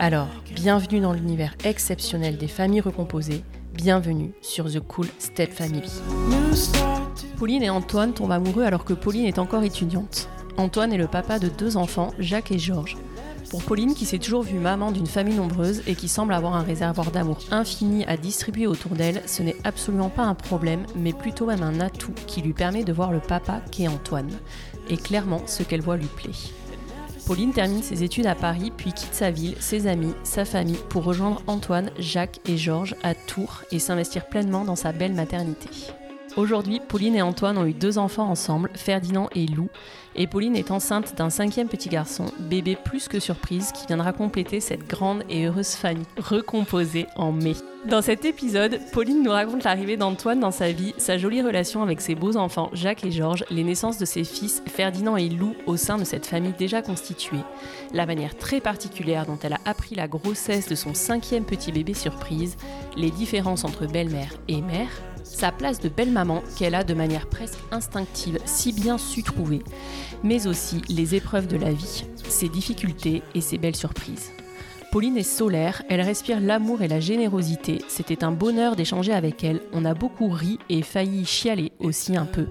Alors, bienvenue dans l'univers exceptionnel des familles recomposées, bienvenue sur The Cool Step Family. Pauline et Antoine tombent amoureux alors que Pauline est encore étudiante. Antoine est le papa de deux enfants, Jacques et Georges. Pour Pauline, qui s'est toujours vue maman d'une famille nombreuse et qui semble avoir un réservoir d'amour infini à distribuer autour d'elle, ce n'est absolument pas un problème, mais plutôt même un atout qui lui permet de voir le papa qu'est Antoine. Et clairement, ce qu'elle voit lui plaît. Pauline termine ses études à Paris puis quitte sa ville, ses amis, sa famille pour rejoindre Antoine, Jacques et Georges à Tours et s'investir pleinement dans sa belle maternité. Aujourd'hui, Pauline et Antoine ont eu deux enfants ensemble, Ferdinand et Lou, et Pauline est enceinte d'un cinquième petit garçon, bébé plus que surprise, qui viendra compléter cette grande et heureuse famille recomposée en mai. Dans cet épisode, Pauline nous raconte l'arrivée d'Antoine dans sa vie, sa jolie relation avec ses beaux enfants Jacques et Georges, les naissances de ses fils Ferdinand et Lou au sein de cette famille déjà constituée, la manière très particulière dont elle a appris la grossesse de son cinquième petit bébé surprise, les différences entre belle-mère et mère, sa place de belle-maman qu'elle a de manière presque instinctive si bien su trouver, mais aussi les épreuves de la vie, ses difficultés et ses belles surprises. Pauline est solaire, elle respire l'amour et la générosité. C'était un bonheur d'échanger avec elle. On a beaucoup ri et failli chialer aussi un peu.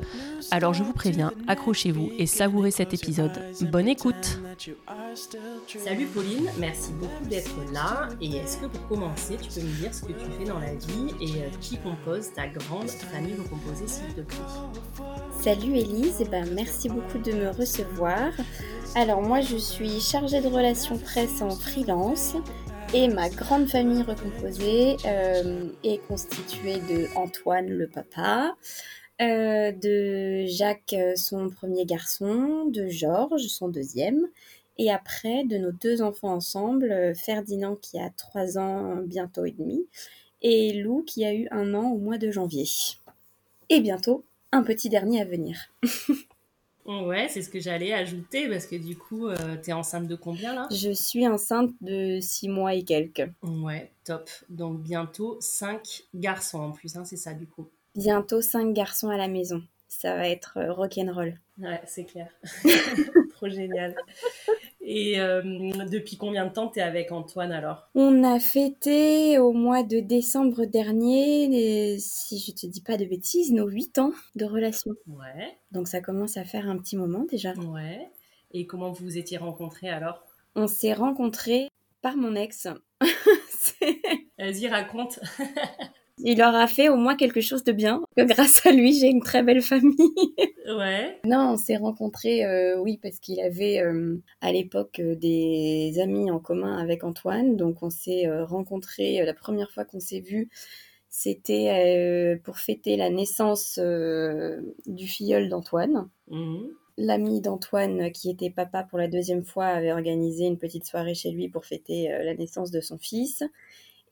Alors je vous préviens, accrochez-vous et savourez cet épisode. Bonne écoute Salut Pauline, merci beaucoup d'être là. Et est-ce que pour commencer, tu peux me dire ce que tu fais dans la vie et euh, qui compose ta grande famille recomposée s'il te plaît? Salut Elise, ben, merci beaucoup de me recevoir. Alors moi je suis chargée de relations presse en freelance et ma grande famille recomposée euh, est constituée de Antoine le papa, euh, de Jacques son premier garçon, de Georges son deuxième et après de nos deux enfants ensemble, Ferdinand qui a trois ans bientôt et demi et Lou qui a eu un an au mois de janvier. Et bientôt un petit dernier à venir. Ouais, c'est ce que j'allais ajouter parce que du coup, euh, t'es enceinte de combien là? Je suis enceinte de 6 mois et quelques. Ouais, top. Donc bientôt 5 garçons en plus, hein, c'est ça du coup. Bientôt 5 garçons à la maison. Ça va être euh, rock'n'roll. Ouais, c'est clair. Trop génial. Et euh, depuis combien de temps tu es avec Antoine alors? On a fêté au mois de décembre dernier, si je te dis pas de bêtises, nos 8 ans de relation. Ouais. Donc ça commence à faire un petit moment déjà. Ouais. Et comment vous vous étiez rencontrés alors? On s'est rencontrés par mon ex. Vas-y, raconte. Il leur a fait au moins quelque chose de bien. Grâce à lui, j'ai une très belle famille. ouais. Non, on s'est rencontrés, euh, oui, parce qu'il avait euh, à l'époque euh, des amis en commun avec Antoine. Donc on s'est rencontrés, la première fois qu'on s'est vus, c'était pour fêter la naissance du filleul d'Antoine. Mhm. L'ami d'Antoine, qui était papa pour la deuxième fois, avait organisé une petite soirée chez lui pour fêter la naissance de son fils.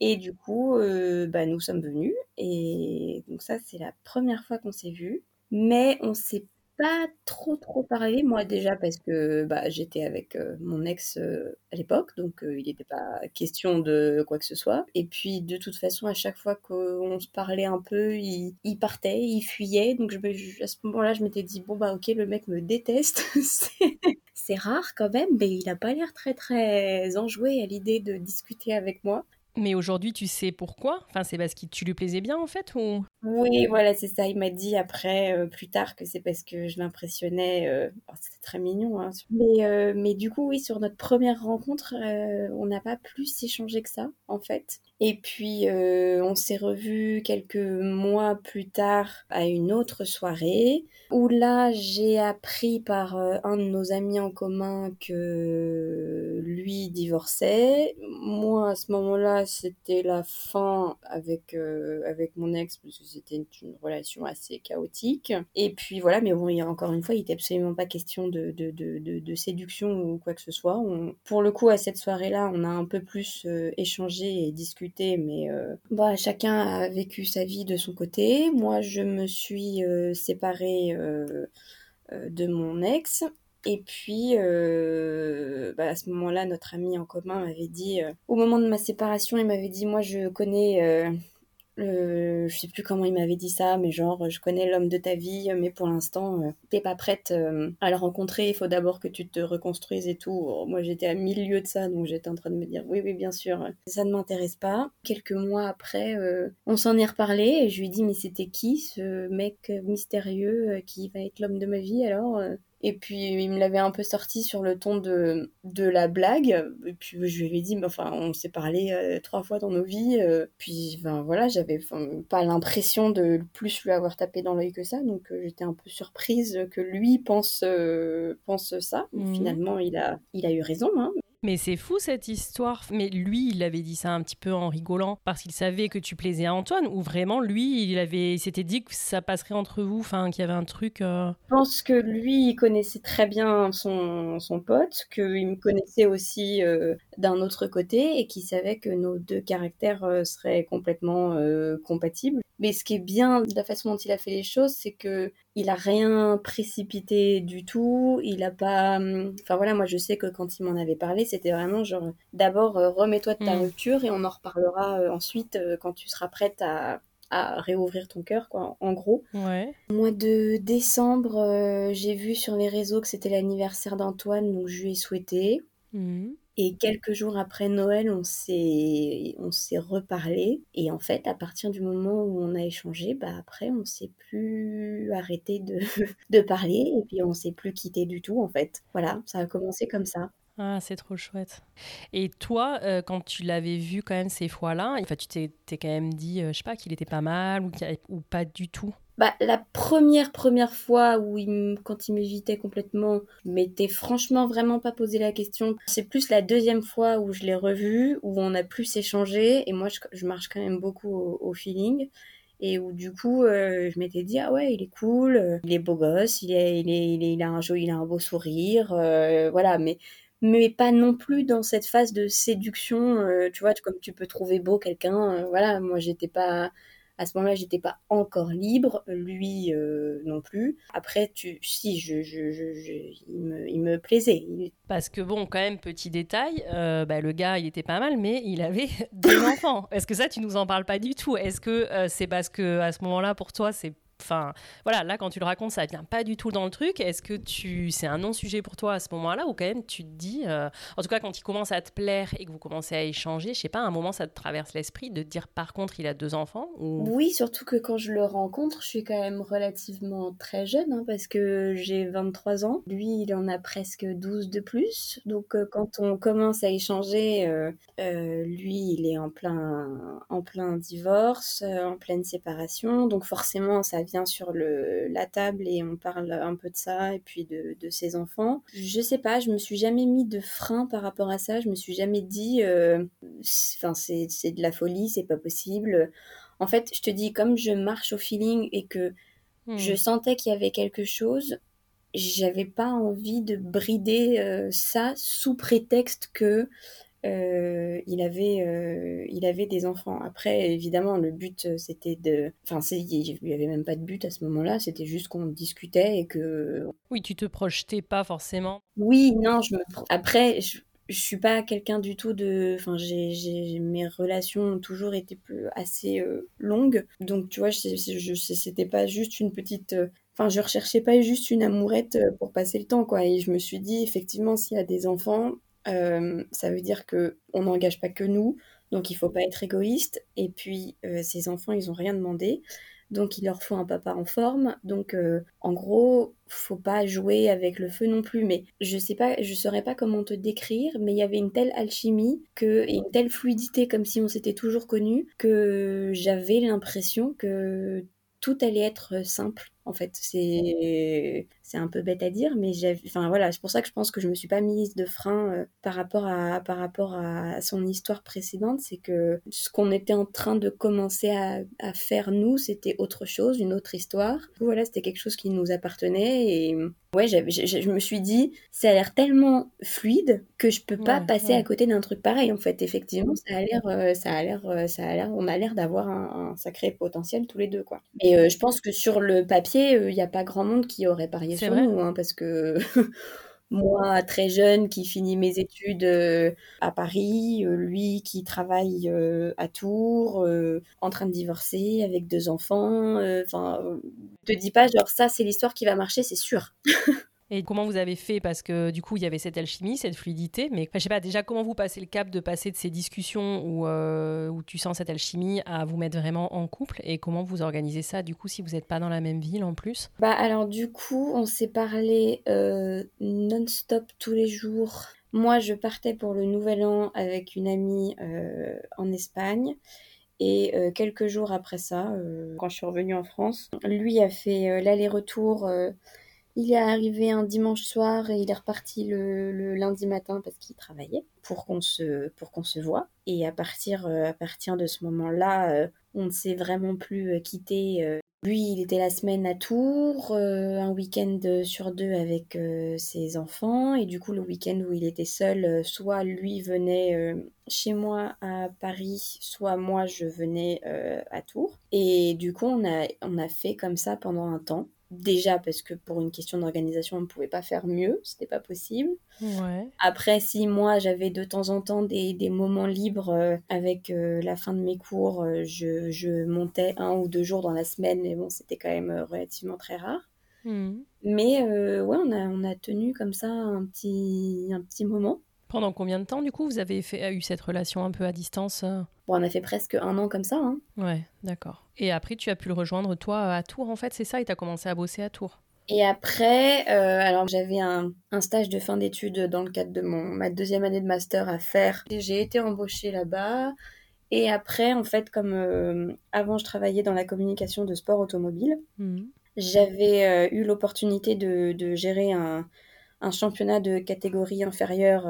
Et du coup, euh, bah, nous sommes venus. Et donc ça, c'est la première fois qu'on s'est vus. Mais on s'est pas trop trop parlé, moi déjà parce que bah, j'étais avec mon ex à l'époque, donc il n'était pas question de quoi que ce soit. Et puis de toute façon, à chaque fois qu'on se parlait un peu, il, partait, il fuyait. Donc je, à ce moment-là, je m'étais dit bon bah ok, le mec me déteste. c'est rare quand même, mais il a pas l'air très très enjoué à l'idée de discuter avec moi. Mais aujourd'hui, tu sais pourquoi? Enfin, c'est parce que tu lui plaisais bien en fait ou? Oui, voilà, c'est ça. Il m'a dit après, euh, plus tard, que c'est parce que je l'impressionnais. Euh, c'était très mignon. Hein. Mais, euh, mais du coup, oui, sur notre première rencontre, on n'a pas plus échangé que ça, en fait. Et puis, on s'est revus quelques mois plus tard à une autre soirée où là, j'ai appris par un de nos amis en commun que lui divorçait. Moi, à ce moment-là, c'était la fin avec, euh, avec mon ex, parce que c'était une, relation assez chaotique. Et puis voilà, mais bon, il y a encore une fois, il n'était absolument pas question de, de, de, de, séduction ou quoi que ce soit. pour le coup, à cette soirée-là, on a un peu plus euh, échangé et discuté, mais euh, bah, chacun a vécu sa vie de son côté. Moi, je me suis séparée de mon ex et puis, euh, bah, à ce moment-là, notre ami en commun m'avait dit, euh, au moment de ma séparation, il m'avait dit, moi, je connais, euh, le, je sais plus comment il m'avait dit ça, mais genre, je connais l'homme de ta vie, mais pour l'instant, t'es pas prête à le rencontrer. Il faut d'abord que tu te reconstruises et tout. moi, j'étais à mille lieues de ça, donc j'étais en train de me dire, oui, oui, bien sûr, ça ne m'intéresse pas. Quelques mois après, on s'en est reparlé et je lui ai dit, mais c'était qui ce mec mystérieux qui va être l'homme de ma vie alors et puis il me l'avait un peu sorti sur le ton de, de la blague. Et puis je lui ai dit, mais, enfin, on s'est parlé euh, trois fois dans nos vies. Euh. puis enfin, voilà, j'avais pas l'impression de plus lui avoir tapé dans l'œil que ça. Donc euh, j'étais un peu surprise que lui pense, pense ça. Mmh. Finalement, il a, il a eu raison. Hein. Mais c'est fou cette histoire. Mais lui, il avait dit ça un petit peu en rigolant parce qu'il savait que tu plaisais à Antoine ou vraiment lui, il avait, s'était dit que ça passerait entre vous, enfin qu'il y avait un truc. Euh, Je pense que lui, il connaissait très bien son, son pote, qu'il me connaissait aussi euh, d'un autre côté et qu'il savait que nos deux caractères euh, seraient complètement compatibles. Mais ce qui est bien de la façon dont il a fait les choses, c'est que il a rien précipité du tout. Il a pas. Hum, enfin voilà, moi je sais que quand il m'en avait parlé, c'était vraiment genre d'abord euh, remets-toi de ta mm. rupture et on en reparlera euh, ensuite euh, quand tu seras prête à, à réouvrir ton cœur, quoi, en gros. Ouais. Mois de décembre, j'ai vu sur les réseaux que c'était l'anniversaire d'Antoine, donc je lui ai souhaité. Mm. Et quelques jours après Noël, on s'est, reparlé. Et en fait, à partir du moment où on a échangé, bah après, on s'est plus arrêté de, de parler et puis on s'est plus quitté du tout, en fait. Voilà, ça a commencé comme ça. Ah, c'est trop chouette. Et toi, euh, quand tu l'avais vu quand même ces fois-là, tu t'es, quand même dit, euh, je sais pas, qu'il était pas mal ou, ou pas du tout? Bah, la première, première fois où il, quand il m'évitait complètement, je m'étais franchement vraiment pas posé la question. C'est plus la deuxième fois où je l'ai revu, où on a plus échangé, et moi, je, marche quand même beaucoup au, feeling. Et où du coup, euh, je m'étais dit, ah ouais, il est cool, il est beau gosse, il, est, il, est, il, a, un joli, il a un beau sourire, euh, voilà, mais mais pas non plus dans cette phase de séduction, euh, tu vois, comme tu peux trouver beau quelqu'un, voilà, moi j'étais pas, à ce moment-là, j'étais pas encore libre, lui euh, non plus. Après, tu, si, je, je, je, il, me, il, me, plaisait. Parce que bon, quand même, petit détail, euh, bah, le gars, il était pas mal, mais il avait deux enfants. Est-ce que ça, tu nous en parles pas du tout? Est-ce que euh, c'est parce que à ce moment-là, pour toi, c'est Enfin, voilà, là, quand tu le racontes, ça vient pas du tout dans le truc. Est-ce que tu, c'est un non-sujet pour toi à ce moment-là, ou quand même tu te dis, euh, en tout cas, quand il commence à te plaire et que vous commencez à échanger, je sais pas, à un moment, ça te traverse l'esprit de dire, par contre, il a deux enfants Oui, surtout que quand je le rencontre, je suis quand même relativement très jeune, hein, parce que j'ai 23 ans. Lui, il en a presque 12 de plus. Donc, euh, quand on commence à échanger, euh, lui, il est en plein, en plein divorce, en pleine séparation. Donc, forcément, ça vient sur le, la table et on parle un peu de ça et puis de, de, ses enfants. Je sais pas, je me suis jamais mis de frein par rapport à ça. Je me suis jamais dit, euh, enfin, c'est de la folie, c'est pas possible. En fait, je te dis, comme je marche au feeling et que hmm. je sentais qu'il y avait quelque chose, j'avais pas envie de brider euh, ça sous prétexte que euh, il avait euh, il avait des enfants. Après, évidemment, le but c'était de, enfin, il y avait même pas de but à ce moment-là. C'était juste qu'on discutait et que. Oui, tu te projetais pas forcément. Oui, non, je me. Après, je, je suis pas quelqu'un du tout de enfin j'ai mes relations ont toujours été plus assez longues donc tu vois je, je c'était pas juste une petite enfin je recherchais pas juste une amourette pour passer le temps quoi et je me suis dit effectivement s'il y a des enfants euh, ça veut dire que on n'engage pas que nous, donc il faut pas être égoïste. Et puis euh, ces enfants, ils ont rien demandé, donc il leur faut un papa en forme. Donc euh, en gros, faut pas jouer avec le feu non plus. Mais je sais pas, je saurais pas comment te décrire, mais il y avait une telle alchimie et une telle fluidité, comme si on s'était toujours connus, que j'avais l'impression que tout allait être simple en fait. C'est c'est un peu bête à dire, mais enfin voilà, c'est pour ça que je pense que je me suis pas mise de frein euh, par rapport à par rapport à son histoire précédente, c'est que ce qu'on était en train de commencer à, à faire nous, c'était autre chose, une autre histoire. Voilà, c'était quelque chose qui nous appartenait et ouais, je me suis dit, ça a l'air tellement fluide que je peux pas passer à côté d'un truc pareil en fait. Effectivement, ça a l'air, euh, ça a l'air, euh, ça a l'air, on a l'air d'avoir un, sacré potentiel tous les deux quoi. Et je pense que sur le papier, il n'y a pas grand monde qui aurait parié c'est vrai. Hein, parce que moi, très jeune, qui finit mes études euh, à Paris, euh, lui qui travaille euh, à Tours, en train de divorcer avec deux enfants. Enfin, te dis pas genre ça, c'est l'histoire qui va marcher, c'est sûr. Et comment vous avez fait? Parce que du coup, il y avait cette alchimie, cette fluidité. Mais je sais pas, déjà, comment vous passez le cap de passer de ces discussions où, euh, où tu sens cette alchimie à vous mettre vraiment en couple? Et comment vous organisez ça, du coup, si vous n'êtes pas dans la même ville en plus? Bah, alors, du coup, on s'est parlé euh, non-stop tous les jours. Moi, je partais pour le nouvel an avec une amie euh, en Espagne. Et quelques jours après ça, quand je suis revenue en France, lui a fait l'aller-retour il est arrivé un dimanche soir et il est reparti le, lundi matin parce qu'il travaillait pour qu'on se pour qu'on se voit. Et à partir euh, à partir de ce moment-là, euh, on ne s'est vraiment plus euh, quitté. Lui, il était la semaine à Tours, un week-end sur deux avec ses enfants, et du coup le week-end où il était seul, soit lui venait chez moi à Paris, soit moi je venais à Tours. Et du coup on a on a fait comme ça pendant un temps. Déjà parce que pour une question d'organisation, on ne pouvait pas faire mieux, c'était pas possible. Après, si moi j'avais de temps en temps des, des moments libres euh, avec euh, la fin de mes cours, euh, je, je, montais un ou deux jours dans la semaine, mais bon, c'était quand même relativement très rare. Hmm. Mais ouais, on a, on a tenu comme ça un petit, un petit moment. Pendant combien de temps, du coup, vous avez fait, eu cette relation un peu à distance Bon, on a fait presque un an comme ça. Hein. Ouais, d'accord. Et après, tu as pu le rejoindre, toi, à Tours, en fait, c'est ça? Et tu as commencé à bosser à Tours? Et après, euh, alors j'avais un, un, stage de fin d'études dans le cadre de mon, ma deuxième année de master à faire. J'ai été embauchée là-bas. Et après, en fait, comme euh, avant je travaillais dans la communication de sport automobile, mmh. j'avais euh, eu l'opportunité de, de, gérer un, un, championnat de catégorie inférieure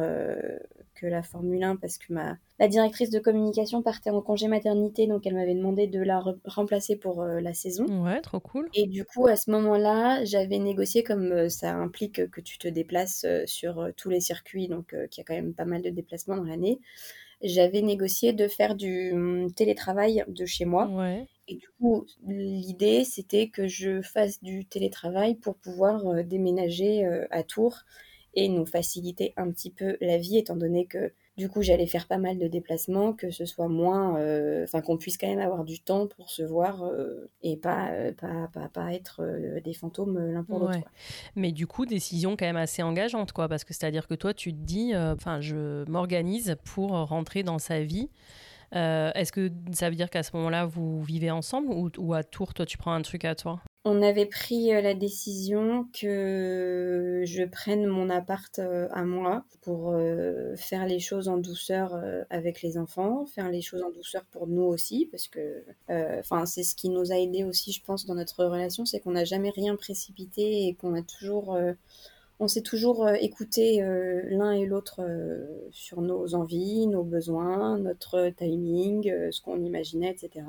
que la Formule 1 parce que ma la directrice de communication partait en congé maternité donc elle m'avait demandé de la remplacer pour euh, la saison. Ouais, trop cool. Et du coup à ce moment-là, j'avais négocié comme euh, ça implique que tu te déplaces euh, sur tous les circuits donc qu'il y a quand même pas mal de déplacements dans l'année. J'avais négocié de faire du hum, télétravail de chez moi. Ouais. Et du coup, l'idée, c'était que je fasse du télétravail pour pouvoir déménager à Tours et nous faciliter un petit peu la vie, étant donné que du coup j'allais faire pas mal de déplacements, que ce soit moins, euh, enfin qu'on puisse quand même avoir du temps pour se voir euh, et pas, euh, pas, pas, pas, être des fantômes l'un pour l'autre. Mais du coup, décision quand même assez engageante, quoi, parce que c'est-à-dire que toi tu te dis, enfin je m'organise pour rentrer dans sa vie. Est-ce que ça veut dire qu'à ce moment-là, vous vivez ensemble ou, à Tours, toi, tu prends un truc à toi? On avait pris euh, la décision que je prenne mon appart euh, à moi pour euh, faire les choses en douceur avec les enfants, faire les choses en douceur pour nous aussi, parce que enfin c'est ce qui nous a aidé aussi, je pense, dans notre relation, c'est qu'on n'a jamais rien précipité et qu'on a toujours on s'est toujours écouté l'un et l'autre sur nos envies, nos besoins, notre timing, ce qu'on imaginait, etc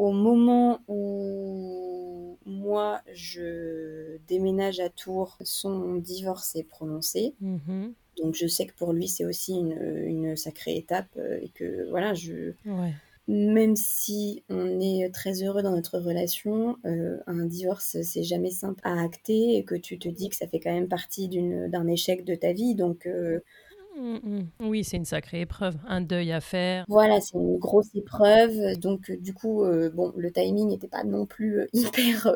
au moment où moi je déménage à Tours, son divorce est prononcé. Mhm. Donc je sais que pour lui, c'est aussi une, une, sacrée étape et que voilà, je. Même si on est très heureux dans notre relation, un divorce, c'est jamais simple à acter et que tu te dis que ça fait quand même partie d'un échec de ta vie. Donc, Mmh, mmh. Oui, c'est une sacrée épreuve, un deuil à faire. Voilà, c'est une grosse épreuve. Donc, euh, du coup, euh, bon, le timing n'était pas non plus euh, hyper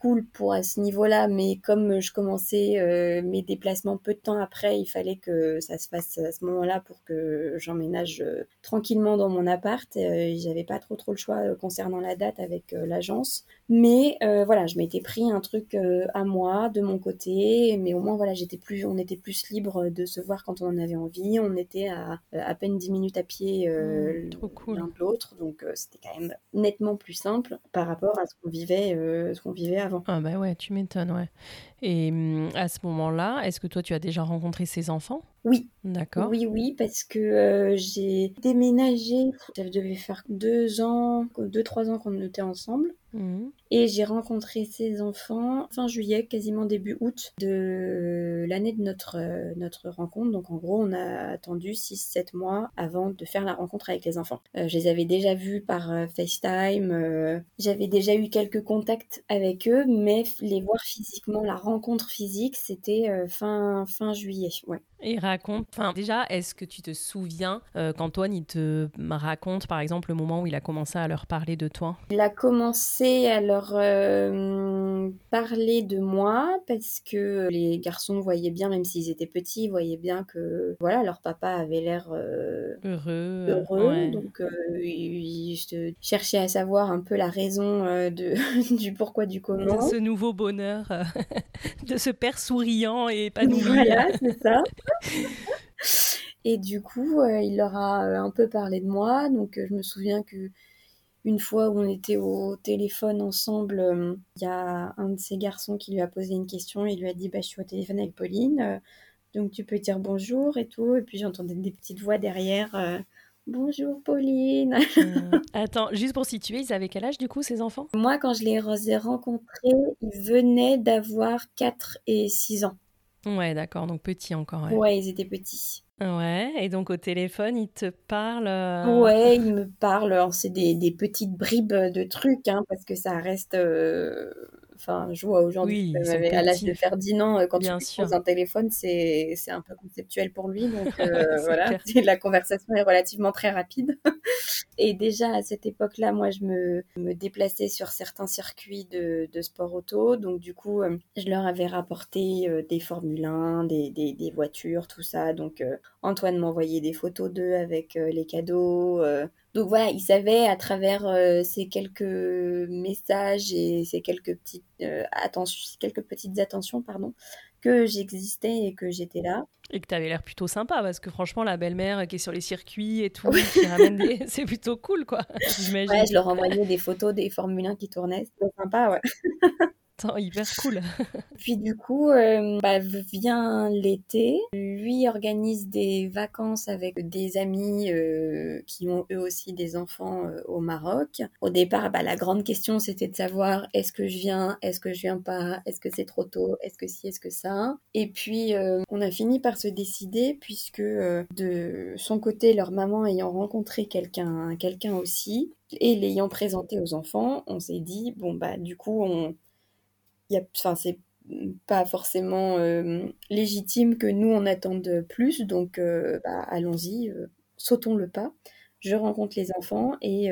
cool pour à ce niveau-là, mais comme je commençais mes déplacements peu de temps après, il fallait que ça se fasse à ce moment-là pour que j'emménage tranquillement dans mon appart. J'avais pas trop trop le choix concernant la date avec l'agence. Mais voilà, je m'étais pris un truc à moi, de mon côté, mais au moins, voilà, j'étais plus, on était plus libre de se voir quand on en avait envie. On était à à peine 10 minutes à pied euh, mmh, l'un de l'autre, donc euh, c'était quand même nettement plus simple par rapport à ce qu'on vivait, euh, ce qu'on vivait avant. Ah bah ouais, tu m'étonnes, ouais. Et mmh, à ce moment-là, est-ce que toi tu as déjà rencontré ses enfants? Oui. D'accord. Oui, oui, parce que j'ai déménagé, ça devait faire deux ans, deux, trois ans qu'on était ensemble. Mmh. Et j'ai rencontré ses enfants fin juillet, quasiment début août de l'année de notre, euh, notre rencontre. Donc en gros, on a attendu 6-7 mois avant de faire la rencontre avec les enfants. Euh, je les avais déjà vus par euh, FaceTime, j'avais déjà eu quelques contacts avec eux, mais les voir physiquement, la rencontre physique, c'était fin, fin juillet. Ouais. Et raconte, enfin déjà, est-ce que tu te souviens qu'Antoine, il te raconte par exemple le moment où il a commencé à leur parler de toi? Il a commencé à leur euh, parler de moi parce que les garçons voyaient bien, même s'ils étaient petits, ils voyaient bien que voilà, leur papa avait l'air euh, heureux. heureux Donc euh, ils, cherchaient à savoir un peu la raison de, du pourquoi, du comment. De ce nouveau bonheur, de ce père souriant et épanoui. Voilà, c'est ça. Et du coup, il leur a un peu parlé de moi. Donc, je me souviens que une fois où on était au téléphone ensemble, euh, il y a un de ces garçons qui lui a posé une question et il lui a dit bah, Je suis au téléphone avec Pauline, euh, donc tu peux dire bonjour et tout. Et puis j'entendais des petites voix derrière euh, Bonjour Pauline Attends, juste pour situer, ils avaient quel âge du coup ces enfants? Moi, quand je les ai rencontrés, ils venaient d'avoir 4 et 6 ans. Ouais, d'accord, donc petits encore. Ouais. ouais, ils étaient petits. Ouais, et donc au téléphone, il te parle. Euh, ouais, il me parle. C'est des, des, petites bribes de trucs, hein, parce que ça reste. Euh, Enfin, je vois aujourd'hui, à l'âge de Ferdinand, euh, quand tu poses un téléphone, c'est un peu conceptuel pour lui. Donc euh, voilà, la conversation est relativement très rapide. Et déjà à cette époque-là, moi, je me, me, déplaçais sur certains circuits de, de, sport auto. Donc du coup, euh, je leur avais rapporté des Formule 1, des, des, des, voitures, tout ça. Donc Antoine m'envoyait des photos d'eux avec les cadeaux. Donc voilà, il savait à travers euh, ces quelques messages et ces quelques petites, euh, attentions, quelques petites attentions pardon, que j'existais et que j'étais là. Et que tu avais l'air plutôt sympa parce que franchement, la belle-mère qui est sur les circuits et tout, c'est plutôt cool quoi, j'imagine. Ouais, je leur envoyais des photos des Formule 1 qui tournaient, c'était sympa, ouais. Hyper cool. Puis du coup, euh, bah, vient l'été. Lui organise des vacances avec des amis euh, qui ont eux aussi des enfants euh, au Maroc. Au départ, bah, la grande question c'était de savoir est-ce que je viens, est-ce que je viens pas, est-ce que c'est trop tôt, est-ce que si, est-ce que ça. Et puis on a fini par se décider puisque de son côté, leur maman ayant rencontré quelqu'un, quelqu'un aussi, et l'ayant présenté aux enfants, on s'est dit bon bah du coup on enfin, c'est pas forcément euh, légitime que nous on attende plus, donc euh, bah, allons-y, euh, sautons le pas. Je rencontre les enfants et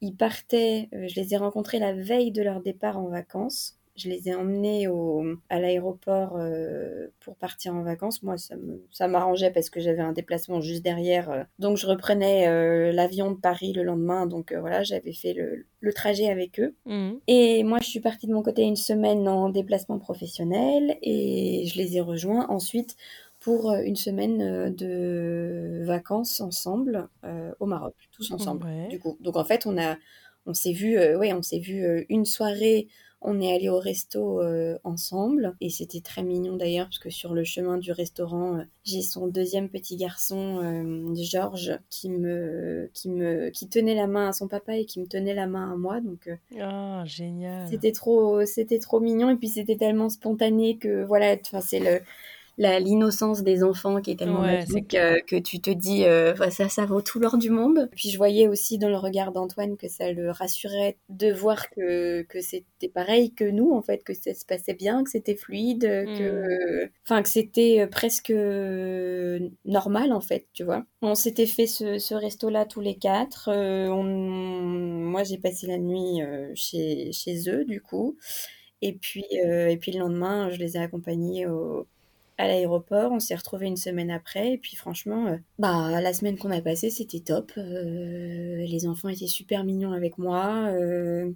ils partaient, je les ai rencontrés la veille de leur départ en vacances. Je les ai emmenés au, à l'aéroport euh, pour partir en vacances. Moi, ça m'arrangeait parce que j'avais un déplacement juste derrière. Euh. donc, je reprenais euh, l'avion de Paris le lendemain. Donc, voilà, j'avais fait le, le, trajet avec eux. Mmh. Et moi, je suis partie de mon côté une semaine en déplacement professionnel et je les ai rejoints ensuite pour une semaine de vacances ensemble au Maroc, tous ensemble. Du coup, donc en fait, on a, on s'est vu, ouais, on s'est vu une soirée on est allé au resto euh, ensemble et c'était très mignon d'ailleurs parce que sur le chemin du restaurant, euh, j'ai son deuxième petit garçon, euh, Georges, qui me, qui me, qui tenait la main à son papa et qui me tenait la main à moi. Donc, ah génial. C'était trop, c'était trop mignon et puis c'était tellement spontané que voilà, enfin c'est le l'innocence des enfants qui est tellement magique que tu te dis ça ça vaut tout l'or du monde. Puis je voyais aussi dans le regard d'Antoine que ça le rassurait de voir que que c'était pareil que nous en fait, que ça se passait bien, que c'était fluide, que mm. enfin que c'était presque normal en fait, tu vois. On s'était fait ce, ce resto là tous les quatre. on... Moi j'ai passé la nuit chez chez eux du coup. Et puis, euh, et puis le lendemain, je les ai accompagnés au, à l'aéroport. On s'est retrouvés une semaine après. Et puis franchement, euh, bah, la semaine qu'on a passée, c'était top. Euh, les enfants étaient super mignons avec moi.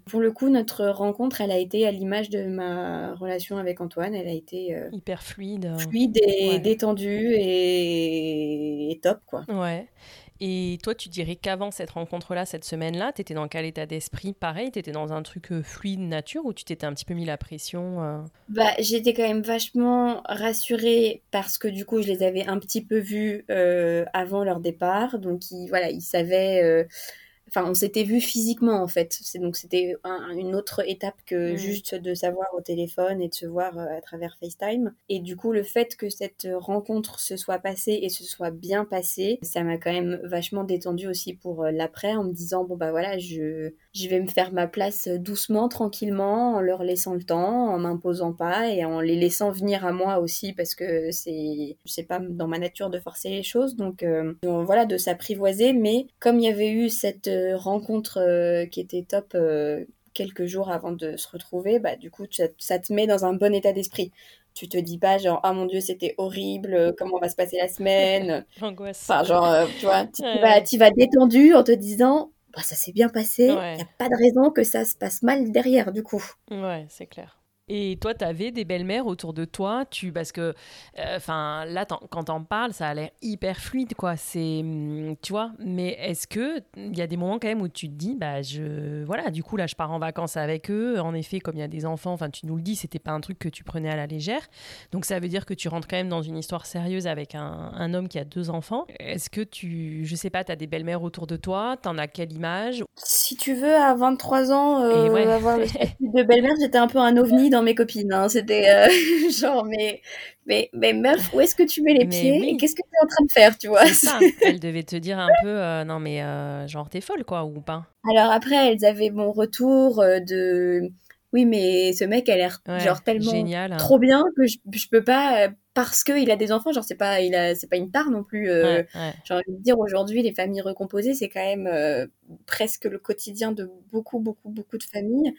pour le coup, notre rencontre, elle a été à l'image de ma relation avec Antoine. Elle a été hyper fluide. Fluide et détendue et... et, top, quoi. Ouais. Et toi, tu dirais qu'avant cette rencontre-là, cette semaine-là, tu étais dans quel état d'esprit? Pareil, tu étais dans un truc euh, fluide nature ou tu t'étais un petit peu mis la pression euh? Bah, j'étais quand même vachement rassurée parce que du coup, je les avais un petit peu vus euh, avant leur départ. Donc, voilà, ils savaient enfin on s'était vu physiquement en fait c'est donc c'était une autre étape que mmh. juste de savoir au téléphone et de se voir euh, à travers FaceTime et du coup le fait que cette rencontre se soit passée et se soit bien passée ça m'a quand même vachement détendu aussi pour euh, l'après en me disant bon bah voilà je je vais me faire ma place doucement tranquillement en leur laissant le temps en m'imposant pas et en les laissant venir à moi aussi parce que c'est c'est pas dans ma nature de forcer les choses. Donc, euh, donc voilà de s'apprivoiser. Mais comme il y avait eu cette rencontre euh, qui était top euh, quelques jours avant de se retrouver, bah, du coup, ça, te met dans un bon état d'esprit. Tu te dis pas genre, ah mon dieu, c'était horrible, euh, comment va se passer la semaine? Enfin, genre, tu vois, tu vas, vas, détendu en te disant, bah, ça s'est bien passé, il n'y a pas de raison que ça se passe mal derrière, du coup. Ouais, c'est clair. Et toi, tu avais des belles-mères autour de toi, tu parce que euh, enfin là quand t'en parles, ça a l'air hyper fluide quoi, c'est hum, tu vois, mais est-ce que il y a des moments quand même où tu te dis bah je voilà, du coup là je pars en vacances avec eux, en effet comme il y a des enfants, enfin tu nous le dis, c'était pas un truc que tu prenais à la légère. Donc ça veut dire que tu rentres quand même dans une histoire sérieuse avec un, un homme qui a deux enfants. Est-ce que tu je sais pas, tu as des belles-mères autour de toi, t'en as quelle image? Si tu veux à 23 ans euh, avoir le de belle-mère, j'étais un peu un ovni dans mes copines. Hein. C'était euh, genre, mais, mais, mais meuf, où est-ce que tu mets les pieds et qu'est-ce que tu es en train de faire, tu vois? Elle devait te dire un peu, euh, non mais euh, genre t'es folle quoi, ou pas? Alors après, elles avaient mon retour de, oui mais ce mec a l'air genre tellement génial, hein. trop bien que je, je peux pas parce qu'il a des enfants, genre c'est pas il a c'est pas une tare non plus. J'ai envie de dire aujourd'hui les familles recomposées c'est quand même presque le quotidien de beaucoup beaucoup beaucoup de familles.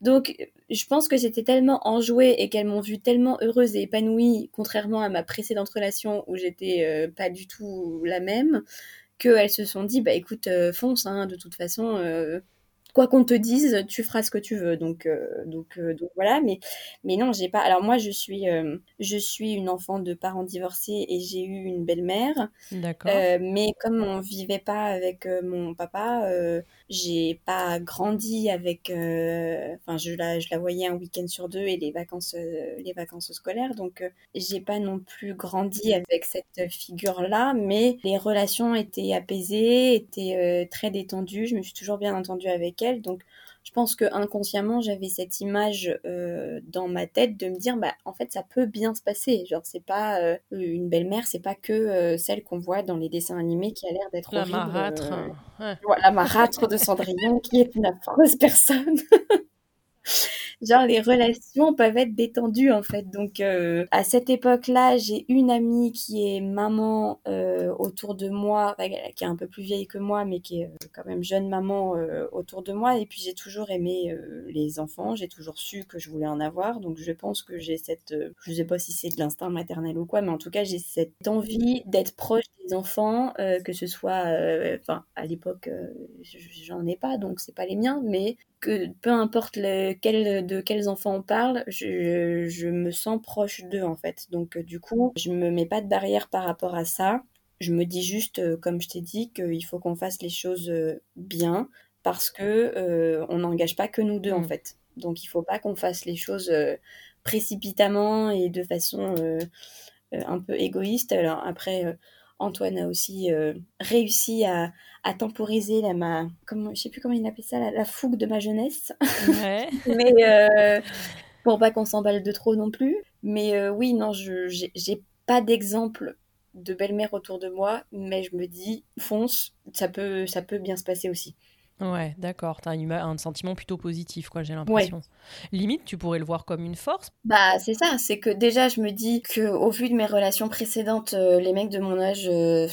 Donc, je pense que j'étais tellement enjouée et qu'elles m'ont vue tellement heureuse et épanouie, contrairement à ma précédente relation où j'étais euh, pas du tout la même, qu'elles se sont dit, bah écoute, euh, fonce, hein, de toute façon, euh, quoi qu'on te dise, tu feras ce que tu veux. Donc, euh, donc, euh, donc voilà. Mais, mais non, j'ai pas. Alors moi, je suis, euh, je suis une enfant de parents divorcés et j'ai eu une belle-mère. D'accord. mais comme on vivait pas avec mon papa, j'ai pas grandi avec. Enfin, je la, je la voyais un week-end sur deux et les vacances, les vacances scolaires. Donc, j'ai pas non plus grandi avec cette figure-là. Mais les relations étaient apaisées, étaient très détendues. Je me suis toujours bien entendue avec donc, je pense que inconsciemment, j'avais cette image euh, dans ma tête de me dire, bah, en fait, ça peut bien se passer. Genre, c'est pas euh, une belle-mère, c'est pas que euh, celle qu'on voit dans les dessins animés qui a l'air d'être la marâtre. la marâtre de Cendrillon, qui est une affreuse personne. genre les relations peuvent être détendues en fait. Donc euh, à cette époque-là, j'ai une amie qui est maman euh, autour de moi, qui est un peu plus vieille que moi, mais qui est euh, quand même jeune maman autour de moi. Et puis j'ai toujours aimé les enfants, j'ai toujours su que je voulais en avoir. Donc je pense que j'ai cette, je sais pas si c'est de l'instinct maternel ou quoi, mais en tout cas j'ai cette envie d'être proche des enfants, que ce soit, enfin à l'époque j'en ai pas, donc c'est pas les miens, mais que peu importe lequel, de quels enfants on parle, je, je me sens proche d'eux en fait. Donc euh, du coup, je me mets pas de barrière par rapport à ça. Je me dis juste, euh, comme je t'ai dit, qu'il faut qu'on fasse les choses euh, bien parce que on n'engage pas que nous deux en mm. fait. Donc il faut pas qu'on fasse les choses précipitamment et de façon un peu égoïste. Alors après Antoine a aussi euh, réussi à, temporiser la ma comment je sais plus comment il appelait ça la, fougue de ma jeunesse ouais. mais euh, pour pas qu'on s'emballe de trop non plus mais euh, oui non je j'ai pas d'exemple de belle-mère autour de moi, mais je me dis, fonce, ça peut, ça peut bien se passer aussi. Ouais, d'accord. T'as un, un sentiment plutôt positif, quoi, j'ai l'impression. Limite, tu pourrais le voir comme une force. Bah, c'est ça. C'est que déjà, je me dis que au vu de mes relations précédentes, euh, les mecs de mon âge, euh,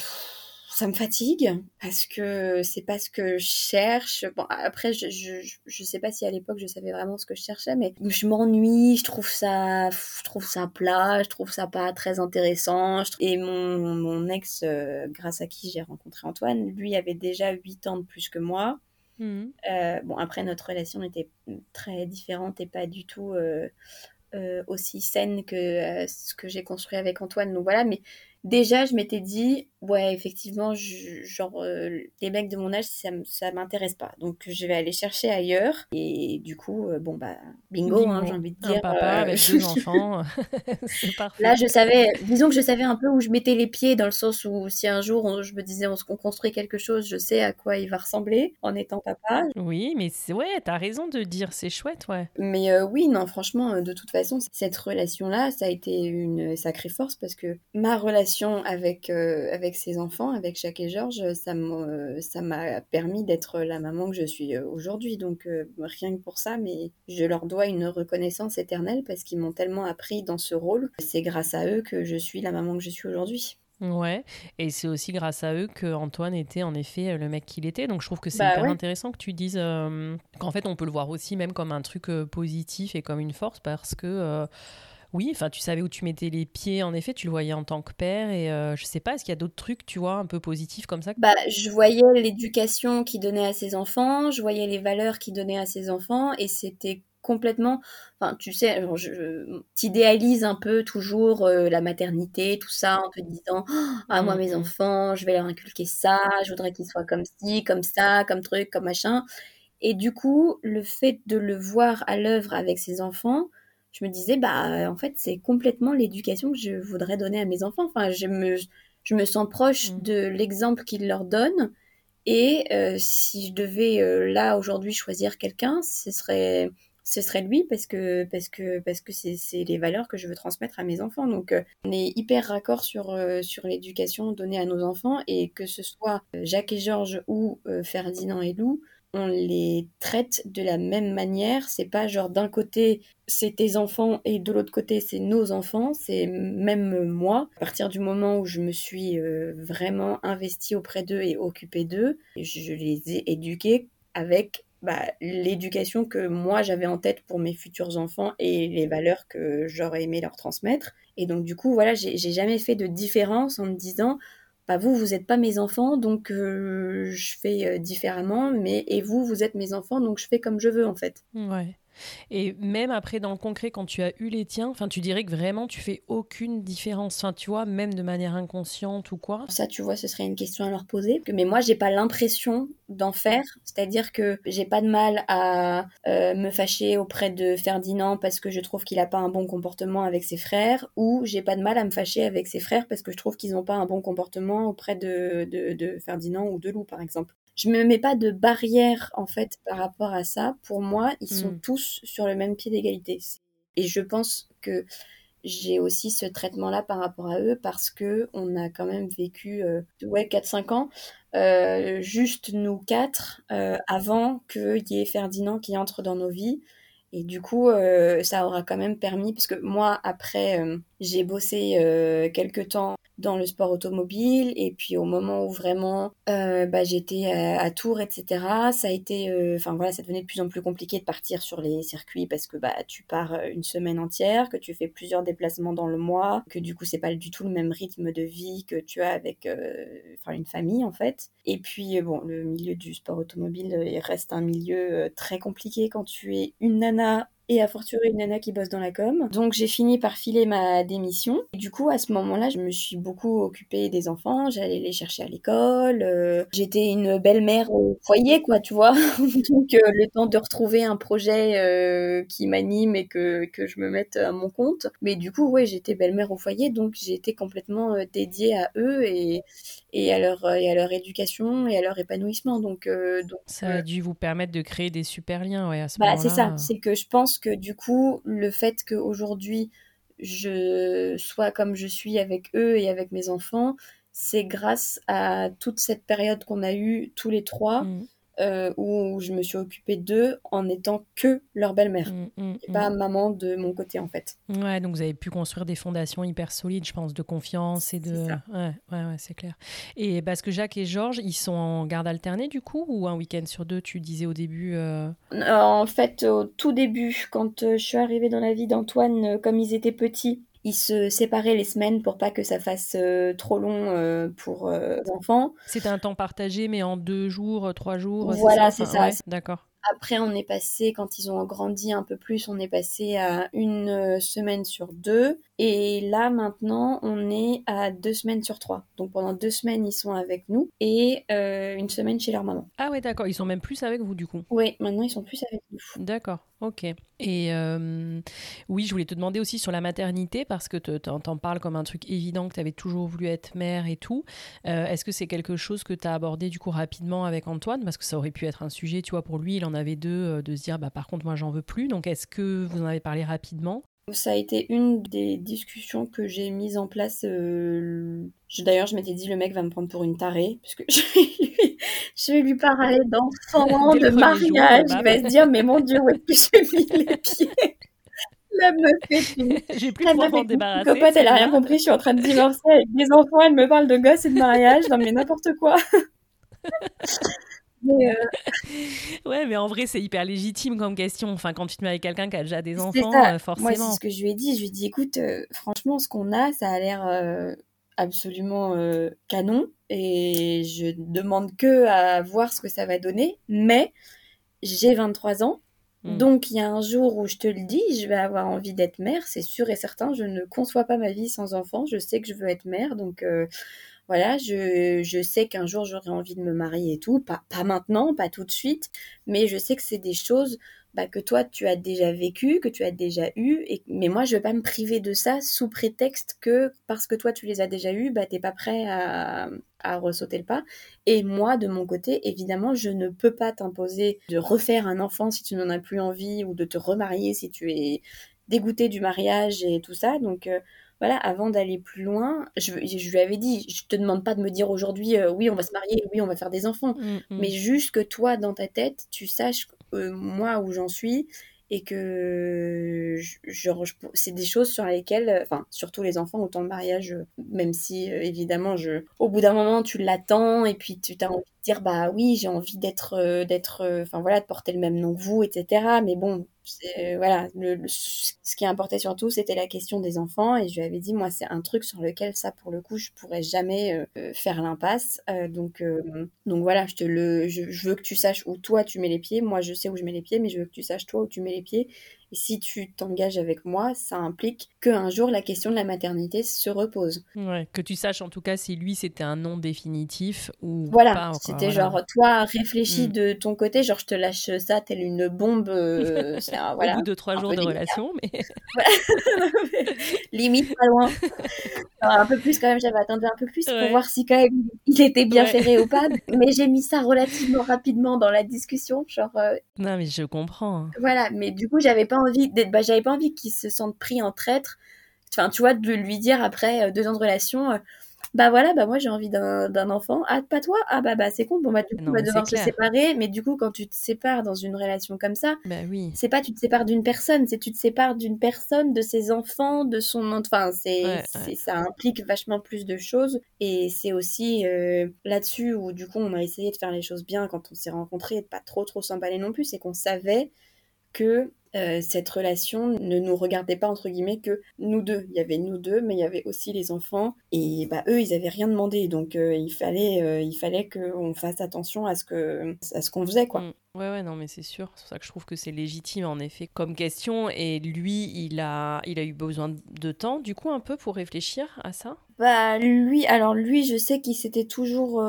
ça me fatigue parce que c'est pas ce que je cherche. Bon, après, je, je, je sais pas si à l'époque je savais vraiment ce que je cherchais, mais je m'ennuie, je trouve ça, je trouve ça plat, je trouve ça pas très intéressant. Et mon, mon ex, euh, grâce à qui j'ai rencontré Antoine, lui avait déjà 8 ans de plus que moi. Mmh. Euh, bon, après, notre relation était très différente et pas du tout euh, aussi saine que ce que j'ai construit avec Antoine. Donc voilà, mais déjà, je m'étais dit, ouais, effectivement, genre, euh, les mecs de mon âge, ça, ça m'intéresse pas. Donc, je vais aller chercher ailleurs. Et du coup, euh, bon, bah, bingo, hein, j'ai envie de dire. Un papa euh, avec deux enfants, c'est parfait. Là, je savais, disons que je savais un peu où je mettais les pieds, dans le sens où si un jour, je me disais, on, on construit quelque chose, je sais à quoi il va ressembler en étant papa. Oui, mais ouais, t'as raison de dire, c'est chouette, ouais. Mais oui, non, franchement, de toute façon, cette relation-là, ça a été une sacrée force parce que ma relation avec, avec avec ses enfants, avec Jacques et Georges, ça m'a permis d'être la maman que je suis euh, aujourd'hui. Donc euh, rien que pour ça, mais je leur dois une reconnaissance éternelle parce qu'ils m'ont tellement appris dans ce rôle. C'est grâce à eux que je suis la maman que je suis aujourd'hui. Ouais, et c'est aussi grâce à eux que Antoine était en effet le mec qu'il était. Donc je trouve que c'est bah hyper intéressant que tu dises euh, qu'en fait on peut le voir aussi même comme un truc positif et comme une force parce que oui, enfin, tu savais où tu mettais les pieds, en effet, tu le voyais en tant que père. Et euh, je sais pas, est-ce qu'il y a d'autres trucs, tu vois, un peu positifs comme ça Bah, je voyais l'éducation qu'il donnait à ses enfants, je voyais les valeurs qu'il donnait à ses enfants, et c'était complètement. Enfin, tu sais, je, t'idéalises un peu toujours euh, la maternité, tout ça, en te disant Ah, moi, mes mmh, mmh. enfants, je vais leur inculquer ça, je voudrais qu'ils soient comme ci, comme ça, comme truc, comme machin. Et du coup, le fait de le voir à l'œuvre avec ses enfants, je me disais, bah, en fait, c'est complètement l'éducation que je voudrais donner à mes enfants. Enfin, je me, je me sens proche mmh. de l'exemple qu'il leur donne. Et euh, si je devais, euh, là, aujourd'hui, choisir quelqu'un, ce serait, ce serait lui parce que, parce que, parce que c'est les valeurs que je veux transmettre à mes enfants. Donc, euh, on est hyper raccord sur, sur l'éducation donnée à nos enfants. Et que ce soit Jacques et Georges ou Ferdinand et Lou, on les traite de la même manière. C'est pas genre d'un côté c'est tes enfants et de l'autre côté c'est nos enfants. C'est même moi. À partir du moment où je me suis euh, vraiment investie auprès d'eux et occupée d'eux, je les ai éduqués avec bah, l'éducation que moi j'avais en tête pour mes futurs enfants et les valeurs que j'aurais aimé leur transmettre. Et donc du coup voilà, j'ai jamais fait de différence en me disant bah, vous, vous n'êtes pas mes enfants, donc euh, je fais euh, différemment, mais et vous, vous êtes mes enfants, donc je fais comme je veux en fait. Et même après, dans le concret, quand tu as eu les tiens, enfin, tu dirais que vraiment, tu fais aucune différence. Tu vois, même de manière inconsciente ou quoi. Ça, tu vois, ce serait une question à leur poser. Mais moi, j'ai pas l'impression d'en faire. C'est-à-dire que j'ai pas de mal à euh, me fâcher auprès de Ferdinand parce que je trouve qu'il a pas un bon comportement avec ses frères, ou j'ai pas de mal à me fâcher avec ses frères parce que je trouve qu'ils ont pas un bon comportement auprès de, de, de Ferdinand ou de Lou, par exemple je me mets pas de barrière en fait par rapport à ça. Pour moi, ils sont hmm. tous sur le même pied d'égalité. Et je pense que j'ai aussi ce traitement-là par rapport à eux parce que on a quand même vécu euh, ouais 4-5 ans euh, juste nous quatre euh, avant qu'il y ait Ferdinand qui entre dans nos vies et du coup ça aura quand même permis parce que moi après j'ai bossé quelques temps dans le sport automobile et puis au moment où vraiment euh, bah, j'étais à, Tours etc ça a été euh, enfin voilà ça devenait de plus en plus compliqué de partir sur les circuits parce que bah tu pars euh, une semaine entière que tu fais plusieurs déplacements dans le mois que du coup c'est pas du tout le même rythme de vie que tu as avec enfin une famille en fait. Et puis bon le milieu du sport automobile il reste un milieu très compliqué quand tu es une nana et à fortiori une nana qui bosse dans la com. Donc j'ai fini par filer ma démission. Et du coup, à ce moment-là, je me suis beaucoup occupée des enfants, j'allais les chercher à l'école, euh, j'étais une belle-mère au foyer, quoi, tu vois. Donc euh, le temps de retrouver un projet euh, qui m'anime et que, que je me mette à mon compte. Mais du coup, ouais, j'étais belle-mère au foyer, donc j'étais complètement dédiée à eux et, et à leur et à leur éducation et à leur épanouissement. Donc, donc ça a dû vous permettre de créer des super liens, ouais, à ce bah, c'est ça, c'est que je pense que du coup, le fait qu'aujourd'hui, je sois comme je suis avec eux et avec mes enfants, c'est grâce à toute cette période qu'on a eue tous les trois. Mmh. Euh, où je me suis occupée d'eux en étant que leur belle-mère, mmh, mmh, et pas maman de mon côté en fait. Ouais, donc vous avez pu construire des fondations hyper solides, je pense, de confiance et de. Ouais, ouais, ouais c'est clair. Et parce que Jacques et Georges, ils sont en garde alternée du coup, ou un week-end sur deux, tu disais au début euh? En fait, au tout début, quand euh, je suis arrivée dans la vie d'Antoine, comme ils étaient petits, ils se séparaient les semaines pour pas que ça fasse euh, trop long euh, pour euh, les enfants. C'était un temps partagé, mais en deux jours, trois jours. Voilà, c'est ça. D'accord. Après, on est passé, quand ils ont grandi un peu plus, on est passé à une semaine sur deux. Et là, maintenant, on est à deux semaines sur trois. Donc pendant deux semaines, ils sont avec nous et une semaine chez leur maman. Ah ouais, d'accord. Ils sont même plus avec vous, du coup. Oui, maintenant, ils sont plus avec nous. D'accord. Ok. Et oui, je voulais te demander aussi sur la maternité, parce que tu en parles comme un truc évident que tu avais toujours voulu être mère et tout. Est-ce que c'est quelque chose que tu as abordé du coup rapidement avec Antoine? Parce que ça aurait pu être un sujet, tu vois, pour lui, il en avait deux, de se dire, bah, par contre, moi, j'en veux plus. Donc, est-ce que vous en avez parlé rapidement? Ça a été une des discussions que j'ai mises en place. D'ailleurs, je m'étais dit, le mec va me prendre pour une tarée, puisque je, je vais lui parler d'enfants, de mariage. Il va se dire, mais mon Dieu, où est-ce que j'ai mis les pieds? La meuf fait J'ai plus de débarrasser. Copote, elle a rien compris. Je suis en train de divorcer avec des enfants. Elle me parle de gosses et de mariage. Non, mais n'importe quoi. Mais euh, Ouais, mais en vrai, c'est hyper légitime comme question. Enfin, quand tu te mets avec quelqu'un qui a déjà des enfants, euh, forcément. Moi, c'est ce que je lui ai dit. Je lui ai dit, écoute, euh, franchement, ce qu'on a, ça a l'air absolument canon. Et je demande que à voir ce que ça va donner. Mais j'ai 23 ans. Hmm. Donc, il y a un jour où je te le dis, je vais avoir envie d'être mère, c'est sûr et certain. Je ne conçois pas ma vie sans enfant. Je sais que je veux être mère. Donc, voilà, je, je sais qu'un jour j'aurai envie de me marier et tout, pas, maintenant, pas tout de suite, mais je sais que c'est des choses bah, que toi tu as déjà vécu, que tu as déjà eu, et, mais moi je vais pas me priver de ça sous prétexte que parce que toi tu les as déjà eu, bah t'es pas prêt à, à ressauter le pas. Et moi de mon côté, évidemment, je ne peux pas t'imposer de refaire un enfant si tu n'en as plus envie ou de te remarier si tu es dégoûté du mariage et tout ça, donc euh, voilà, avant d'aller plus loin, je, lui avais dit, je te demande pas de me dire aujourd'hui, euh, oui, on va se marier, oui, on va faire des enfants, mmh, mmh. mais juste que toi, dans ta tête, tu saches euh, moi où j'en suis et que c'est des choses sur lesquelles, enfin, surtout les enfants, autant le mariage, même si euh, évidemment, je, au bout d'un moment, tu l'attends et puis tu as envie de dire, bah oui, j'ai envie d'être, d'être, enfin voilà, de porter le même nom que vous, etc. Mais bon, voilà, le, ce qui importait surtout, c'était la question des enfants. Et je lui avais dit, moi, c'est un truc sur lequel, ça, pour le coup, je pourrais jamais euh, euh, faire l'impasse. Euh, donc, donc voilà, je, te le, je, veux que tu saches où toi tu mets les pieds. Moi, je sais où je mets les pieds, mais je veux que tu saches toi où tu mets les pieds. Et si tu t'engages avec moi, ça implique qu'un jour la question de la maternité se repose. Ouais, que tu saches en tout cas si lui c'était un nom définitif ou voilà, C'était genre toi réfléchis mm. de ton côté, genre je te lâche ça telle une bombe. Euh, voilà, Au bout de trois jours de relation, mais limite pas loin. un peu plus quand même, j'avais attendu un peu plus pour voir si quand même il était bien ferré ou pas. Mais j'ai mis ça relativement rapidement dans la discussion, genre. Euh, non mais je comprends. Hein. Voilà, mais du coup j'avais pas envie bah, j'avais pas envie qu'il se sente pris en traître. Enfin, tu vois, de lui dire après euh, deux ans de relation, euh, bah voilà, bah moi j'ai envie d'un enfant. Ah, pas toi? Ah bah bah c'est con, bon bah du coup on va devoir se séparer. Mais du coup, quand tu te sépares dans une relation comme ça, bah oui. c'est pas tu te sépares d'une personne, c'est tu te sépares d'une personne, de ses enfants, de son... Enfin, c'est ça implique vachement plus de choses. Et c'est aussi euh, là-dessus où du coup on a essayé de faire les choses bien quand on s'est rencontrés, de pas trop trop s'emballer non plus, c'est qu'on savait que euh, cette relation ne nous regardait pas entre guillemets que nous deux. Il y avait nous deux, mais il y avait aussi les enfants. Et bah eux, ils avaient rien demandé, donc euh, il fallait, euh, il fallait qu'on fasse attention à ce que, à ce qu'on faisait quoi. Mm. Ouais, ouais, non, mais c'est sûr. C'est pour ça que je trouve que c'est légitime, en effet, comme question. Et lui, il a, il a eu besoin de temps, du coup, un peu pour réfléchir à ça? Bah, lui, alors lui, je sais qu'il s'était toujours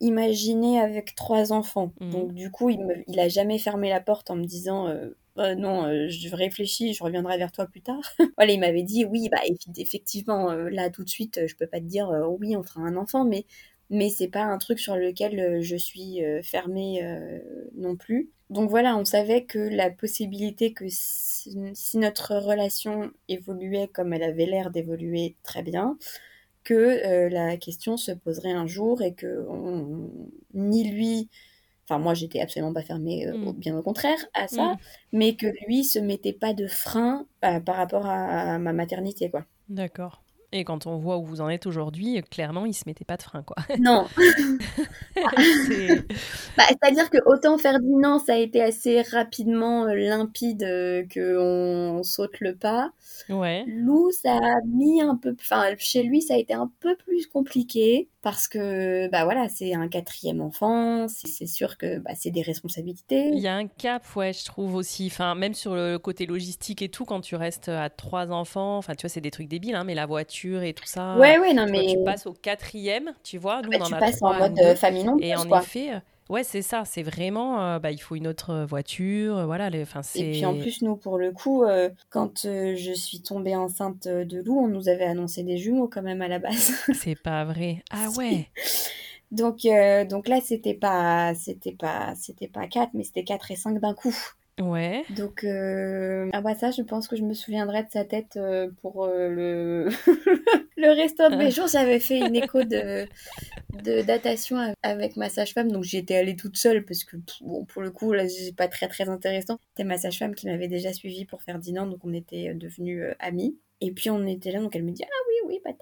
imaginé avec trois enfants. Mm. Donc, du coup, il, me, il a jamais fermé la porte en me disant euh, non, euh, je réfléchis, je reviendrai vers toi plus tard. voilà, il m'avait dit oui, bah effectivement, euh, là tout de suite, je peux pas te dire oui, on fera un enfant, mais mais c'est pas un truc sur lequel je suis fermée non plus. Donc voilà, on savait que la possibilité que si, notre relation évoluait comme elle avait l'air d'évoluer très bien, que euh, la question se poserait un jour et que ni lui, enfin moi j'étais absolument pas fermée, euh, mm. bien au contraire à ça, mm. mais que lui se mettait pas de frein euh, par rapport à, à ma maternité quoi. D'accord. Et quand on voit où vous en êtes aujourd'hui, clairement, il se mettait pas de frein, quoi. Non. bah, C'est-à-dire que autant Ferdinand, ça a été assez rapidement euh, limpide euh, qu'on saute le pas. Ouais. Lou, ça a mis un peu... Enfin, chez lui, ça a été un peu plus compliqué parce que bah voilà c'est un quatrième enfant c'est sûr que bah, c'est des responsabilités. Il y a un cap ouais je trouve aussi. Enfin même sur le côté logistique et tout quand tu restes à trois enfants enfin tu vois c'est des trucs débiles hein, mais la voiture et tout ça ouais ouais non mais tu passes au quatrième tu vois nous bah, on en tu passes en mode euh, famille non et en effet euh, Ouais, c'est ça. C'est vraiment, euh, bah, il faut une autre voiture, voilà. Les, et puis en plus, nous, pour le coup, quand je suis tombée enceinte de Lou, on nous avait annoncé des jumeaux quand même à la base. c'est pas vrai. Ah ouais. donc, donc là, c'était pas, c'était pas, c'était pas 4, mais c'était 4 et 5 d'un coup. Ouais. Donc, euh... ah bah ça, je pense que je me souviendrai de sa tête euh, pour euh, le... le restant de mes jours. J'avais fait une écho de, de datation avec ma sage-femme, donc j'y étais allée toute seule parce que, bon, pour le coup, là, c'est pas très très intéressant. C'était ma sage-femme qui m'avait déjà suivi pour Ferdinand, donc on était devenus euh, amis. Et puis on était là, donc elle me dit Ah oui, oui, bah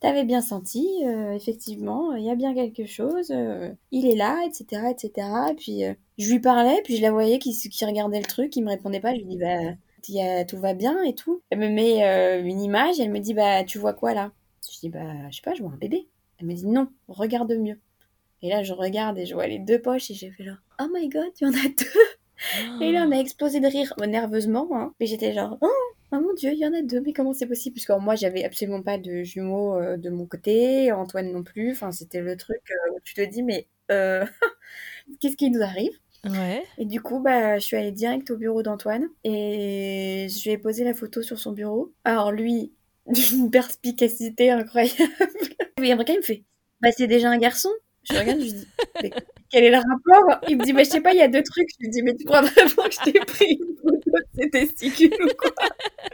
t'avais bien senti, euh, effectivement, il y a bien quelque chose, euh, il est là, etc., etc. Et puis euh, je lui parlais, puis je la voyais qui, qui regardait le truc, qui me répondait pas. Je lui dis bah tout va bien et tout. Elle me met une image, elle me dit bah tu vois quoi là? Je dis bah je sais pas, je vois un bébé. Elle me dit non, regarde mieux. Et là je regarde et je vois les deux poches et j'ai fait genre oh my god, il y en a deux. Et là on a explosé de rire nerveusement, hein. Et j'étais genre oh Oh mon dieu, il y en a deux, mais comment c'est possible? Parce que moi, j'avais absolument pas de jumeaux euh, de mon côté, Antoine non plus. Enfin, c'était le truc euh, où tu te dis, mais euh, qu'est-ce qui nous arrive? Ouais. Et du coup, bah, je suis allée direct au bureau d'Antoine et je lui ai posé la photo sur son bureau. Alors lui, d'une perspicacité incroyable. Et après, il me fait, bah, c'est déjà un garçon. Je regarde, je lui dis, mais quel est le rapport? Il me dit, mais je sais pas, il y a deux trucs. Je lui dis, mais tu crois vraiment que je t'ai pris une photo de ses testicules ou quoi?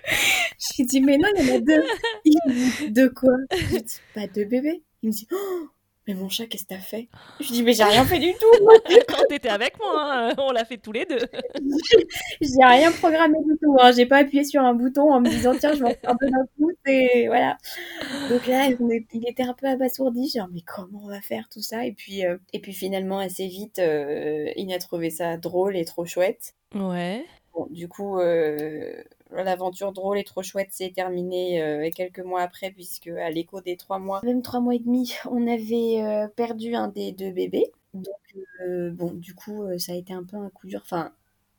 Je lui dis, mais non, il y en a deux. Il me dit, de quoi? Je lui dis, pas deux bébés. Il me dit, oh, mais mon chat, qu'est-ce que t'as fait? Je dis, mais j'ai rien fait du tout. Quand t'étais avec moi, hein, on l'a fait tous les deux. j'ai rien programmé du tout. Hein. J'ai pas appuyé sur un bouton en me disant, tiens, je vais en faire un peu d'un coup. Et voilà. Donc là, il était un peu abasourdi. Genre, mais comment on va faire tout ça? Et puis, euh, et puis finalement, assez vite, euh, il a trouvé ça drôle et trop chouette. Ouais. Bon, du coup, euh, l'aventure drôle et trop chouette s'est terminée euh, quelques mois après, puisque à l'écho des trois mois, même trois mois et demi, on avait euh, perdu un des deux bébés. Donc, euh, bon, du coup, ça a été un peu un coup dur. Enfin,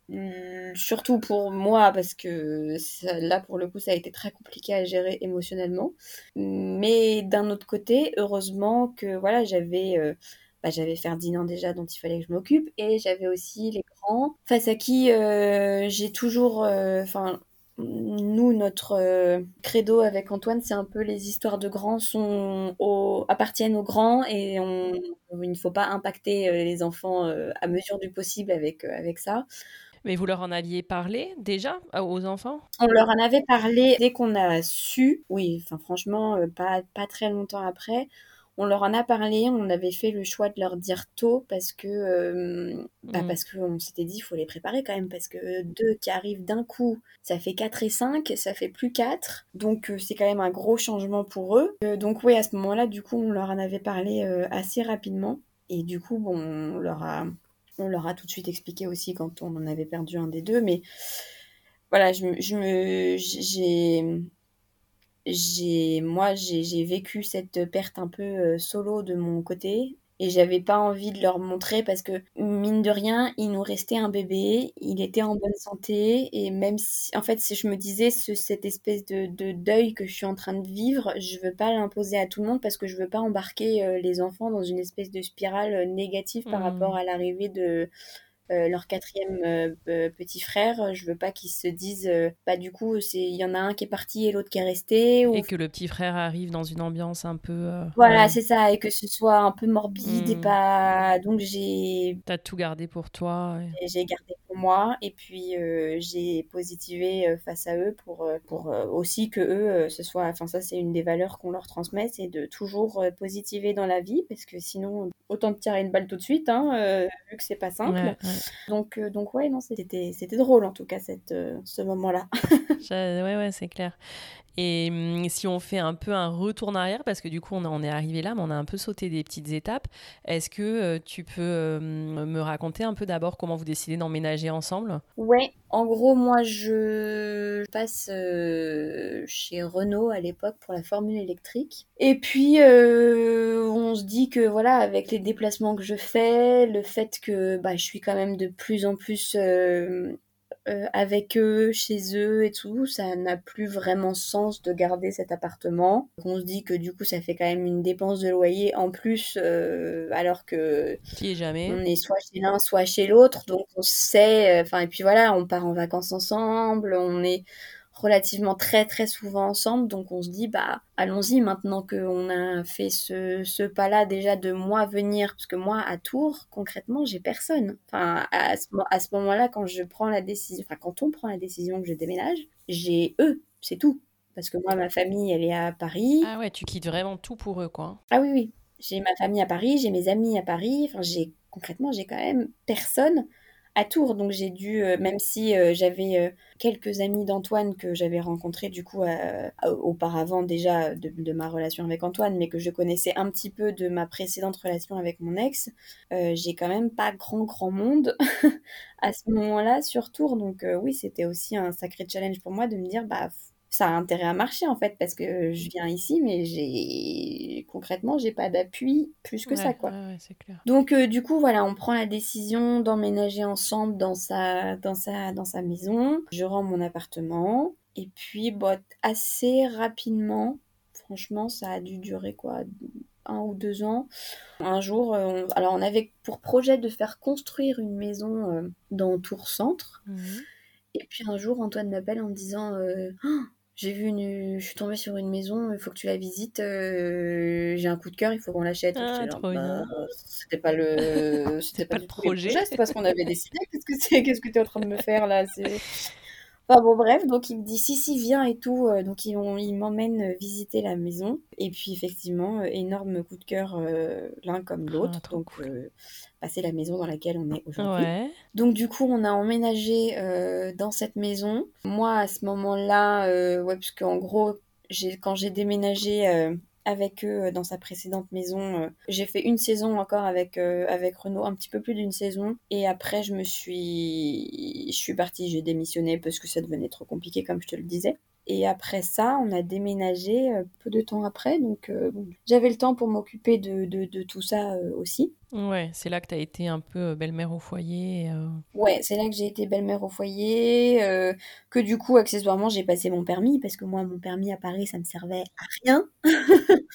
mm, surtout pour moi, parce que là, pour le coup, ça a été très compliqué à gérer émotionnellement. Mais d'un autre côté, heureusement que voilà, j'avais. Bah, j'avais Ferdinand déjà dont il fallait que je m'occupe et j'avais aussi les grands face à qui j'ai toujours enfin nous, notre euh, credo avec Antoine, c'est un peu les histoires de grands sont appartiennent aux grands et on, il ne faut pas impacter euh, les enfants euh, à mesure du possible avec, avec ça. Mais vous leur en aviez parlé déjà aux enfants? On leur en avait parlé dès qu'on a su, oui, enfin franchement, pas, pas très longtemps après on leur en a parlé, on avait fait le choix de leur dire tôt parce que euh, bah mm. parce qu'on s'était dit il faut les préparer quand même parce que deux qui arrivent d'un coup, ça fait 4 et 5, ça fait plus 4. Donc euh, c'est quand même un gros changement pour eux. Euh, donc oui, à ce moment-là, du coup, on leur en avait parlé assez rapidement et du coup, bon, on leur a on leur a tout de suite expliqué aussi quand on en avait perdu un des deux mais voilà, je, je me j'ai j'ai moi j'ai vécu cette perte un peu euh, solo de mon côté et j'avais pas envie de leur montrer parce que mine de rien il nous restait un bébé il était en bonne santé et même si en fait si je me disais ce, cette espèce de, de, deuil que je suis en train de vivre je veux pas l'imposer à tout le monde parce que je veux pas embarquer euh, les enfants dans une espèce de spirale euh, négative par mmh. rapport à l'arrivée de euh, leur quatrième euh, petit frère, je veux pas qu'ils se disent, bah du coup, c'est il y en a un qui est parti et l'autre qui est resté. Ou... Et que le petit frère arrive dans une ambiance un peu. voilà, c'est ça, et que ce soit un peu morbide et hmm. pas. Donc j'ai. T'as tout gardé pour toi. J'ai gardé pour moi, et puis j'ai positivé face à eux pour pour aussi que eux, ce soit. Enfin ça, c'est une des valeurs qu'on leur transmet, c'est de toujours positiver dans la vie, parce que sinon, autant te tirer une balle tout de suite, hein, vu que c'est pas simple. Donc, euh, donc ouais, non, c'était, c'était drôle en tout cas cette, euh, ce moment-là. ouais, ouais, c'est clair. Et hum, si on fait un peu un retour en arrière, parce que du coup on, est arrivé là, mais on a un peu sauté des petites étapes, est-ce que euh, tu peux me raconter un peu d'abord comment vous décidez d'emménager ensemble? Ouais, en gros moi je passe chez Renault à l'époque pour la formule électrique. Et puis on se dit que voilà, avec les déplacements que je fais, le fait que bah, je suis quand même de plus en plus euh, euh, avec eux, chez eux et tout, ça n'a plus vraiment sens de garder cet appartement. on se dit que du coup, ça fait quand même une dépense de loyer en plus, euh, alors que qui jamais. on est soit chez l'un, soit chez l'autre, donc on sait. Enfin, et puis voilà, on part en vacances ensemble, on est relativement très très souvent ensemble. Donc on se dit, bah allons-y maintenant qu'on a fait ce, ce pas-là déjà de moi venir, parce que moi à Tours, concrètement, j'ai personne. Enfin, à ce, à ce moment-là, quand je prends la décision, enfin quand on prend la décision que je déménage, j'ai eux, c'est tout. Parce que moi, ma famille, elle est à Paris. Ah ouais, tu quittes vraiment tout pour eux, quoi. Ah oui, oui. J'ai ma famille à Paris, j'ai mes amis à Paris. Enfin, j'ai concrètement, j'ai quand même personne à Tours. Donc j'ai dû, euh, même si euh, j'avais euh, quelques amis d'Antoine que j'avais rencontrés du coup auparavant déjà de, ma relation avec Antoine, mais que je connaissais un petit peu de ma précédente relation avec mon ex, j'ai quand même pas grand grand monde à ce moment-là sur Tours. Donc oui, c'était aussi un sacré challenge pour moi de me dire bah ça a intérêt à marcher en fait parce que je viens ici mais j'ai concrètement j'ai pas d'appui plus que ça quoi. Donc euh, du coup voilà, on prend la décision d'emménager ensemble dans sa dans sa dans sa maison. Je rends mon appartement et puis bah, assez rapidement, franchement, ça a dû durer quoi un ou deux ans. Un jour, euh, alors on avait pour projet de faire construire une maison euh, dans Tours Centre. Mmh. Et puis un jour, Antoine m'appelle en me disant oh, j'ai vu une, je suis tombée sur une maison, il faut que tu la visites. Euh, j'ai un coup de cœur, il faut qu'on l'achète. Ah, bah, c'était pas le, c'était pas, le projet. C'est pas ce qu'on avait décidé. Qu'est-ce que c'est Qu'est-ce que tu es en train de me faire là Enfin bon, bref, donc il me dit si, si, viens et tout. Euh, donc ils, ils m'emmènent visiter la maison. Et puis effectivement, euh, énorme coup de cœur euh, l'un comme ah, l'autre. donc passer la maison dans laquelle on est aujourd'hui. Donc du coup, on a emménagé dans cette maison. Moi, à ce moment-là, ouais, parce qu'en gros, quand j'ai déménagé avec eux euh, dans sa précédente maison. Euh, j'ai fait une saison encore avec, euh, avec Renault, un petit peu plus d'une saison. Et après, je me suis, je suis partie, j'ai démissionné parce que ça devenait trop compliqué, comme je te le disais. Et après ça, on a déménagé euh, peu de temps après. Donc, euh, j'avais le temps pour m'occuper de, de, tout ça euh, aussi. Ouais, c'est là que tu as été un peu belle-mère au foyer. Ouais, c'est là que j'ai été belle-mère au foyer. que du coup, accessoirement, j'ai passé mon permis. Parce que moi, mon permis à Paris, ça me servait à rien.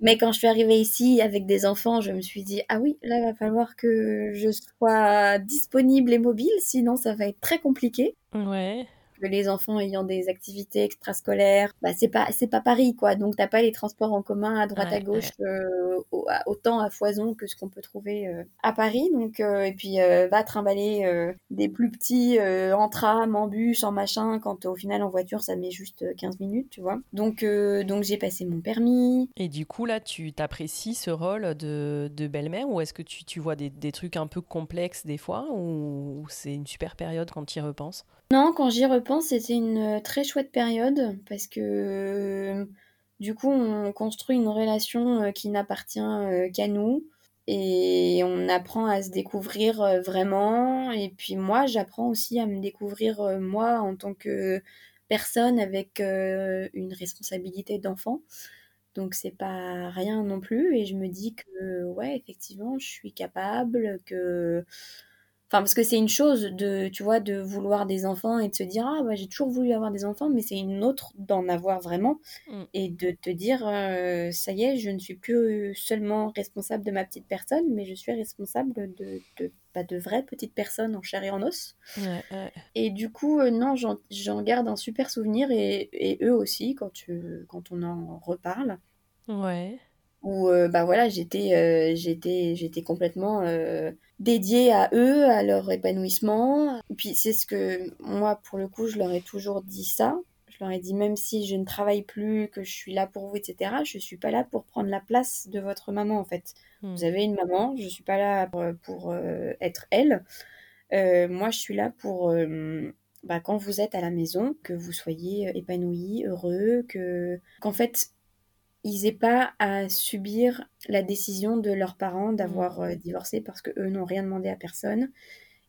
Mais quand je suis arrivée ici avec des enfants, je me suis dit, ah oui, là, il va falloir que je sois disponible et mobile. Sinon, ça va être très compliqué. Ouais les enfants ayant des activités extrascolaires, bah c'est pas c'est pas Paris quoi. Donc t'as pas les transports en commun à droite à gauche euh, autant à foison que ce qu'on peut trouver euh, à Paris. Donc euh, et puis va trimballer des plus petits en tram, en bus, en machin quand au final en voiture ça met juste 15 minutes, tu vois. Donc donc j'ai passé mon permis. Et du coup là tu t'apprécies ce rôle de, de belle-mère ou est-ce que tu, tu vois des, des, trucs un peu complexes des fois ou c'est une super période quand tu y repenses? Non, quand j'y repense, c'était une euh, très chouette période parce que euh, du coup, on construit une relation euh, qui n'appartient qu'à nous et on apprend à se découvrir vraiment. Et puis moi, j'apprends aussi à me découvrir moi en tant que personne avec une responsabilité d'enfant. Donc c'est pas rien non plus et je me dis que ouais, effectivement, je suis capable que Enfin, parce que c'est une chose de, tu vois, de vouloir des enfants et de se dire, ah, bah, j'ai toujours voulu avoir des enfants, mais c'est une autre d'en avoir vraiment Mm. et de te dire, euh, ça y est, je ne suis plus seulement responsable de ma petite personne, mais je suis responsable de, de, bah, de vraies petites personnes en chair et en os. Ouais, ouais. Et du coup, euh, non, j'en j'en garde un super souvenir et, et eux aussi quand, tu, quand on en reparle. Ouais. Où, euh, bah voilà, j'étais euh, j'étais j'étais complètement euh, dédiée à eux, à leur épanouissement. Et puis c'est ce que moi, pour le coup, je leur ai toujours dit ça. Je leur ai dit, même si je ne travaille plus, que je suis là pour vous, etc., je suis pas là pour prendre la place de votre maman, en fait. Mm. Vous avez une maman, je suis pas là pour, pour, euh, être elle. Moi, je suis là pour, bah, quand vous êtes à la maison, que vous soyez épanoui, heureux, que qu'en fait, ils aient pas à subir la décision de leurs parents d'avoir euh, divorcé parce que eux n'ont rien demandé à personne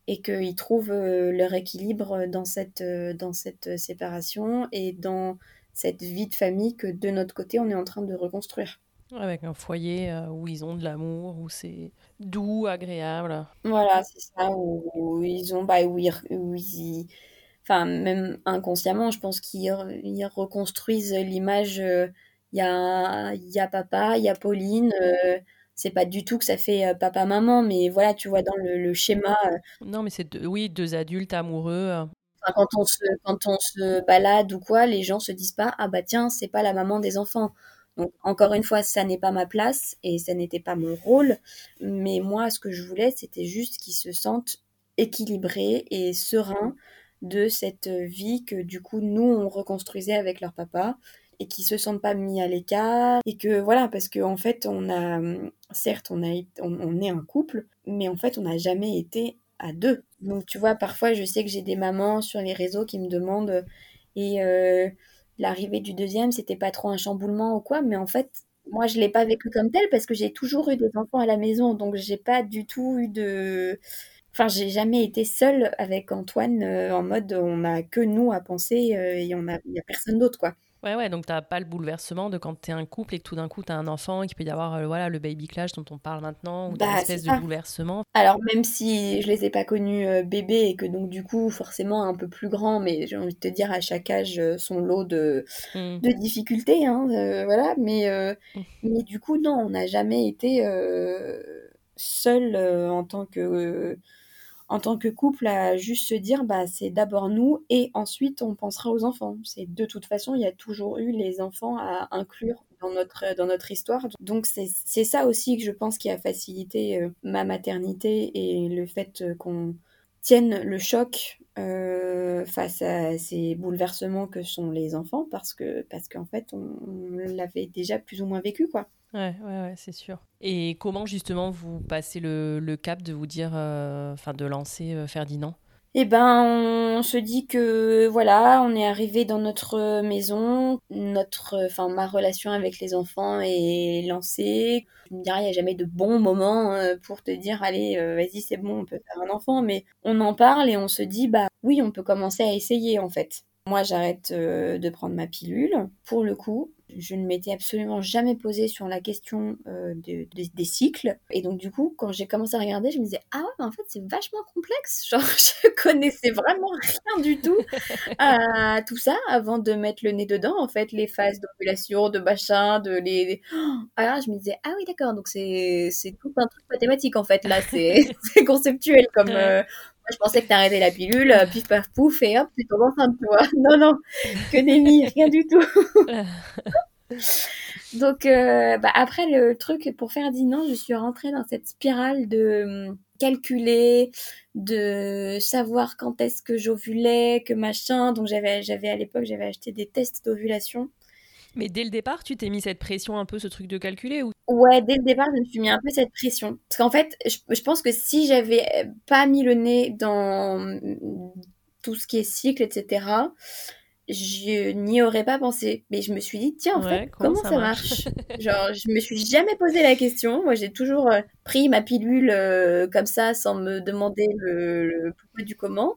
et qu'ils trouvent euh, leur équilibre dans cette, euh, dans cette séparation et dans cette vie de famille que de notre côté, on est en train de reconstruire. Avec un foyer où ils ont de l'amour, où c'est doux, agréable. Voilà, c'est ça, où, où ils ont, bah, où ils, où ils- enfin, même inconsciemment, je pense qu'ils re- ils reconstruisent l'image. Il y a, y a papa, il y a Pauline. euh, c'est pas du tout que ça fait euh, papa-maman, mais voilà, tu vois, dans le, le schéma, euh, Non, mais c'est deux, oui, deux adultes amoureux. euh. enfin, quand on se, quand on se balade ou quoi, les gens se disent pas, ah bah tiens, c'est pas la maman des enfants. Donc, encore une fois, ça n'est pas ma place et ça n'était pas mon rôle. Mais moi, ce que je voulais, c'était juste qu'ils se sentent équilibrés et sereins de cette vie que du coup, nous, on reconstruisait avec leur papa et qu'ils se sentent pas mis à l'écart et que voilà parce que en fait on a certes on a on, est un couple mais en fait on n'a jamais été à deux. Donc tu vois parfois je sais que j'ai des mamans sur les réseaux qui me demandent et euh, l'arrivée du deuxième c'était pas trop un chamboulement ou quoi? Mais en fait moi je l'ai pas vécu comme tel parce que j'ai toujours eu des enfants à la maison. Donc j'ai pas du tout eu de Enfin, j'ai jamais été seule avec Antoine euh, en mode on a que nous à penser euh, et on a, a personne d'autre quoi. Ouais, ouais, donc t'as pas le bouleversement de quand t'es un couple et que tout d'un coup t'as un enfant et qu'il peut y avoir euh, voilà, le baby clash dont on parle maintenant, ou Bah, espèce de ça. bouleversement. Alors même si je les ai pas connus euh, bébés et que donc du coup forcément un peu plus grands, mais j'ai envie de te dire à chaque âge euh, son lot de, Mm. de difficultés, hein, voilà. Mais euh, Mm. mais du coup non, on n'a jamais été seul en tant que en tant que couple à juste se dire bah c'est d'abord nous et ensuite on pensera aux enfants. C'est de toute façon il y a toujours eu les enfants à inclure dans notre dans notre histoire. Donc c'est ça aussi que je pense qui a facilité euh, ma maternité et le fait euh, qu'on tienne le choc euh, face à ces bouleversements que sont les enfants parce que parce qu'en fait on, l'avait déjà plus ou moins vécu quoi. Ouais, ouais, c'est sûr. Et comment justement vous passez le, le cap de vous dire, euh, enfin de lancer euh, Ferdinand? Eh ben, on se dit que voilà, on est arrivé dans notre maison, notre, enfin ma relation avec les enfants est lancée. Je me dirais, il n'y a jamais de bon moment euh, pour te dire, allez, euh, vas-y, c'est bon, on peut faire un enfant, mais on en parle et on se dit, bah oui, on peut commencer à essayer en fait. Moi, j'arrête euh, de prendre ma pilule. Pour le coup, je ne m'étais absolument jamais posée sur la question euh, de- de- des cycles. Et donc, du coup, quand j'ai commencé à regarder, je me disais, ah ouais, mais en fait, c'est vachement complexe. Genre, je connaissais vraiment rien du tout à tout ça avant de mettre le nez dedans. En fait, les phases d'ovulation, de machin, de les. les- Oh alors, je me disais, ah oui, d'accord, donc c'est tout un truc mathématique en fait. Là, c'est conceptuel comme. euh, je pensais que t'arrêtais la pilule, euh, pif paf pouf, et hop, tu tombes enceinte, tu vois. Non, non, que nenni, rien du tout. Donc, euh, bah, après le truc pour Ferdinand, je suis rentrée dans cette spirale de hum, calculer, de savoir quand est-ce que j'ovulais, que machin. Donc, j'avais, j'avais à l'époque, j'avais acheté des tests d'ovulation. Mais dès le départ, tu t'es mis cette pression un peu, ce truc de calculer ou... Ouais, dès le départ, je me suis mis un peu cette pression. Parce qu'en fait, je, je pense que si j'avais pas mis le nez dans hum, tout ce qui est cycle, etc., je n'y aurais pas pensé. Mais je me suis dit, tiens, en Ouais, fait, comment comment ça ça marche marche? Genre, je me suis jamais posé la question. Moi, j'ai toujours euh, pris ma pilule euh, comme ça, sans me demander le, le pourquoi du comment.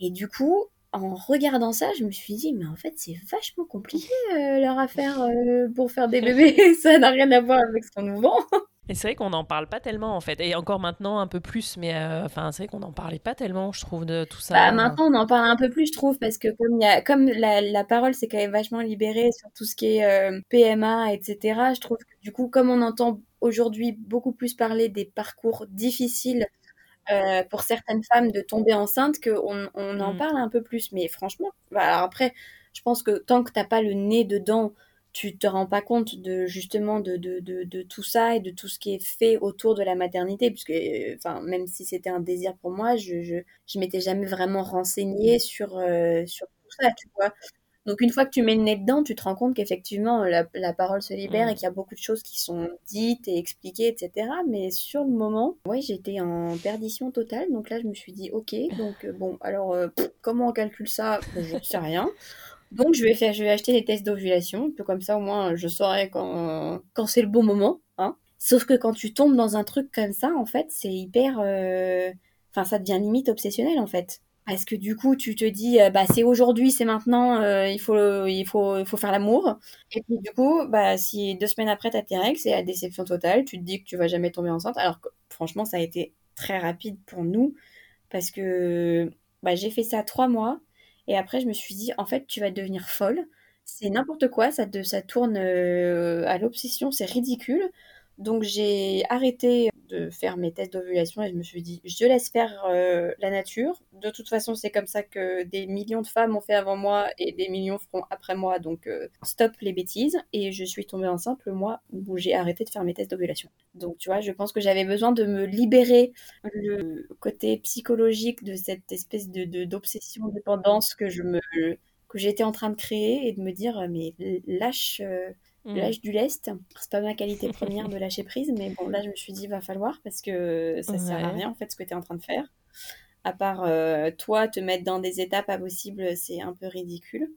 Et du coup, en regardant ça, je me suis dit, mais en fait, c'est vachement compliqué euh, leur affaire euh, pour faire des bébés. Ça n'a rien à voir avec ce qu'on nous vend. Et c'est vrai qu'on n'en parle pas tellement en fait, et encore maintenant un peu plus, mais euh, enfin c'est vrai qu'on n'en parlait pas tellement, je trouve, de tout ça. Bah, maintenant on en parle un peu plus, je trouve, parce que comme, y a, comme la, la parole s'est quand même vachement libérée sur tout ce qui est euh, PMA, etc., je trouve que du coup, comme on entend aujourd'hui beaucoup plus parler des parcours difficiles euh, pour certaines femmes de tomber enceinte, qu'on on en mm. parle un peu plus. Mais franchement, bah, après, je pense que tant que t'as pas le nez dedans, tu te rends pas compte de justement de, de, de, de, tout ça et de tout ce qui est fait autour de la maternité puisque enfin même si c'était un désir pour moi je je, je m'étais jamais vraiment renseignée sur euh, sur tout ça tu vois donc une fois que tu mets le nez dedans tu te rends compte qu'effectivement la, la, parole se libère mmh. et qu'il y a beaucoup de choses qui sont dites et expliquées etc mais sur le moment ouais j'étais en perdition totale donc là je me suis dit ok donc euh, bon alors euh, comment on calcule ça? Je ne sais rien donc je vais faire, je vais acheter des tests d'ovulation, un peu comme ça au moins je saurai quand, quand c'est le bon moment. Hein. Sauf que quand tu tombes dans un truc comme ça, en fait, c'est hyper, euh, enfin ça devient limite obsessionnel en fait. Parce que du coup, tu te dis, euh, bah c'est aujourd'hui, c'est maintenant, euh, il faut, faire l'amour. Et puis du coup, bah si deux semaines après t'as tes règles, c'est la déception totale. Tu te dis que tu vas jamais tomber enceinte. Alors franchement, ça a été très rapide pour nous parce que bah, j'ai fait ça trois mois et après, je me suis dit, en fait, tu vas devenir folle. C'est n'importe quoi, ça, ça tourne euh, à l'obsession, c'est ridicule. Donc j'ai arrêté de faire mes tests d'ovulation et je me suis dit, je laisse faire euh, la nature. De toute façon, c'est comme ça que des millions de femmes ont fait avant moi et des millions feront après moi. Donc euh, stop les bêtises. Et je suis tombée enceinte le mois où j'ai arrêté de faire mes tests d'ovulation. Donc tu vois, je pense que j'avais besoin de me libérer le côté psychologique de cette espèce de d'obsession, dépendance que je me que j'étais en train de créer et de me dire mais lâche Mm. L'âge du lest, c'est pas ma qualité première de lâcher prise, mais bon, là, je me suis dit, va falloir parce que ça sert à rien, en fait, ce que tu es en train de faire. À part euh, toi, te mettre dans des étapes impossibles, c'est un peu ridicule.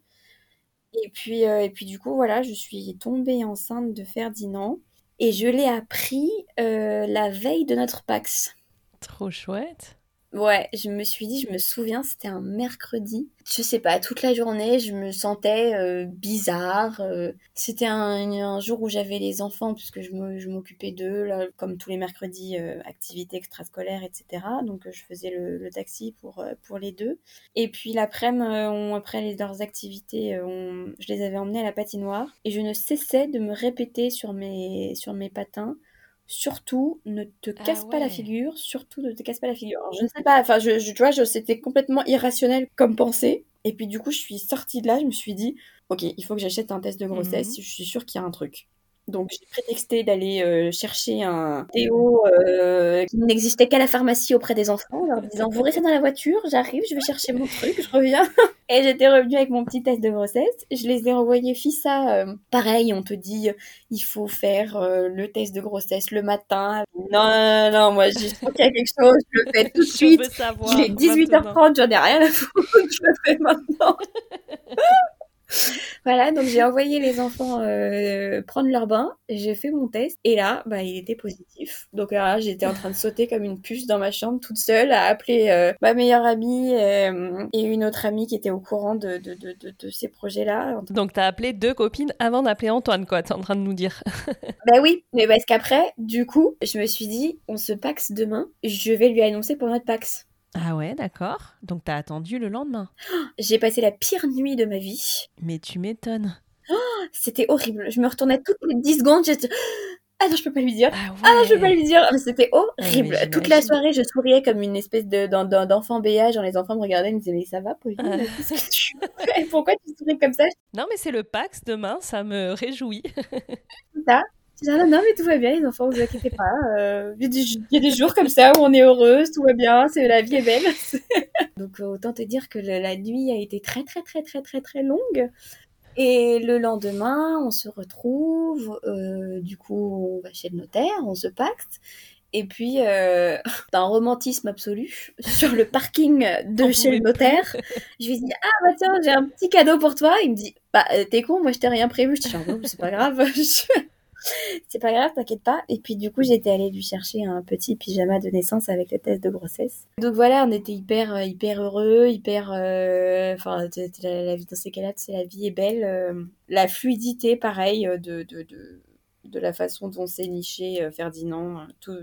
Et puis, euh, et puis, du coup, voilà, je suis tombée enceinte de Ferdinand et je l'ai appris euh, la veille de notre Pax. Trop chouette. Ouais, je me suis dit, je me souviens, c'était un mercredi. Je sais pas, toute la journée, je me sentais euh, bizarre. Euh. c'était un, jour où j'avais les enfants, puisque je m'occupais d'eux, comme tous les mercredis, euh, activités extrascolaires, etc. Donc je faisais le, taxi pour, les deux. Et puis l'après-midi, après les, leurs activités, je les avais emmenés à la patinoire. Et je ne cessais de me répéter sur mes patins surtout ne te ah casse pas la figure, surtout ne te casse pas la figure. je ne sais pas, enfin, je, je, tu vois, c'était complètement irrationnel comme pensée. Et puis du coup, je suis sortie de là, je me suis dit, ok, il faut que j'achète un test de grossesse, mhm. je suis sûre qu'il y a un truc. Donc j'ai prétexté d'aller euh, chercher un théo euh, qui n'existait qu'à la pharmacie auprès des enfants, en leur disant vous restez dans la voiture, j'arrive, je vais chercher mon truc, je reviens. Et j'étais revenue avec mon petit test de grossesse. Je les ai envoyés FISA. Euh, pareil, on te dit il faut faire le test de grossesse le matin. Non, non, non, moi j'ai qu'il y a quelque chose, je le fais tout de suite. Il est 18h30, j'en ai rien à foutre, je le fais maintenant. voilà, donc j'ai envoyé les enfants euh, prendre leur bain, j'ai fait mon test et là, bah, il était positif. Donc là, j'étais en train de sauter comme une puce dans ma chambre toute seule à appeler euh, ma meilleure amie euh, et une autre amie qui était au courant de, de, de, de, ces projets-là. Donc t'as appelé deux copines avant d'appeler Antoine, quoi, t'es en train de nous dire. bah oui, mais parce qu'après, du coup, je me suis dit, on se paxe demain, je vais lui annoncer pour notre pax. Ah ouais, d'accord. Donc t'as attendu le lendemain. J'ai passé la pire nuit de ma vie. Mais tu m'étonnes. c'était horrible. Je me retournais toutes les 10 secondes. J'étais... Ah non, je peux pas lui dire. Ah, ah je peux pas lui dire. C'était horrible. Toute la soirée, je souriais comme une espèce de, d'enfant béage. Genre, les enfants me regardaient et me disaient, mais ça va, Pauline? Ah. Pourquoi tu souris comme ça? Non, mais c'est le Pax demain, ça me réjouit. ça. Non, non, mais tout va bien, les enfants, vous inquiétez pas. Euh, il y, a des jours comme ça où on est heureuse, tout va bien, c'est la vie est belle. Donc autant te dire que la nuit a été très très très très très très longue. Et le lendemain, on se retrouve, euh, du coup, on va chez le notaire, on se pacte. Et puis, euh, un romantisme absolu sur le parking de chez le notaire. Je lui dis, ah bah tiens, j'ai un petit cadeau pour toi. Il me dit, bah t'es con, moi je t'ai rien prévu. Je dis, oh, c'est pas grave. c'est pas grave, t'inquiète pas. Et puis du coup, j'étais allée lui chercher un petit pyjama de naissance avec le test de grossesse. Donc voilà, on était hyper euh, hyper heureux, hyper euh, enfin la, vie dans ces cas-là, c'est la vie est belle, euh, la fluidité pareil de, de, de de la façon dont c'est niché Ferdinand. Tout...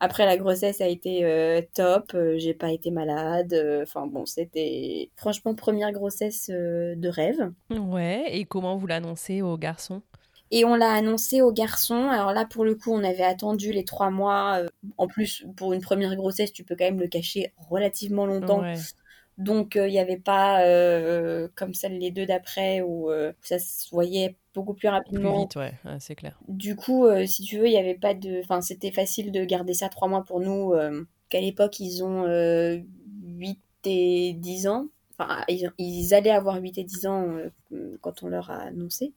Après la grossesse a été top, j'ai pas été malade. Enfin bon, c'était franchement première grossesse de rêve. Ouais, et comment vous l'annoncez aux garçons et on l'a annoncé aux garçons. Alors là, pour le coup, on avait attendu les trois mois. Euh, en plus, pour une première grossesse, tu peux quand même le cacher relativement longtemps. Donc, euh, il n'y avait pas euh, comme celle les deux d'après où ça se voyait beaucoup plus rapidement. Plus vite, ouais, c'est clair. Du coup, si tu veux, il n'y avait pas de. Enfin, c'était facile de garder ça trois mois pour nous. Qu'à l'époque, ils ont 8 et 10 ans. Enfin, ils, ils, allaient avoir 8 et 10 ans quand on leur a annoncé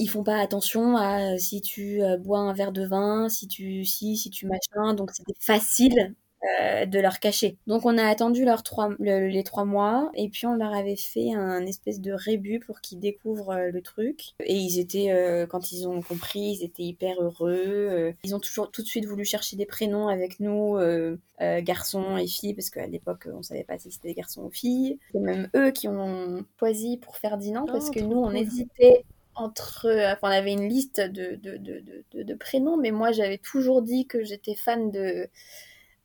ils font pas attention à si tu euh, bois un verre de vin, si tu si, si tu machin. Donc c'était facile euh, de leur cacher. Donc on a attendu leurs trois, les trois mois et puis on leur avait fait un espèce de rébut pour qu'ils découvrent euh, le truc. Et ils étaient, quand ils ont compris, ils étaient hyper heureux. ils ont toujours tout de suite voulu chercher des prénoms avec nous, garçons et filles, parce qu'à l'époque on savait pas si c'était garçons ou filles. C'est même eux qui ont choisi pour Ferdinand parce oh, que nous on hésitait entre. Enfin, on avait une liste de, de, de, de, prénoms, mais moi j'avais toujours dit que j'étais fan de.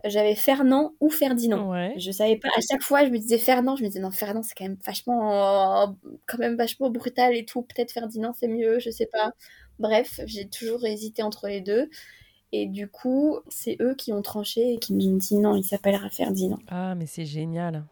J'avais Fernand ou Ferdinand. Je savais pas. À chaque fois, je me disais Fernand. Je me disais non, Fernand, c'est quand même vachement, quand même vachement brutal et tout. Peut-être Ferdinand, c'est mieux. Je sais pas. Bref, j'ai toujours hésité entre les deux. Et du coup, c'est eux qui ont tranché et qui m'ont dit non, il s'appellera Ferdinand. Ah, mais c'est génial.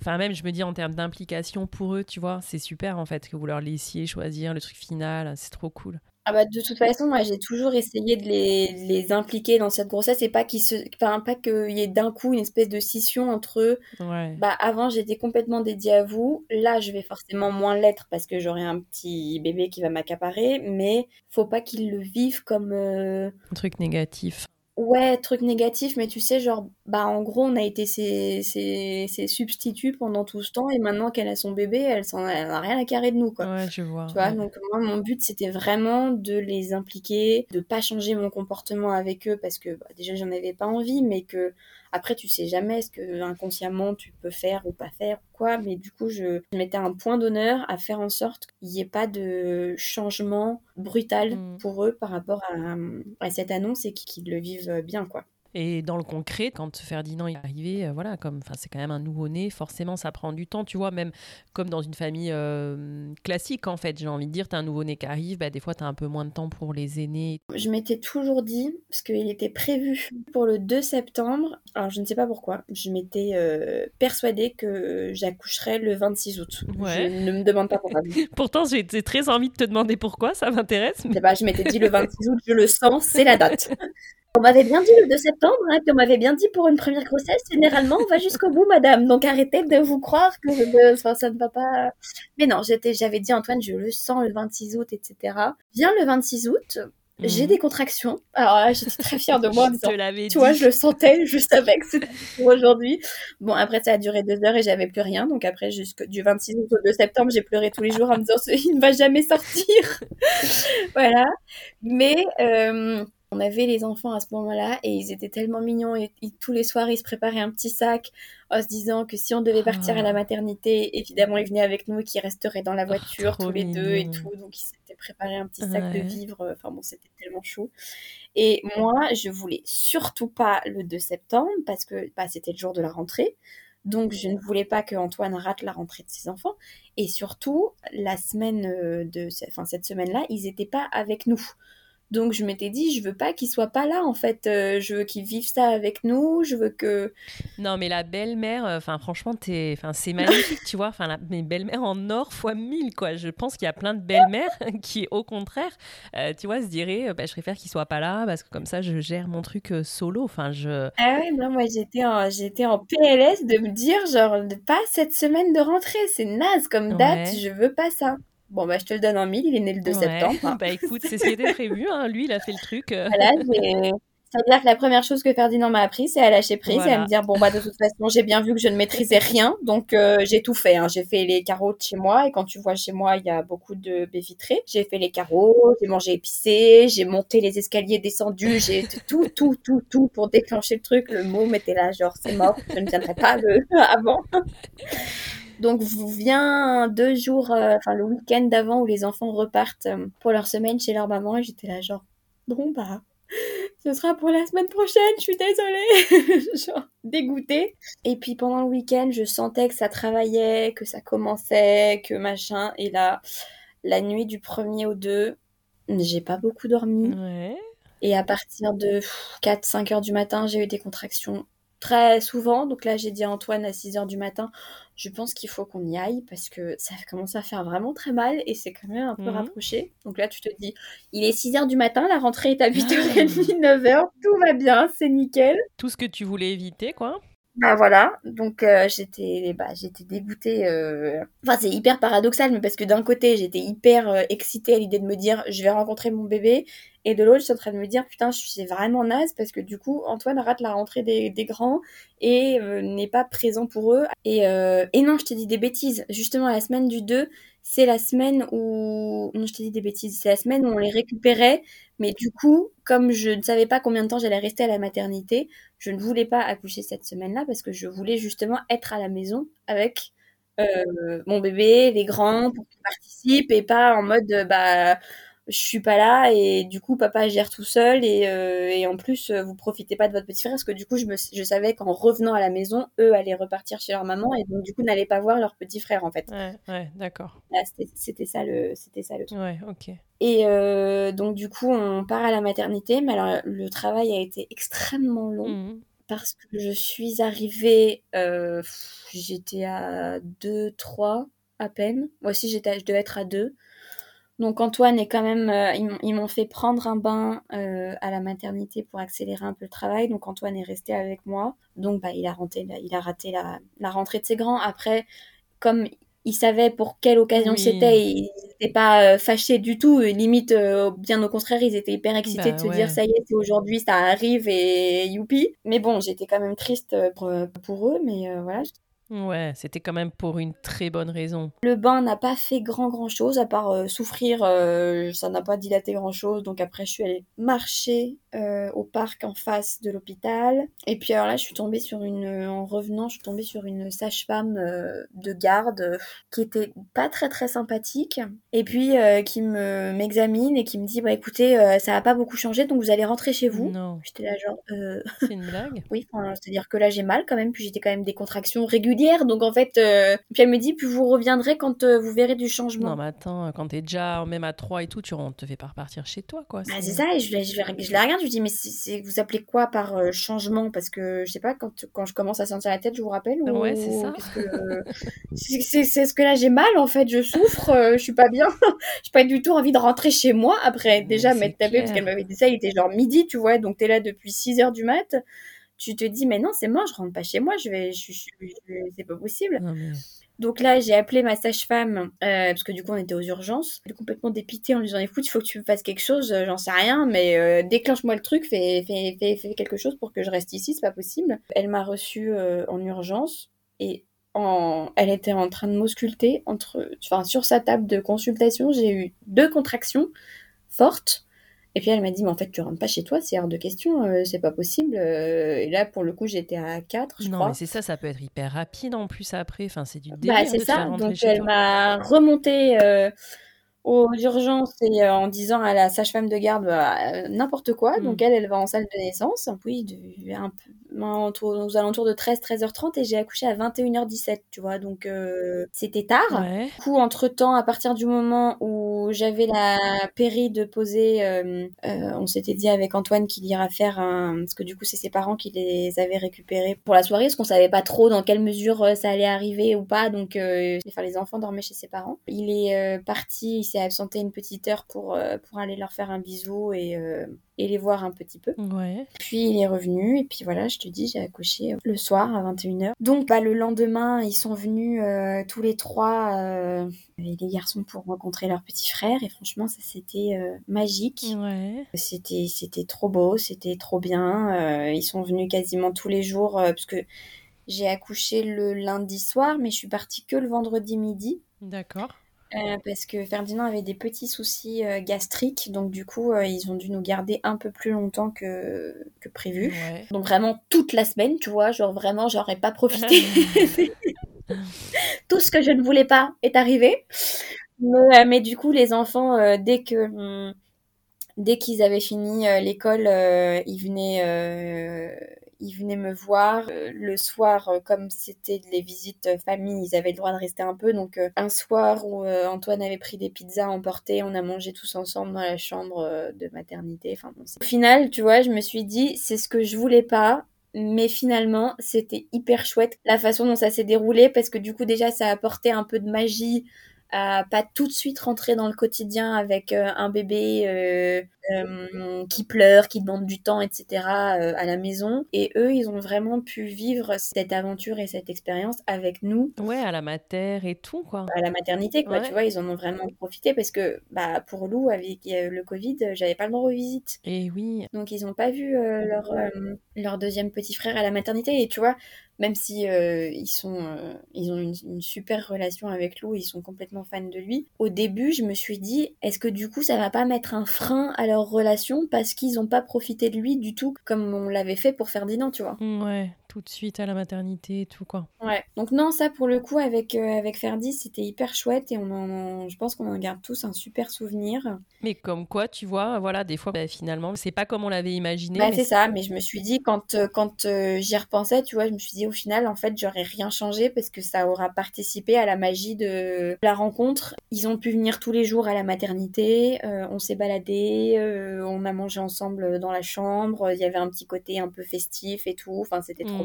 Enfin, même, je me dis en termes d'implication pour eux, tu vois, c'est super en fait que vous leur laissiez choisir le truc final, c'est trop cool. Ah bah de toute façon, moi j'ai toujours essayé de les, les, impliquer dans cette grossesse et pas qu'ils se, enfin pas qu'il y ait d'un coup une espèce de scission entre eux. Ouais. Bah avant j'étais complètement dédiée à vous, là je vais forcément moins l'être parce que j'aurai un petit bébé qui va m'accaparer, mais faut pas qu'ils le vivent comme euh, un truc négatif. Ouais, truc négatif, mais tu sais, genre, bah en gros, on a été ses, ses, ses substituts pendant tout ce temps, et maintenant qu'elle a son bébé, elle s'en elle a rien à carrer de nous, quoi. Ouais, je vois. Tu vois, donc moi, mon but, c'était vraiment de les impliquer, de pas changer mon comportement avec eux, parce que bah, déjà, j'en avais pas envie, mais que après, tu sais jamais ce que inconsciemment tu peux faire ou pas faire ou quoi, mais du coup, je, mettais un point d'honneur à faire en sorte qu'il n'y ait pas de changement brutal mm. pour eux par rapport à, à cette annonce et qu'ils le vivent bien, quoi. Et dans le concret, quand Ferdinand est arrivé, euh, voilà, comme c'est quand même un nouveau-né, forcément ça prend du temps, tu vois, même comme dans une famille euh, classique en fait, j'ai envie de dire, tu as un nouveau-né qui arrive, bah, des fois tu as un peu moins de temps pour les aînés. Je m'étais toujours dit, parce qu'il était prévu pour le 2 septembre, alors je ne sais pas pourquoi, je m'étais euh, persuadée que j'accoucherais le 26 août. Ouais. Je ne me demande pas pourquoi. Pourtant j'ai très envie de te demander pourquoi, ça m'intéresse. Mais... je m'étais dit le 26 août, je le sens, c'est la date. On m'avait bien dit le 2 septembre, hein, puis on m'avait bien dit pour une première grossesse, généralement on va jusqu'au bout, madame. Donc arrêtez de vous croire que ça ne va pas. Mais non, j'étais, j'avais dit Antoine, je le sens le 26 août, etc. Viens le 26 août, j'ai mhm. des contractions. Alors là, j'étais très fière de moi. tu tu vois, je le sentais, je savais que c'était pour aujourd'hui. Bon, après, ça a duré deux heures et j'avais plus rien. Donc après, jusqu'au du 26 août au 2 septembre, j'ai pleuré tous les jours en me disant, il ne va jamais sortir. voilà. Mais, euh, on avait les enfants à ce moment-là et ils étaient tellement mignons et, tous les soirs ils se préparaient un petit sac en se disant que si on devait partir à la ah. maternité, évidemment ils venaient avec nous et qu'ils resteraient dans la voiture tous les deux et tout. Donc ils s'étaient préparés un petit sac de vivres. Enfin bon, c'était tellement chaud. Et moi, je voulais surtout pas le 2 septembre parce que bah, c'était le jour de la rentrée. Donc, je ne voulais pas que Antoine rate la rentrée de ses enfants. Et surtout, la semaine euh, de, enfin, cette semaine-là, ils n'étaient pas avec nous. Donc je m'étais dit, je veux pas qu'ils soient pas là en fait. Euh, je veux qu'ils vivent ça avec nous. Je veux que. Non, mais la belle-mère, euh, enfin franchement, es... enfin c'est magnifique, tu vois. Enfin, la... mes belles-mères en or fois mille quoi. Je pense qu'il y a plein de belles-mères qui, au contraire, euh, tu vois, se diraient, bah, je préfère qu'ils soient pas là parce que comme ça, je gère mon truc solo. Enfin, je. Ah ouais, non, moi j'étais en, j'étais en PLS de me dire genre pas cette semaine de rentrée, c'est naze comme date. Je veux pas ça. Bon, bah, je te le donne en mille, il est né le 2 septembre. bah écoute, c'est ce qui était prévu, hein. lui, il a fait le truc. Euh. Voilà, c'est-à-dire que la première chose que Ferdinand m'a appris, c'est à lâcher prise et à me dire bon bah de toute façon j'ai bien vu que je ne maîtrisais rien, donc euh, j'ai tout fait. Hein. J'ai fait les carreaux de chez moi et quand tu vois chez moi il y a beaucoup de baies vitrées. J'ai fait les carreaux, j'ai mangé épicé, j'ai monté les escaliers descendus, j'ai tout tout tout tout pour déclencher le truc. Le mot était là genre c'est mort, je ne viendrai pas le avant. Donc, vous vient deux jours, euh, enfin le week-end d'avant où les enfants repartent euh, pour leur semaine chez leur maman et j'étais là genre bon bah ce sera pour la semaine prochaine, je suis désolée. Genre, dégoûtée. Et puis pendant le week-end, je sentais que ça travaillait, que ça commençait, que machin. Et là, la nuit du 1er au 2, j'ai pas beaucoup dormi. Ouais. Et à partir de 4-5 heures du matin, j'ai eu des contractions très souvent. Donc là, j'ai dit à Antoine à 6 heures du matin, je pense qu'il faut qu'on y aille parce que ça commence à faire vraiment très mal et c'est quand même un peu Mhm. rapproché. Donc là, tu te dis, il est 6 heures du matin, la rentrée est à 8h30, 9h, tout va bien, c'est nickel. Tout ce que tu voulais éviter, quoi. Bah voilà, donc euh, j'étais bah, j'étais dégoûtée. euh. Enfin, c'est hyper paradoxal, mais parce que d'un côté, j'étais hyper euh, excitée à l'idée de me dire je vais rencontrer mon bébé, et de l'autre, je suis en train de me dire putain, je suis vraiment naze parce que du coup, Antoine rate la rentrée des, grands et euh, n'est pas présent pour eux. Et, euh, et non, je t'ai dit des bêtises. Justement, la semaine du 2, c'est la semaine où. Non, je t'ai dit des bêtises. C'est la semaine où on les récupérait, mais du coup, comme je ne savais pas combien de temps j'allais rester à la maternité, je ne voulais pas accoucher cette semaine-là parce que je voulais justement être à la maison avec euh, mon bébé, les grands, pour qu'ils participent et pas en mode bah je suis pas là et du coup papa gère tout seul et, euh, et en plus euh, vous profitez pas de votre petit frère parce que du coup je, me, je savais qu'en revenant à la maison eux allaient repartir chez leur maman et donc du coup n'allaient pas voir leur petit frère en fait. Ouais, ouais, d'accord. C'était- ça le c'était ça le truc. Ouais, ok. Et euh, donc du coup on part à la maternité mais alors le travail a été extrêmement long Mhm. parce que je suis arrivée, euh, j'étais à 2, 3 à peine. Moi aussi, j'étais, je devais être à 2. Donc Antoine est quand même, euh, ils m'ont- fait prendre un bain euh, à la maternité pour accélérer un peu le travail. Donc Antoine est resté avec moi. Donc bah, il a raté, la- il a raté la, la rentrée de ses grands. Après, comme il savait pour quelle occasion Oui. c'était, ils n'étaient pas euh, fâchés du tout. Limite, euh, bien au contraire, ils étaient hyper excités Bah de se ouais. dire ça y est, c'est aujourd'hui, ça arrive et youpi. Mais bon, j'étais quand même triste pour, pour eux, mais voilà. Ouais, c'était quand même pour une très bonne raison. Le bain n'a pas fait grand grand chose à part euh, souffrir, euh, ça n'a pas dilaté grand chose. Donc après, je suis allée marcher euh, au parc en face de l'hôpital. Et puis alors là, je suis tombée sur une, en revenant, je suis tombée sur une sage-femme euh, de garde euh, qui était pas très très sympathique. Et puis euh, qui me m'examine et qui me dit bah écoutez, euh, ça a pas beaucoup changé, donc vous allez rentrer chez vous. Non, J'étais là genre euh, c'est une blague? oui, enfin, c'est-à-dire que là j'ai mal quand même, puis j'étais quand même des contractions régulières, donc en fait, euh, puis elle me dit, puis vous reviendrez quand euh, vous verrez du changement. Non, mais attends, quand t'es déjà même à 3 et tout, tu on te fait pas repartir chez toi, quoi. Bah, c'est ça, et je, je, la- je la regarde, je lui dis, mais c'est, vous appelez quoi par euh, changement? Parce que je sais pas, quand, quand je commence à sentir la tête, je vous rappelle ou... Ouais, c'est ça. euh, c'est, ce que là j'ai mal en fait, je souffre, euh, je suis pas bien, j'ai pas du tout envie de rentrer chez moi après déjà m'être tapé parce qu'elle m'avait dit ça, il était genre midi, tu vois, donc t'es là depuis 6 heures du mat. Tu te dis, mais non, c'est mort, je rentre pas chez moi, je vais, je, je- je- c'est pas possible. Non, mais... Donc là, j'ai appelé ma sage-femme, euh, parce que du coup, on était aux urgences. Elle est complètement dépitée en lui disant, écoute, il faut que tu me fasses quelque chose, euh, j'en sais rien, mais euh, déclenche-moi le truc, fais, fais, fais, fais quelque chose pour que je reste ici, c'est pas possible. Elle m'a reçue euh, en urgence, et en... elle était en train de m'ausculter entre... Enfin, sur sa table de consultation, j'ai eu deux contractions fortes. Et puis elle m'a dit, mais en fait, tu rentres pas chez toi, c'est hors de question, euh, c'est pas possible. Euh, et là, pour le coup, j'étais à 4, je non, crois. mais c'est ça, ça peut être hyper rapide en plus après. Enfin, c'est du Bah, délire c'est te faire ça. Donc, elle m'a remonté euh, aux urgences et euh, en disant à la sage-femme de garde bah, euh, n'importe quoi. Mm. Donc, elle, elle va en salle de naissance. Oui, de- un peu, autour- aux alentours de 13, 13h30 et j'ai accouché à 21h17, tu vois. Donc, euh, c'était tard. Ouais. Du coup, entre-temps, à partir du moment où j'avais la péri de poser, euh, euh, on s'était dit avec Antoine qu'il ira faire un... Parce que du coup, c'est ses parents qui les avaient récupérés pour la soirée, parce qu'on savait pas trop dans quelle mesure euh, ça allait arriver ou pas. Donc, euh, enfin, les enfants dormaient chez ses parents. Il est euh, parti, s'est absenté une petite heure pour, euh, pour aller leur faire un bisou et, euh, et les voir un petit peu. Ouais. Puis il est revenu et puis voilà, je te dis, j'ai accouché le soir à 21h. Donc bah, le lendemain, ils sont venus euh, tous les trois, euh, les garçons pour rencontrer leur petit frère et franchement ça c'était euh, magique. Ouais. C'était c'était trop beau, c'était trop bien. Euh, ils sont venus quasiment tous les jours euh, parce que j'ai accouché le lundi soir, mais je suis partie que le vendredi midi. D'accord. Euh, parce que Ferdinand avait des petits soucis euh, gastriques, donc du coup euh, ils ont dû nous garder un peu plus longtemps que, que prévu. Ouais. Donc vraiment toute la semaine, tu vois, genre vraiment j'aurais pas profité. Tout ce que je ne voulais pas est arrivé. Mais, mais du coup les enfants, dès que hum, dès qu'ils avaient fini l'école, ils venaient ils venaient me voir. le soir, comme c'était les visites famille, ils avaient le droit de rester un peu. Donc un soir où Antoine avait pris des pizzas emportées, on a mangé tous ensemble dans la chambre de maternité. Enfin, Au final, tu vois, je me suis dit, c'est ce que je voulais pas mais finalement c'était hyper chouette la façon dont ça s'est déroulé parce que du coup déjà ça a apporté un peu de magie à pas tout de suite rentrer dans le quotidien avec euh, un bébé euh, euh, qui pleure, qui demande du temps, etc. À la maison. Et eux, ils ont vraiment pu vivre cette aventure et cette expérience avec nous. Ouais, à la mater et tout, quoi. À la maternité, quoi. Tu vois, ils en ont vraiment profité parce que, bah, pour Lou, avec le Covid, j'avais pas le droit aux visites. Et oui. Donc, ils ont pas vu euh, leur, leur deuxième petit frère à la maternité. Et tu vois, même si ils sont ils ont une, super relation avec Lou, ils sont complètement fans de lui. Au début, je me suis dit est-ce que du coup ça va pas mettre un frein à leur relation parce qu'ils n'ont pas profité de lui du tout comme on l'avait fait pour Ferdinand, tu vois? Ouais, tout de suite à la maternité et tout quoi. Ouais. Donc non, ça pour le coup avec euh, avec Ferdi, c'était hyper chouette et on en, je pense qu'on en garde tous un super souvenir. Mais comme quoi, tu vois, voilà, des fois bah, finalement, c'est pas comme on l'avait imaginé. Bah, c'est ça, mais je me suis dit quand euh, quand euh, j'y repensais, tu vois, je me suis dit au final en fait, j'aurais rien changé parce que ça aura participé à la magie de la rencontre. Ils ont pu venir tous les jours à la maternité, on s'est baladé, on a mangé ensemble dans la chambre, il y avait un petit côté un peu festif et tout, enfin c'était trop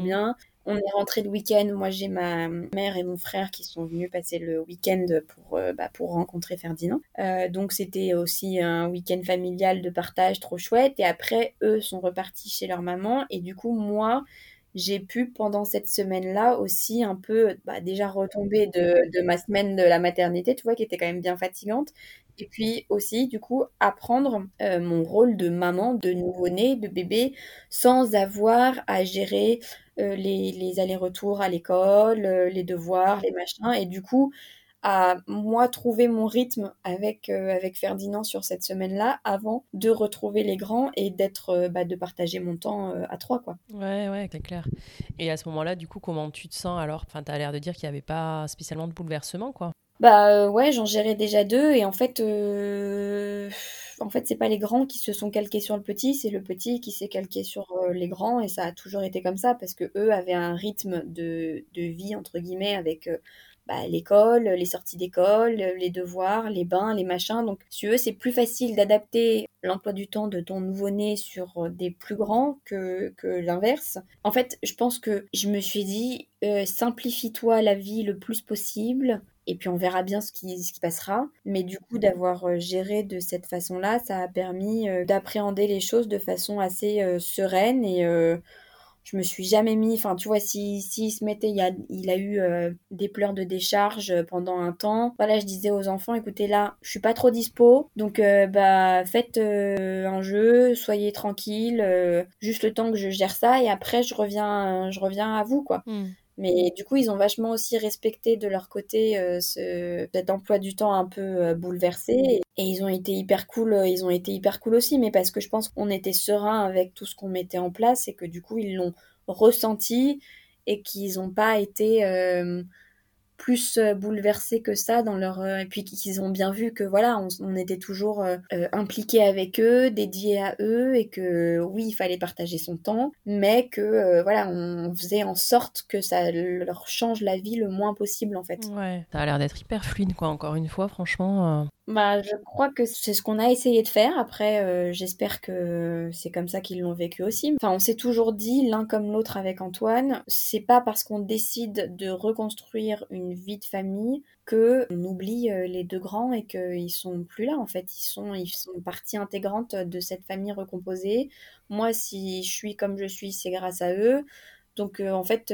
On est rentré le week-end. Moi, j'ai ma mère et mon frère qui sont venus passer le week-end pour, euh, bah, pour rencontrer Ferdinand. Euh, donc, c'était aussi un week-end familial de partage trop chouette. Et après, eux sont repartis chez leur maman. Et du coup, moi, j'ai pu pendant cette semaine-là aussi un peu bah, déjà retomber de, de, ma semaine de la maternité, tu vois, qui était quand même bien fatigante. Et puis aussi, du coup, apprendre euh, mon rôle de maman, de nouveau-né, de bébé, sans avoir à gérer euh, les, allers-retours à l'école, euh, les devoirs, les machins. Et du coup, à moi trouver mon rythme avec, Ferdinand sur cette semaine-là avant de retrouver les grands et d'être bah, de partager mon temps à trois quoi. Ouais ouais c'est clair. Et à ce moment-là du coup comment tu te sens alors? Enfin as l'air de dire qu'il n'y avait pas spécialement de bouleversement quoi. Bah euh, ouais, j'en gérais déjà deux et en fait, euh, en fait c'est pas les grands qui se sont calqués sur le petit, c'est le petit qui s'est calqué sur euh, les grands et ça a toujours été comme ça parce que eux avaient un rythme de, de vie entre guillemets avec bah, l'école, les sorties d'école, les devoirs, les bains, les machins. Donc si eux c'est plus facile d'adapter l'emploi du temps de ton nouveau-né sur des plus grands que, que l'inverse. En fait, je pense que je me suis dit simplifie-toi la vie le plus possible et puis on verra bien ce qui, passera. Mais du coup, d'avoir euh, géré de cette façon-là, ça a permis euh, d'appréhender les choses de façon assez euh, sereine et je me suis jamais mis, enfin tu vois, si, si se mettait, il, a, eu des pleurs de décharge pendant un temps. Voilà, je disais aux enfants, écoutez là, je suis pas trop dispo, donc bah faites un jeu, soyez tranquille, juste le temps que je gère ça et après je reviens, je reviens à vous quoi. Mmh. Mais du coup, ils ont vachement aussi respecté de leur côté euh, ce, cet emploi du temps un peu euh, bouleversé. Et ils ont été hyper cool, euh, ils ont été hyper cool aussi, mais parce que je pense qu'on était serein avec tout ce qu'on mettait en place et que du coup, ils l'ont ressenti et qu'ils n'ont pas été plus euh, bouleversés que ça dans leur euh, et puis qu'ils ont bien vu que voilà on, était toujours euh, impliqué avec eux dédié à eux et que oui il fallait partager son temps mais que voilà on faisait en sorte que ça leur change la vie le moins possible en fait. Ouais. Ça a l'air d'être hyper fluide quoi encore une fois franchement bah, je crois que c'est ce qu'on a essayé de faire. Après, euh, j'espère que c'est comme ça qu'ils l'ont vécu aussi. Enfin, on s'est toujours dit l'un comme l'autre avec Antoine. C'est pas parce qu'on décide de reconstruire une vie de famille que on oublie euh, les deux grands et qu'ils sont plus là. En fait, ils sont ils sont partie intégrante de cette famille recomposée. Moi, si je suis comme je suis, c'est grâce à eux. Donc, euh, en fait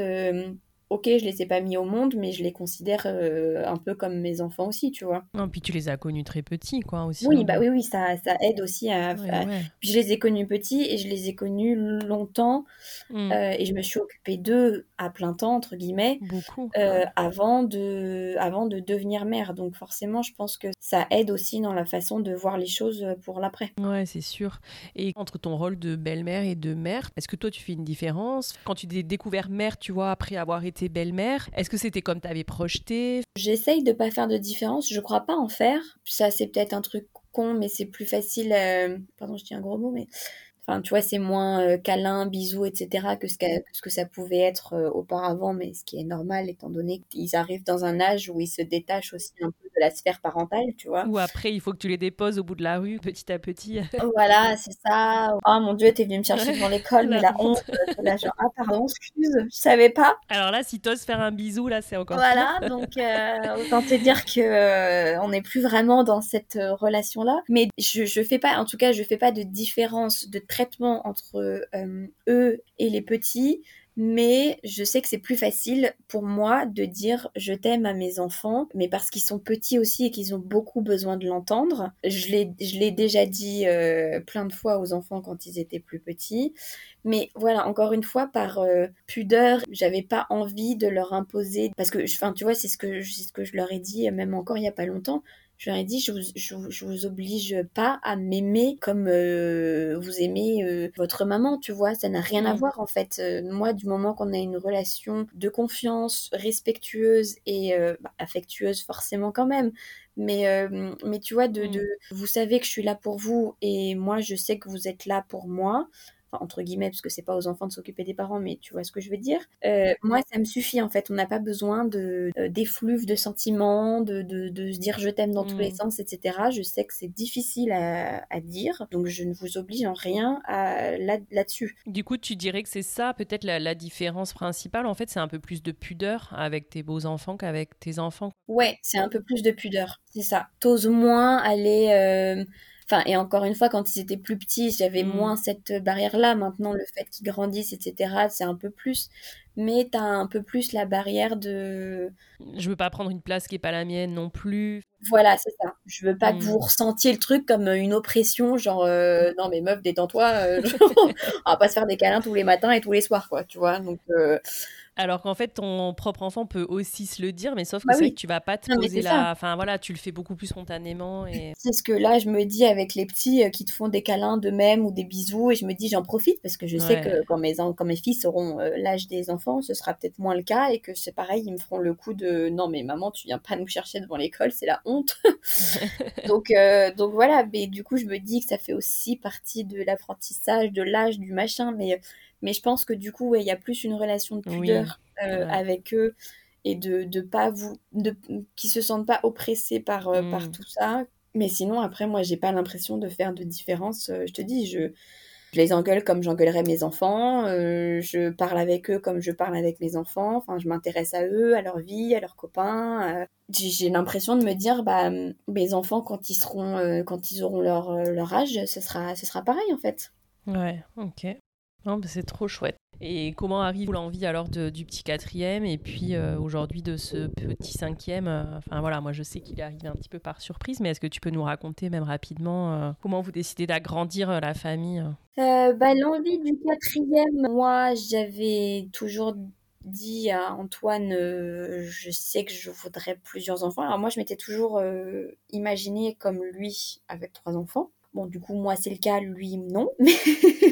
ok, je les ai pas mis au monde, mais je les considère euh, un peu comme mes enfants aussi, tu vois. Non, puis tu les as connus très petits, quoi, aussi. Oui, hein. bah oui, oui, ça, ça aide aussi à. je les ai connus petits et je les ai connus longtemps mmh. euh, et je me suis occupée d'eux à plein temps, entre guillemets, Beaucoup. Euh, avant, de, avant de devenir mère. Donc forcément, je pense que ça aide aussi dans la façon de voir les choses pour l'après. Ouais, c'est sûr. Et entre ton rôle de belle-mère et de mère, est-ce que toi, tu fais une différence? Quand tu t'es découvert mère, tu vois, après avoir été tes belles-mères? Est-ce que c'était comme tu avais projeté? J'essaye de pas faire de différence. Je crois pas en faire. Ça, c'est peut-être un truc con, mais c'est plus facile. Euh, pardon, je dis un gros mot, mais Enfin, tu vois, c'est moins euh, câlin, bisous, etc. que ce, que, ce que ça pouvait être euh, auparavant, mais ce qui est normal étant donné qu'ils arrivent dans un âge où ils se détachent aussi un peu de la sphère parentale, tu vois. Ou après, il faut que tu les déposes au bout de la rue, petit à petit. voilà, c'est ça. Oh mon dieu, t'es venu me chercher devant l'école, mais la honte. Euh, là, genre, ah pardon, excuse, je savais pas. Alors là, si t'oses faire un bisou, là, c'est encore Voilà, donc autant te dire que on n'est plus vraiment dans cette relation-là. Mais je, je fais pas, en tout cas, je fais pas de différence de entre euh, eux et les petits, mais je sais que c'est plus facile pour moi de dire je t'aime à mes enfants, mais parce qu'ils sont petits aussi et qu'ils ont beaucoup besoin de l'entendre. Je l'ai déjà dit euh, plein de fois aux enfants quand ils étaient plus petits, mais voilà, encore une fois, par euh, pudeur, j'avais pas envie de leur imposer, parce que, enfin, tu vois, c'est ce que, ce que je leur ai dit, même encore il y a pas longtemps je leur ai dit, je vous, je, vous oblige pas à m'aimer comme euh, vous aimez euh, votre maman, tu vois, ça n'a rien à mm. voir en fait. Euh, moi, du moment qu'on a une relation de confiance, respectueuse et bah, affectueuse forcément quand même, mais, mais tu vois, de, mm. de, vous savez que je suis là pour vous et moi, je sais que vous êtes là pour moi entre guillemets, parce que c'est pas aux enfants de s'occuper des parents, mais tu vois ce que je veux dire. Euh, moi, ça me suffit en fait. On n'a pas besoin de euh, d'effluves de sentiments, de, de, de, se dire je t'aime dans tous les mm. sens, etc. Je sais que c'est difficile à, à, dire, donc je ne vous oblige en rien à, là, là-dessus. Du coup, tu dirais que c'est ça peut-être la, la, différence principale. En fait, c'est un peu plus de pudeur avec tes beaux enfants qu'avec tes enfants. Ouais, c'est un peu plus de pudeur, c'est ça. T'oses moins aller. Euh, Enfin, et encore une fois, quand ils étaient plus petits, j'avais mm. moins cette barrière-là. Maintenant, le fait qu'ils grandissent, etc., c'est un peu plus. Mais t'as un peu plus la barrière de. Je veux pas prendre une place qui est pas la mienne non plus. Voilà, c'est ça. Je veux pas que mm. vous ressentiez le truc comme une oppression, genre euh, non mais meuf, détends-toi. Euh, on va pas se faire des câlins tous les matins et tous les soirs, quoi. Tu vois. Donc euh, alors qu'en fait, ton propre enfant peut aussi se le dire, mais sauf que bah c'est que tu vas pas te poser la. Enfin voilà, tu le fais beaucoup plus spontanément. Et... C'est ce que là, je me dis avec les petits euh, qui te font des câlins d'eux-mêmes ou des bisous, et je me dis, j'en profite parce que je sais que quand mes, quand mes fils auront euh, l'âge des enfants, ce sera peut-être moins le cas et que c'est pareil, ils me feront le coup de non, mais maman, tu viens pas nous chercher devant l'école, c'est la honte. donc, euh, donc voilà, mais du coup, je me dis que ça fait aussi partie de l'apprentissage, de l'âge, du machin, mais mais je pense que du coup, il y a plus une relation de pudeur euh, avec eux et de, de pas vous. De, qui se sentent pas oppressés par, euh, par mm. tout ça. Mais sinon, après, moi, j'ai pas l'impression de faire de différence. Euh, je te dis, je, je les engueule comme j'engueulerais mes enfants. je parle avec eux comme je parle avec mes enfants. Enfin, je m'intéresse à eux, à leur vie, à leurs copains. j'ai l'impression de me dire, bah, mes enfants, quand ils seront, quand ils auront leur, leur âge, ce sera, ce sera pareil en fait. Ouais, ok. C'est trop chouette. Et comment arrive l'envie alors du petit quatrième et puis euh, aujourd'hui de ce petit cinquième euh, Enfin voilà, moi je sais qu'il est arrivé un petit peu par surprise, mais est-ce que tu peux nous raconter même rapidement euh, comment vous décidez d'agrandir la famille bah, L'envie du quatrième, moi j'avais toujours dit à Antoine, je sais que je voudrais plusieurs enfants. Alors moi je m'étais toujours imaginé comme lui avec trois enfants. Bon, du coup, moi, c'est le cas, lui, non. Mais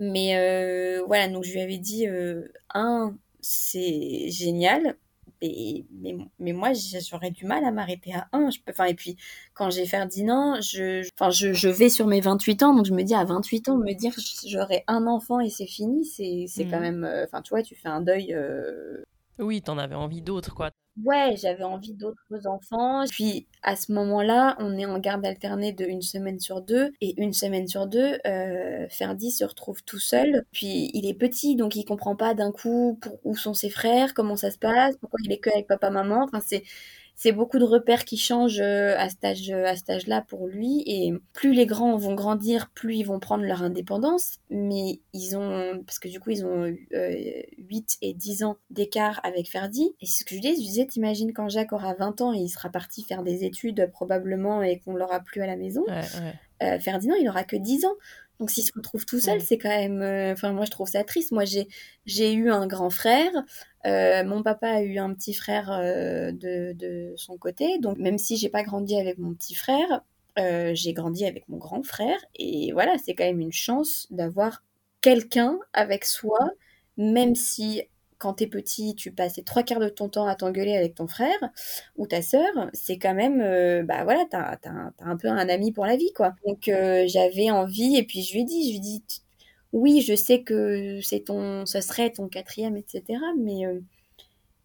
euh, voilà, donc je lui avais dit, euh, un, c'est génial, mais, mais, mais moi j'aurais du mal à m'arrêter à un. Je peux, et puis quand j'ai Ferdinand, je, je, je, vais sur mes 28 ans, donc je me dis à 28 ans, me dire j'aurai un enfant et c'est fini, c'est, c'est quand mmh. même. Euh, enfin, tu vois, tu fais un deuil. Oui, t'en avais envie d'autres, quoi. Ouais, j'avais envie d'autres enfants. Puis à ce moment-là, on est en garde alternée de une semaine sur deux. Et une semaine sur deux, euh, Ferdi se retrouve tout seul. Puis il est petit, donc il comprend pas d'un coup où sont ses frères, comment ça se passe, pourquoi il est que avec papa-maman. Enfin, c'est c'est beaucoup de repères qui changent euh, à cet âge, à cet âge-là pour lui. Et plus les grands vont grandir, plus ils vont prendre leur indépendance. Mais ils ont, parce que du coup, ils ont euh, 8 et 10 ans d'écart avec Ferdi. Et c'est ce que je disais, je disais, t'imagines quand Jacques aura 20 ans et il sera parti faire des études probablement et qu'on l'aura plus à la maison. Euh, Ferdinand, il aura que 10 ans. Donc s'il se retrouve tout seul, c'est quand même... Euh, enfin, moi, je trouve ça triste. Moi, j'ai, j'ai eu un grand frère. Euh, mon papa a eu un petit frère euh, de, de, son côté. Donc même si j'ai pas grandi avec mon petit frère, j'ai grandi avec mon grand frère. Et voilà, c'est quand même une chance d'avoir quelqu'un avec soi, même si quand t'es petit, tu passes trois quarts de ton temps à t'engueuler avec ton frère ou ta sœur, c'est quand même, euh, bah voilà, t'as, un peu un ami pour la vie, quoi. Donc euh, j'avais envie, et puis je lui ai dit, je lui ai dit, oui, je sais que c'est ton, ce serait ton quatrième, etc. Mais, euh,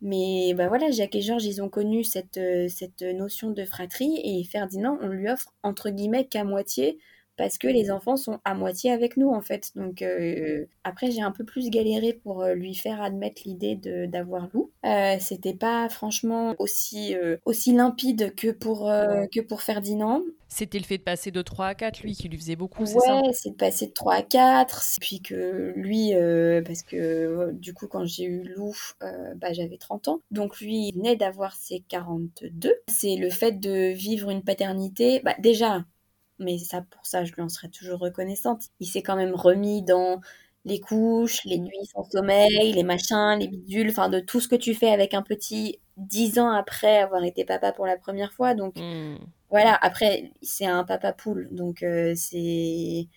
mais bah voilà, Jacques et Georges, ils ont connu cette, cette notion de fratrie, et Ferdinand, on lui offre entre guillemets qu'à moitié parce que les enfants sont à moitié avec nous en fait. Donc euh, après j'ai un peu plus galéré pour euh, lui faire admettre l'idée d'avoir Lou. Euh, C'était pas franchement aussi euh, aussi limpide que pour que pour Ferdinand. C'était le fait de passer de 3 à 4 lui qui lui faisait beaucoup, c'est ça? Ouais, c'est de passer de 3 à 4 puis que lui parce que du coup quand j'ai eu Lou bah, j'avais 30 ans. Donc lui il venait d'avoir ses 42. C'est le fait de vivre une paternité bah déjà mais ça, pour ça, je lui en serais toujours reconnaissante. Il s'est quand même remis dans les couches, les nuits sans sommeil, les machins, les bidules, enfin de tout ce que tu fais avec un petit dix ans après avoir été papa pour la première fois. Donc Hmm. voilà, après c'est un papa poule, donc euh, c'est,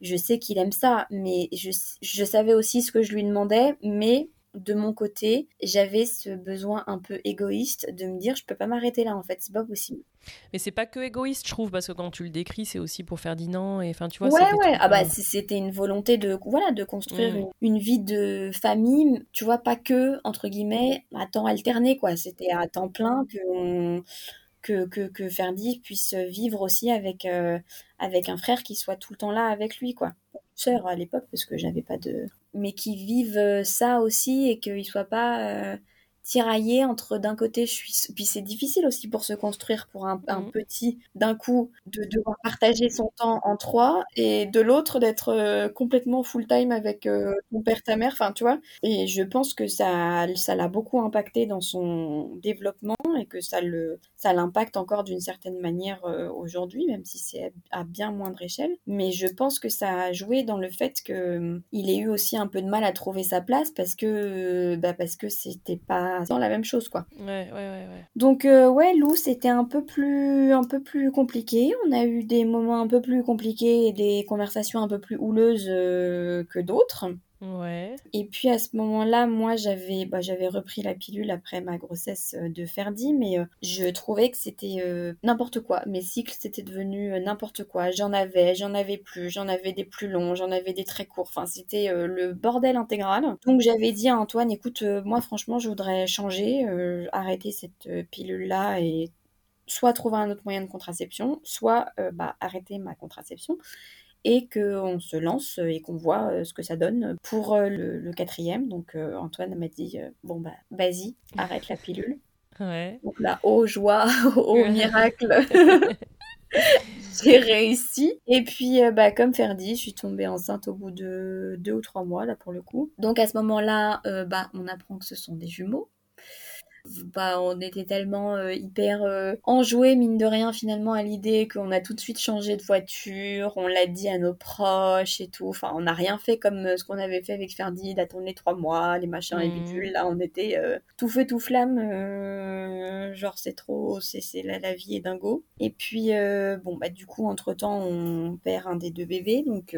je sais qu'il aime ça, mais je, je savais aussi ce que je lui demandais, mais de mon côté, j'avais ce besoin un peu égoïste de me dire je peux pas m'arrêter là en fait, c'est pas possible. Mais c'est pas que égoïste, je trouve, parce que quand tu le décris, c'est aussi pour Ferdinand et enfin tu vois. Ouais ouais, ah bah c'était une volonté de voilà de construire une, une vie de famille, tu vois pas que entre guillemets à temps alterné quoi, c'était à temps plein que on- que, que, que Ferdi puisse vivre aussi avec, euh, avec un frère qui soit tout le temps là avec lui, quoi. Sœur à l'époque, parce que j'avais pas de. Mais qui vivent euh, ça aussi et qu'ils soient pas tiraillés entre d'un côté, je suis. Puis c'est difficile aussi pour se construire pour un, un Mhm. petit, d'un coup, de devoir partager son temps en trois et de l'autre d'être euh, complètement full-time avec euh, ton père, ta mère, enfin, tu vois. Et je pense que ça, ça l'a beaucoup impacté dans son développement et que ça le, ça l'impacte encore d'une certaine manière euh, aujourd'hui, même si c'est à bien moindre échelle. Mais je pense que ça a joué dans le fait que il ait eu aussi un peu de mal à trouver sa place parce que, bah parce que c'était pas dans la même chose, quoi. Ouais, ouais, ouais, ouais. Donc euh, ouais, Lou, c'était un peu plus un peu plus compliqué. On a eu des moments un peu plus compliqués et des conversations un peu plus houleuses euh, que d'autres. Et puis à ce moment-là, moi j'avais bah, j'avais repris la pilule après ma grossesse euh, de Ferdi, mais euh, je trouvais que c'était euh, n'importe quoi. Mes cycles c'était devenu n'importe quoi. J'en avais, j'en avais plus, j'en avais des plus longs, j'en avais des très courts. Enfin c'était le bordel intégral. Donc j'avais dit à Antoine, écoute, moi franchement je voudrais changer, arrêter cette euh, pilule-là et soit trouver un autre moyen de contraception, soit bah, arrêter ma contraception et qu'on se lance et qu'on voit euh, ce que ça donne pour euh, le, le quatrième. Donc euh, Antoine m'a dit euh, bon bah vas-y, arrête la pilule. Ouais. Donc là, oh joie, oh miracle, j'ai réussi. Et puis euh, bah comme Ferdi, je suis tombée enceinte au bout de deux ou trois mois là pour le coup. Donc à ce moment-là, euh, bah on apprend que ce sont des jumeaux bah, on était tellement euh, hyper euh, enjoués, mine de rien, finalement, à l'idée qu'on a tout de suite changé de voiture, on l'a dit à nos proches et tout. Enfin, on n'a rien fait comme euh, ce qu'on avait fait avec Ferdi, d'attendre les trois mois, les machins, les Mhm. bidules. Là, on était euh, tout feu, tout flamme. genre, c'est trop, c'est la, la vie est dingo. Et puis, bon, bah, du coup, entre-temps, on perd un des deux bébés. Donc,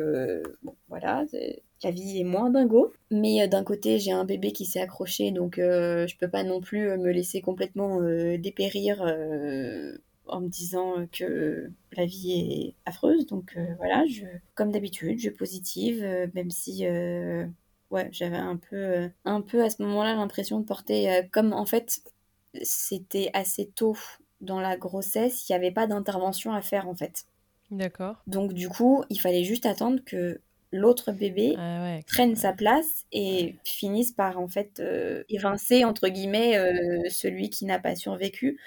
bon, voilà. La vie est moins dingo. Mais euh, d'un côté, j'ai un bébé qui s'est accroché, donc euh, je peux pas non plus euh, me laisser complètement euh, dépérir euh, en me disant que la vie est affreuse. Donc voilà, je, comme d'habitude, je positive, euh, même si ouais, j'avais un peu, un peu à ce moment-là l'impression de porter, comme en fait c'était assez tôt dans la grossesse, il n'y avait pas d'intervention à faire en fait. D'accord. Donc du coup, il fallait juste attendre que l'autre bébé Ah ouais. prenne sa place et finisse par en fait euh, évincer entre guillemets euh, celui qui n'a pas survécu.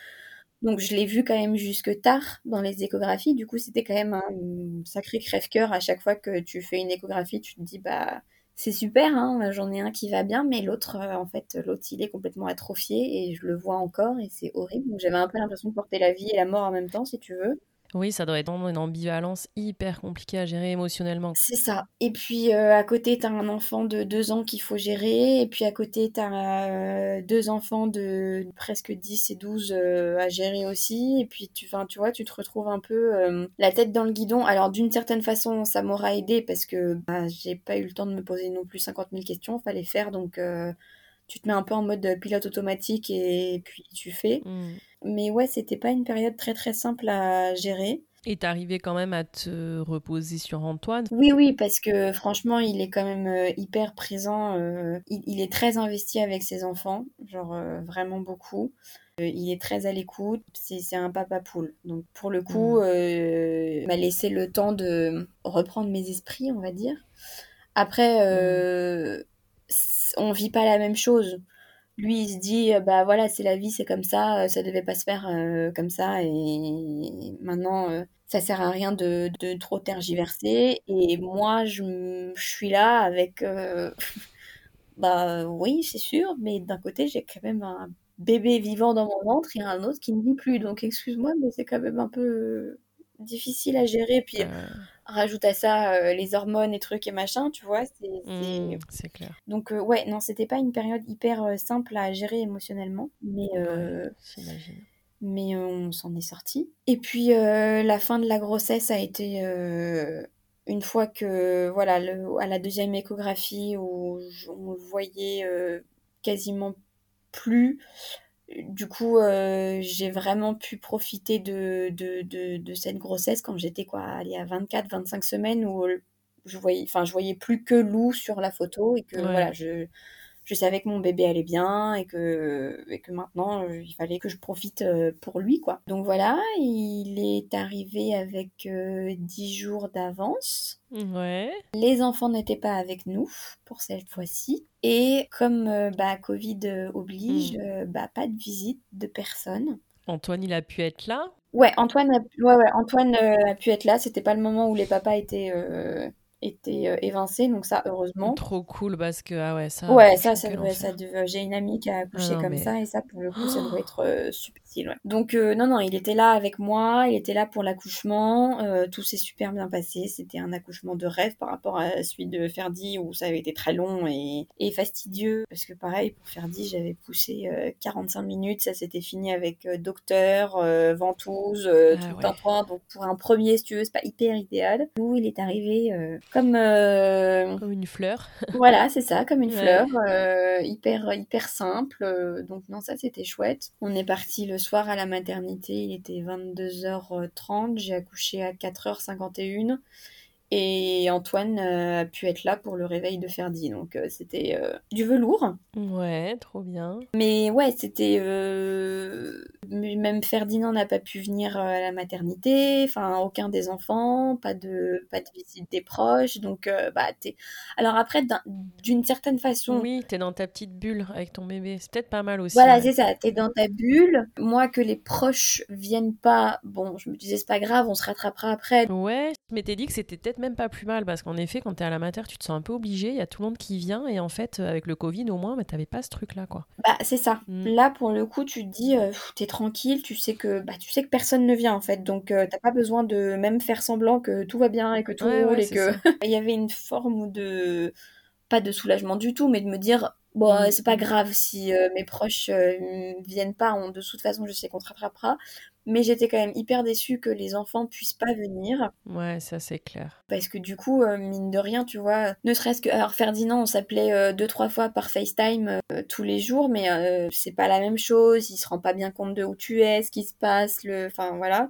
Donc je l'ai vu quand même jusque tard dans les échographies. Du coup, c'était quand même un sacré crève-cœur à chaque fois que tu fais une échographie. Tu te dis bah c'est super, hein, j'en ai un qui va bien, mais l'autre euh, en fait l'autre il est complètement atrophié et je le vois encore et c'est horrible. Donc j'avais un peu l'impression de porter la vie et la mort en même temps, si tu veux. Oui, ça doit être une ambivalence hyper compliquée à gérer émotionnellement. C'est ça. Et puis euh, à côté, t'as un enfant de deux ans qu'il faut gérer. Et puis à côté, t'as euh, deux enfants de presque 10 et 12 euh, à gérer aussi. Et puis tu, tu vois, tu te retrouves un peu la tête dans le guidon. Alors d'une certaine façon, ça m'aura aidé parce que bah, j'ai pas eu le temps de me poser non plus 50 000 questions. Fallait faire donc. tu te mets un peu en mode pilote automatique et puis tu fais. Mm. Mais ouais, c'était pas une période très très simple à gérer. Et t'arrivais quand même à te reposer sur Antoine? Oui, oui, parce que franchement, il est quand même euh, hyper présent. euh, il, il est très investi avec ses enfants, genre euh, vraiment beaucoup. Euh, il est très à l'écoute. C'est un papa poule. Donc pour le coup, Mm. il m'a laissé le temps de reprendre mes esprits, on va dire. Après, c- on vit pas la même chose. Lui, il se dit, euh, bah voilà, c'est la vie, c'est comme ça, euh, ça devait pas se faire euh, comme ça, et maintenant, ça sert à rien de, de trop tergiverser. Et moi, je, je suis là avec, bah oui, c'est sûr, mais d'un côté, j'ai quand même un bébé vivant dans mon ventre et un autre qui ne vit plus. Donc, excuse-moi, mais c'est quand même un peu difficile à gérer. Puis, Euh, rajoute à ça euh, les hormones et trucs et machin, tu vois, c'est, mm, C'est clair. donc euh, ouais, non, c'était pas une période hyper simple à gérer émotionnellement, mais, Ouais, j'imagine. mais on s'en est sorti. Et puis euh, la fin de la grossesse a été euh, une fois que voilà, le- à la deuxième échographie où on voyait euh, quasiment plus. Du coup, euh, j'ai vraiment pu profiter de, de, de, de cette grossesse quand j'étais quoi, allez, à 24-25 semaines où je voyais, enfin, je voyais plus que Lou sur la photo et que Ouais. voilà, je, je savais que mon bébé allait bien et que, et que maintenant euh, il fallait que je profite euh, pour lui quoi. Donc voilà, il est arrivé avec euh, 10 jours d'avance. Ouais. Les enfants n'étaient pas avec nous pour cette fois-ci. Et comme euh, bah, Covid oblige, euh, bah, pas de visite de personne. Antoine, il a pu être là? Ouais, Antoine a, ouais, ouais, Antoine a pu être là. C'était pas le moment où les papas étaient, euh, étaient euh, évincés, donc ça, heureusement. Trop cool parce que, ah ouais, ça. Ouais, ça, ça enfer. ça devait- J'ai une amie qui a accouché non, comme mais- ça, et ça, pour le coup, ça doit être euh, super ouais. Donc, euh, non, non, il était là avec moi, il était là pour l'accouchement, euh, tout s'est super bien passé. C'était un accouchement de rêve par rapport à celui de Ferdi, où ça avait été très long et, et fastidieux. Parce que, pareil, pour Ferdi, j'avais poussé euh, 45 minutes, ça s'était fini avec euh, docteur, euh, ventouse, euh, Ah tout ouais. un point. Donc, pour un premier, si tu veux, c'est pas hyper idéal. Nous, il est arrivé euh, comme. euh, Comme une fleur. voilà, c'est ça, comme une Ouais. fleur, euh, hyper hyper simple. euh, donc non, ça c'était chouette. On est parti le soir à la maternité, il était 22h30, j'ai accouché à 4h51 et Antoine euh, a pu être là pour le réveil de Ferdi. Donc euh, c'était euh, du velours. Ouais, trop bien. Mais ouais, c'était même Ferdinand n'a pas pu venir à la maternité, enfin aucun des enfants, pas de pas de visite des proches. Donc bah t'es alors après d'un- d'une certaine façon Oui, t'es dans ta petite bulle avec ton bébé. C'est peut-être pas mal aussi. Voilà, ouais. c'est ça, t'es dans ta bulle. Moi, que les proches viennent pas, bon, je me disais, c'est pas grave, on se rattrapera après. Ouais, je m'étais dit que c'était peut-être même pas plus mal parce qu'en effet, quand t'es à la mater, tu te sens un peu obligé. Il y a tout le monde qui vient et en fait, euh, avec le Covid au moins, bah, t'avais pas ce truc-là, quoi. Bah, c'est ça. Mm. Là, pour le coup, tu te dis, euh, t'es tranquille, tu sais que, bah, tu sais que personne ne vient, en fait. Donc, euh, t'as pas besoin de même faire semblant que tout va bien et que tout Ouais, roule ouais, et que. Il y avait une forme de. Pas de soulagement du tout, mais de me dire, bon, Mm. c'est pas grave si euh, mes proches euh, viennent pas, on, de toute façon, je sais qu'on se rattrapera. Mais j'étais quand même hyper déçue que les enfants puissent pas venir. Ouais, ça c'est clair. Parce que du coup, euh, mine de rien, tu vois, ne serait-ce que. Alors, Ferdinand, on s'appelait euh, deux, trois fois par FaceTime euh, tous les jours, mais euh, c'est pas la même chose. Il se rend pas bien compte de où tu es, ce qui se passe, le. Enfin, voilà.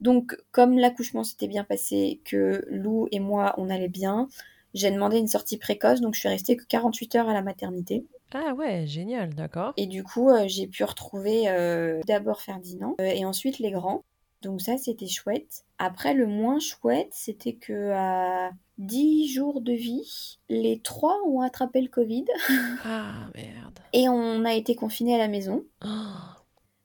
Donc, comme l'accouchement s'était bien passé, que Lou et moi, on allait bien, j'ai demandé une sortie précoce, donc je suis restée que 48 heures à la maternité. Ah ouais, génial, d'accord. Et du coup, euh, j'ai pu retrouver euh, d'abord Ferdinand euh, et ensuite les grands. Donc ça, c'était chouette. Après, le moins chouette, c'était que à 10 jours de vie, les trois ont attrapé le Covid Ah merde. et on a été confinés à la maison. Oh,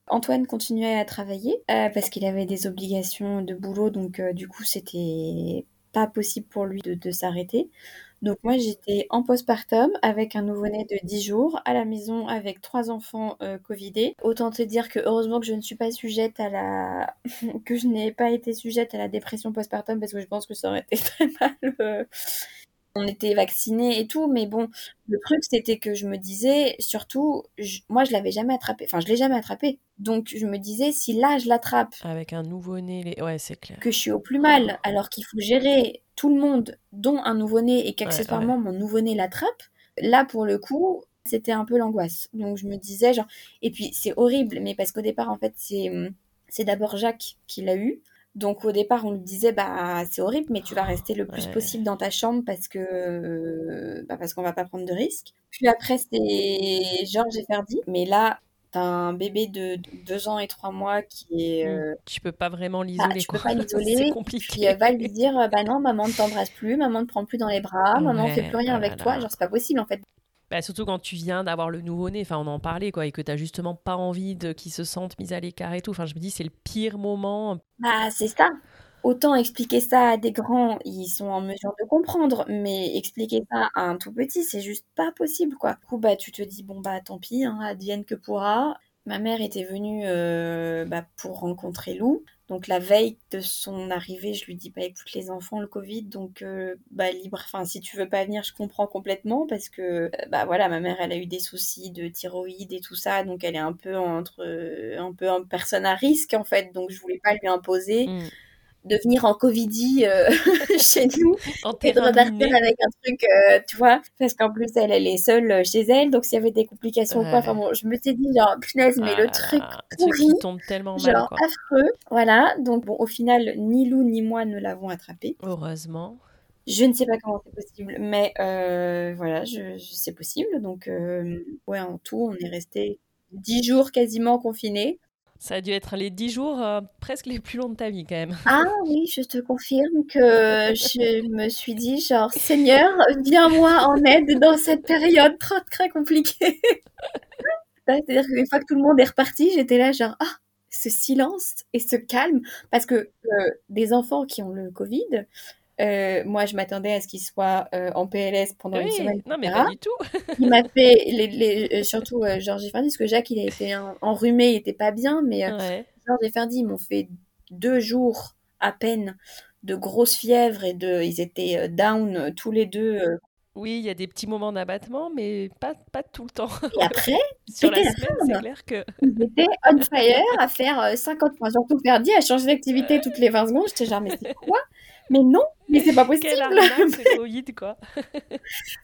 Antoine continuait à travailler parce qu'il avait des obligations de boulot, donc du coup, c'était pas possible pour lui de, de s'arrêter. Donc moi, j'étais en postpartum avec un nouveau-né de 10 jours à la maison avec trois enfants euh, covidés. Autant te dire que heureusement que je ne suis pas sujette à la... que je n'ai pas été sujette à la dépression postpartum parce que je pense que ça aurait été très mal. euh, On était vaccinés et tout, mais bon, le truc c'était que je me disais, surtout, je- moi je l'avais jamais attrapé, enfin je l'ai jamais attrapé. Donc je me disais, si là je l'attrape, Avec un nouveau-né, les... ouais, c'est clair. que je suis au plus mal, alors qu'il faut gérer tout le monde, dont un nouveau-né, et qu'accessoirement mon nouveau-né l'attrape, là pour le coup, C'était un peu l'angoisse. Donc je me disais, genre, et puis c'est horrible, mais parce qu'au départ, en fait, c'est, c'est d'abord Jacques qui l'a eu. Donc au départ, on lui disait bah c'est horrible, mais tu vas rester le plus possible dans ta chambre parce que bah, parce qu'on va pas prendre de risques. Puis après c'était Georges et Ferdi, mais là t'as un bébé de deux ans et trois mois qui est mmh. euh... tu peux pas vraiment bah, l'isoler. tu peux pas l'isoler. c'est compliqué. Puis elle va lui dire bah non maman ne t'embrasse plus, maman ne prend plus dans les bras, maman ne fait plus rien ah avec toi. Genre c'est pas possible en fait. Bah, surtout quand tu viens d'avoir le nouveau-né, enfin on en parlait quoi, et que tu n'as justement pas envie de qu'ils se sentent mis à l'écart et tout. Enfin je me dis c'est le pire moment. Bah c'est ça. Autant expliquer ça à des grands, ils sont en mesure de comprendre, mais expliquer ça à un tout petit, c'est juste pas possible quoi. Du coup bah tu te dis bon bah tant pis, hein, advienne que pourra. Ma mère était venue euh, bah, pour rencontrer Lou. Donc la veille de son arrivée, je lui dis bah écoute les enfants le Covid donc euh, bah libre enfin si tu veux pas venir, je comprends complètement parce que euh, bah voilà, ma mère elle a eu des soucis de thyroïde et tout ça donc elle est un peu entre un peu une personne à risque en fait donc je voulais pas lui imposer. Mm de venir en Covidie euh, chez nous et de repartir avec un truc, euh, tu vois, parce qu'en plus elle, elle est seule euh, chez elle, donc s'il y avait des complications ou quoi, enfin bon, je me suis dit genre punaise, mais le ah, truc pourri, tombe tellement mal, genre affreux, voilà. Donc bon, au final, ni Lou ni moi ne l'avons attrapé. Heureusement. Je ne sais pas comment c'est possible, mais voilà, je, je c'est possible. Donc ouais, en tout, on est resté dix jours quasiment confinés. Ça a dû être les dix jours euh, presque les plus longs de ta vie quand même. Ah oui, je te confirme que je me suis dit genre Seigneur, viens-moi en aide dans cette période très très compliquée. C'est-à-dire qu'une fois que tout le monde est reparti, j'étais là genre ah ce silence et ce calme parce que euh, des enfants qui ont le Covid, euh, moi, je m'attendais à ce qu'il soit euh, en PLS pendant une semaine. Non, mais pas du tout. il m'a fait, les, les, euh, surtout euh, Georges Ferdi, parce que Jacques, il a été enrhumé, il était pas bien, mais ouais. Georges et Ferdi, ils m'ont fait deux jours à peine de grosses fièvres et de, ils étaient down tous les deux. Oui, il y a des petits moments d'abattement, mais pas, pas tout le temps. Et après, sur la semaine, c'est clair que. Étaient on fire à faire 50 points. Surtout Ferdi, à changer d'activité toutes les 20 secondes. J'étais genre, mais c'est quoi? Mais non, mais c'est pas possible. Quelle c'est Covid, quoi.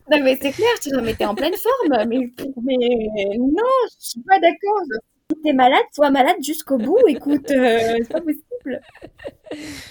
non, mais c'est clair, tu dois mettre en pleine forme. Mais, mais non, je suis pas d'accord. T'es malade, sois malade jusqu'au bout. Écoute, euh, c'est pas possible.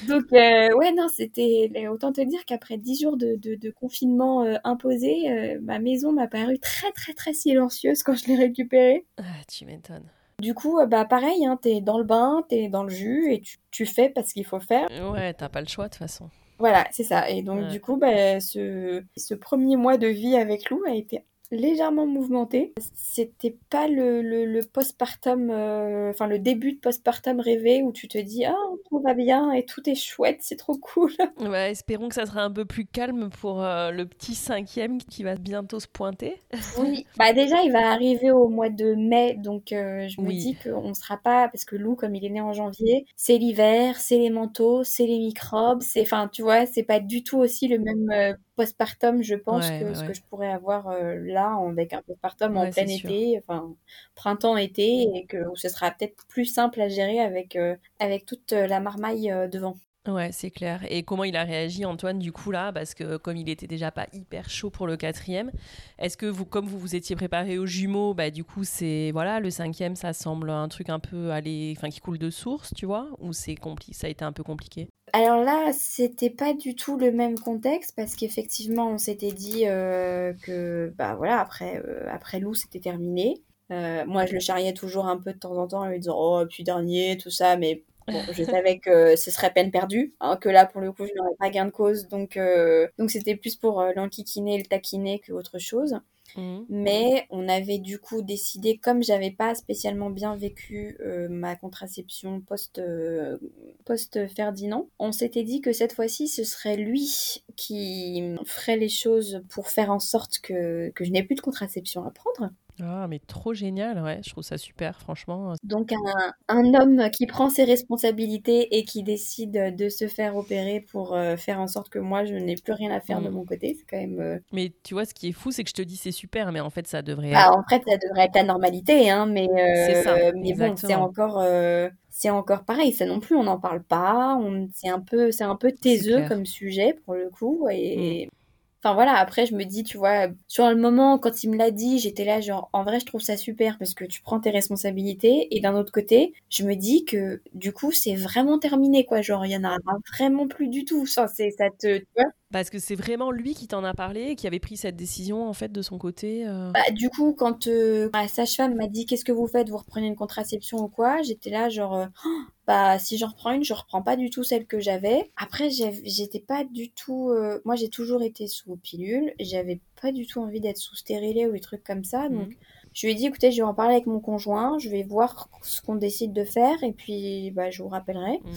Donc, euh, ouais, non, c'était. Autant te dire qu'après dix jours de, de, de confinement euh, imposé, ma maison m'a paru très, très, très silencieuse quand je l'ai récupérée. Ah, tu m'étonnes. Du coup, bah pareil, hein, t'es dans le bain, t'es dans le jus et tu, tu fais parce qu'il faut faire. Ouais, t'as pas le choix de toute façon. Voilà, c'est ça. Et donc, du coup, bah, ce, ce premier mois de vie avec Lou a été légèrement mouvementé. C'était pas le, le, le postpartum, euh, enfin le début de postpartum rêvé où tu te dis ah tout va bien et tout est chouette, c'est trop cool. Ouais, espérons que ça sera un peu plus calme pour euh, le petit cinquième qui va bientôt se pointer. oui, bah déjà il va arriver au mois de mai, donc euh, je me dis qu'on sera pas parce que Lou comme il est né en janvier, c'est l'hiver, c'est les manteaux, c'est les microbes, c'est enfin tu vois c'est pas du tout aussi le même postpartum, je pense, que ce que je pourrais avoir euh, là avec un postpartum en plein été, enfin printemps-été, et que ce sera peut-être plus simple à gérer avec, euh, avec toute euh, la marmaille devant. Ouais, c'est clair. Et comment il a réagi, Antoine, du coup, là? Parce que comme il était déjà pas hyper chaud pour le quatrième, est-ce que vous, comme vous vous étiez préparé aux jumeaux, bah, du coup, c'est. Voilà, le cinquième, ça semble un truc un peu aller. Enfin, qui coule de source, tu vois? Ou c'est compli ça a été un peu compliqué? Alors là, c'était pas du tout le même contexte, parce qu'effectivement, on s'était dit euh, que, bah voilà, après, euh, après Lou, c'était terminé. Euh, moi, je le charriais toujours un peu de temps en temps, en lui disant, oh, puis dernier, tout ça, mais je savais que ce serait peine perdue, hein, que là, pour le coup, je n'aurais pas gain de cause. Donc, euh, donc c'était plus pour l'enquiquiner et le taquiner qu'autre chose. Mmh. Mais on avait du coup décidé, comme j'avais pas spécialement bien vécu euh, ma contraception post, post Ferdinand, on s'était dit que cette fois-ci ce serait lui qui ferait les choses pour faire en sorte que, que je n'ai plus de contraception à prendre. Ah, mais trop génial, ouais, je trouve ça super, franchement. Donc, un, un, homme qui prend ses responsabilités et qui décide de se faire opérer pour euh, faire en sorte que moi, je n'ai plus rien à faire de mm. mon côté, c'est quand même. Euh, mais tu vois, ce qui est fou, c'est que je te dis c'est super, mais en fait, ça devrait. Bah, en fait, ça devrait être la normalité, hein, mais. Euh, c'est ça. Mais bon, c'est encore. C'est encore pareil, ça non plus, on n'en parle pas. On... C'est un peu, c'est un peu taiseux comme sujet pour le coup, et. Enfin voilà, après je me dis, tu vois, sur le moment, quand il me l'a dit, j'étais là genre, en vrai, je trouve ça super parce que tu prends tes responsabilités. Et d'un autre côté, je me dis que du coup, c'est vraiment terminé, quoi. Genre, il y en a vraiment plus du tout. Ça, ça te, tu vois? Parce que c'est vraiment lui qui t'en a parlé, qui avait pris cette décision en fait de son côté. Euh. Bah, du coup, quand euh, la sage-femme m'a dit qu'est-ce que vous faites, vous reprenez une contraception ou quoi, j'étais là genre euh, oh, bah si j'en reprends une, je reprends pas du tout celle que j'avais. Après, j'étais pas du tout, moi j'ai toujours été sous pilule, j'avais pas du tout envie d'être sous stérilet ou des trucs comme ça, donc. Mmh. Je lui ai dit, écoutez, je vais en parler avec mon conjoint, je vais voir ce qu'on décide de faire et puis bah, je vous rappellerai. Mmh.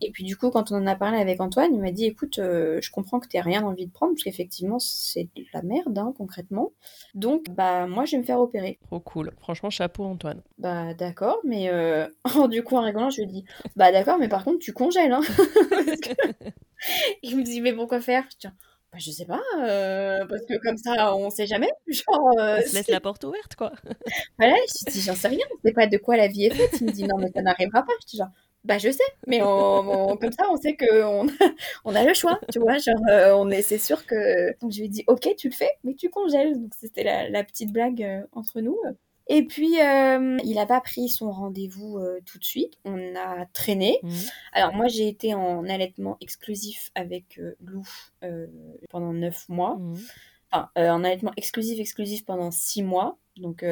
Et puis du coup, quand on en a parlé avec Antoine, il m'a dit écoute, euh, je comprends que tu rien envie de prendre, parce qu'effectivement, c'est de la merde, hein, concrètement. Donc, bah, moi, je vais me faire opérer. Trop cool. Franchement, chapeau, Antoine. Bah, d'accord, mais euh... du coup, en rigolant, je lui dit bah, d'accord, mais par contre, tu congèles. Hein il me dit mais pourquoi faire? Je dis, bah, je sais pas, euh, parce que comme ça, on sait jamais. Genre, euh, on se laisse la porte ouverte, quoi. voilà, je dis, j'en sais rien, on sait pas de quoi la vie est faite. Il me dit, non, mais ça n'arrivera pas. Je dis, genre, bah je sais, mais on, comme ça on sait qu'on on a le choix, tu vois, genre euh, on est, c'est sûr que donc je lui ai dit ok tu le fais, mais tu congèles, donc c'était la, petite blague euh, entre nous. Et puis euh, il a pas pris son rendez-vous tout de suite, on a traîné. Mmh. Alors moi j'ai été en allaitement exclusif avec Lou pendant neuf mois, mmh. enfin en allaitement exclusif exclusif pendant six mois. Donc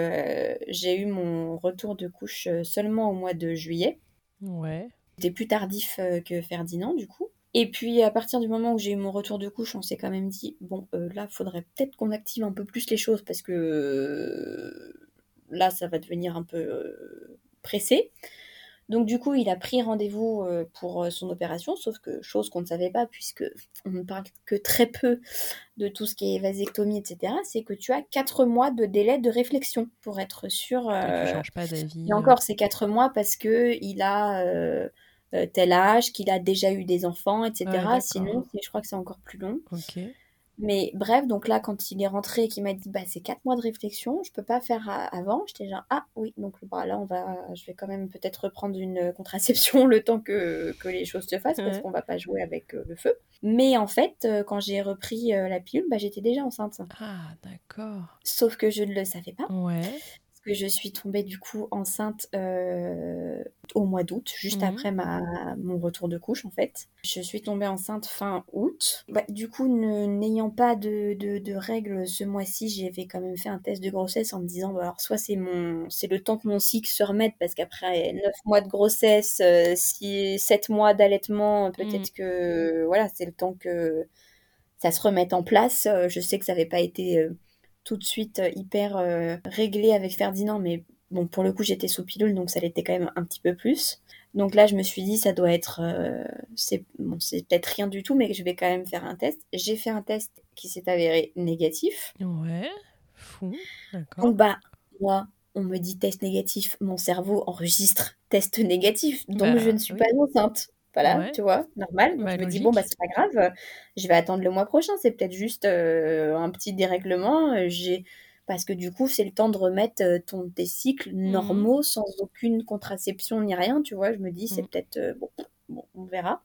j'ai eu mon retour de couche seulement au mois de juillet. Ouais. C'était plus tardif euh, que Ferdinand, du coup. Et puis, à partir du moment où j'ai eu mon retour de couche, on s'est quand même dit, bon, euh, là, faudrait peut-être qu'on active un peu plus les choses parce que euh, là, ça va devenir un peu pressé. Donc du coup, il a pris rendez-vous euh, pour euh, son opération, sauf que chose qu'on ne savait pas, puisque on ne parle que très peu de tout ce qui est vasectomie, etc., c'est que tu as quatre mois de délai de réflexion pour être sûr. Euh, tu changes pas d'avis. Et encore, c'est quatre mois parce que il a tel âge, qu'il a déjà eu des enfants, etc. Sinon, je crois que c'est encore plus long. Ok. Mais bref, donc là, quand il est rentré et qu'il m'a dit, bah, c'est quatre mois de réflexion, je peux pas faire avant, j'étais genre, ah oui, donc bah, là, on va, je vais quand même peut-être reprendre une contraception le temps que, que les choses se fassent, parce qu'on va pas jouer avec euh, le feu. Mais en fait, euh, quand j'ai repris euh, la pilule, bah, j'étais déjà enceinte. Ah, d'accord. Sauf que je ne le savais pas. Ouais que je suis tombée du coup enceinte euh, au mois d'août, juste mhm. après ma, mon retour de couche en fait. Je suis tombée enceinte fin août. Bah, du coup, n'ayant pas de, de, règles ce mois-ci, j'avais quand même fait un test de grossesse en me disant, bah, alors soit c'est mon c'est le temps que mon cycle se remette, parce qu'après 9 mois de grossesse, euh, si 7 mois d'allaitement, peut-être mhm. que voilà, c'est le temps que ça se remette en place. Euh, je sais que ça n'avait pas été tout de suite euh, hyper euh, réglé avec Ferdinand, mais bon, pour le coup, j'étais sous pilule, donc ça l'était quand même un petit peu plus. Donc là, je me suis dit, ça doit être. Euh, c'est bon, peut-être rien du tout, mais je vais quand même faire un test. J'ai fait un test qui s'est avéré négatif. Ouais, fou, d'accord. Donc, bah, moi, on me dit test négatif, mon cerveau enregistre test négatif, donc bah je ne suis pas enceinte. Voilà, tu vois, normal. je me dis, bon, bah, c'est pas grave, je vais attendre le mois prochain, c'est peut-être juste euh, un petit dérèglement. Euh, j'ai Parce que du coup, c'est le temps de remettre euh, ton, tes cycles mmh normaux sans aucune contraception ni rien, tu vois. Je me dis, c'est mmh. peut-être. bon, bon, on verra.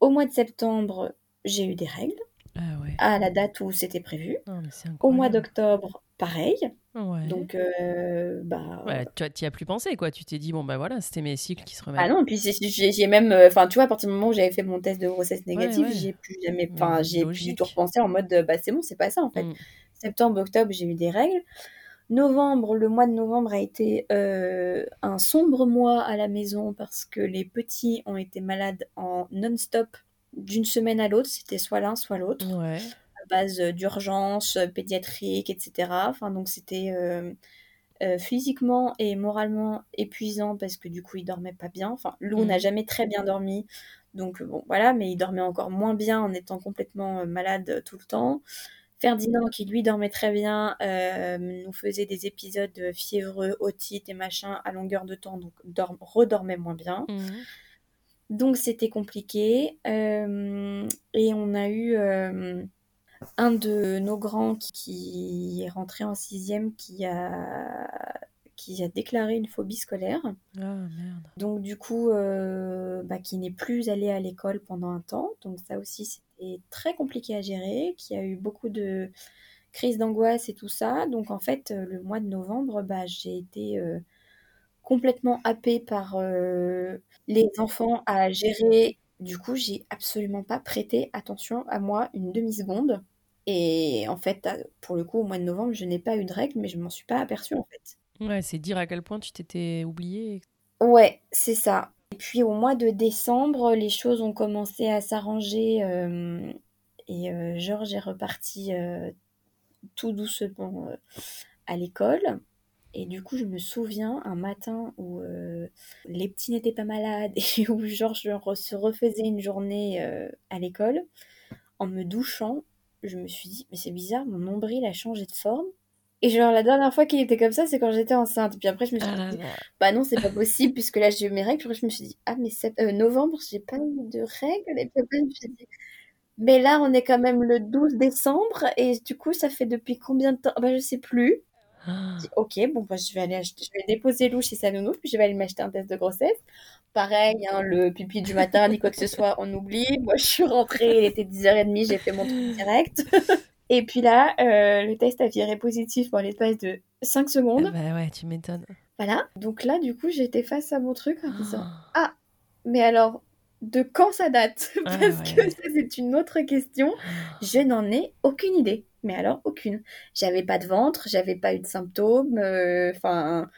Au mois de septembre, j'ai eu des règles. Ah à la date où c'était prévu. Au mois d'octobre, pareil. Donc, euh, bah. Ouais, tu n'y as plus pensé, quoi. Tu t'es dit, bon, bah voilà, c'était mes cycles qui se remettent. Ah non, puis j'ai même. Euh, enfin, tu vois, à partir du moment où j'avais fait mon test de grossesse négative, j'ai plus jamais. Enfin, j'ai plus du tout repensé en mode, bah c'est bon, c'est pas ça, en fait. Mm. Septembre, octobre, j'ai eu des règles. Novembre, le mois de novembre a été euh, un sombre mois à la maison parce que les petits ont été malades en non-stop d'une semaine à l'autre. C'était soit l'un, soit l'autre. Ouais base euh, d'urgence euh, pédiatrique, etc. Enfin, donc c'était euh, physiquement et moralement épuisant parce que du coup, il dormait pas bien. Enfin, Lou n'a mmh. jamais très bien dormi. Donc bon, voilà, mais il dormait encore moins bien en étant complètement malade tout le temps. Ferdinand, qui lui dormait très bien, nous faisait des épisodes fiévreux, otites et machin à longueur de temps, donc redormait moins bien. Mmh. Donc c'était compliqué. et on a eu un de nos grands qui est rentré en sixième qui a qui a déclaré une phobie scolaire. Ah Donc du coup, euh, bah, qui n'est plus allé à l'école pendant un temps. Donc ça aussi, c'était très compliqué à gérer, qui a eu beaucoup de crises d'angoisse et tout ça. Donc en fait, le mois de novembre, bah, j'ai été complètement happée par les enfants à gérer. Du coup, j'ai absolument pas prêté attention à moi une demi-seconde. Et en fait, pour le coup, au mois de novembre, je n'ai pas eu de règles, mais je m'en suis pas aperçue en fait. Ouais, c'est dire à quel point tu t'étais oubliée. Ouais, c'est ça. Et puis au mois de décembre, les choses ont commencé à s'arranger euh, et euh, Georges est reparti euh, tout doucement à l'école. Et du coup, je me souviens un matin où les petits n'étaient pas malades et où Georges se refaisait une journée à l'école. En me douchant, je me suis dit, mais c'est bizarre, mon nombril a changé de forme. Et genre, la dernière fois qu'il était comme ça, c'est quand j'étais enceinte. Puis après, je me suis ah dit, bah non, c'est pas possible, puisque là, j'ai eu mes règles. Puis après, je me suis dit, ah, mais c'est euh, novembre, j'ai pas eu de règles. Et puis après, je me suis dit, mais là, on est quand même le 12 décembre. Et du coup, ça fait depuis combien de temps? Bah, je sais plus. Ah. ok, bon, bah, je vais aller acheter, je vais déposer Lou chez sa nounou, puis je vais aller m'acheter un test de grossesse. Pareil, hein, le pipi du matin, ni quoi que ce soit, on oublie. Moi, je suis rentrée, il était 10h30, j'ai fait mon truc direct. Et puis là, euh, le test a viré positif pour l'espace de 5 secondes. Bah ouais, tu m'étonnes. Voilà. Donc là, du coup, j'étais face à mon truc en disant Ah, mais alors, de quand ça date? Parce que ça, c'est une autre question. Je n'en ai aucune idée. Mais alors, aucune. J'avais pas de ventre, j'avais pas eu de symptômes. Euh, enfin,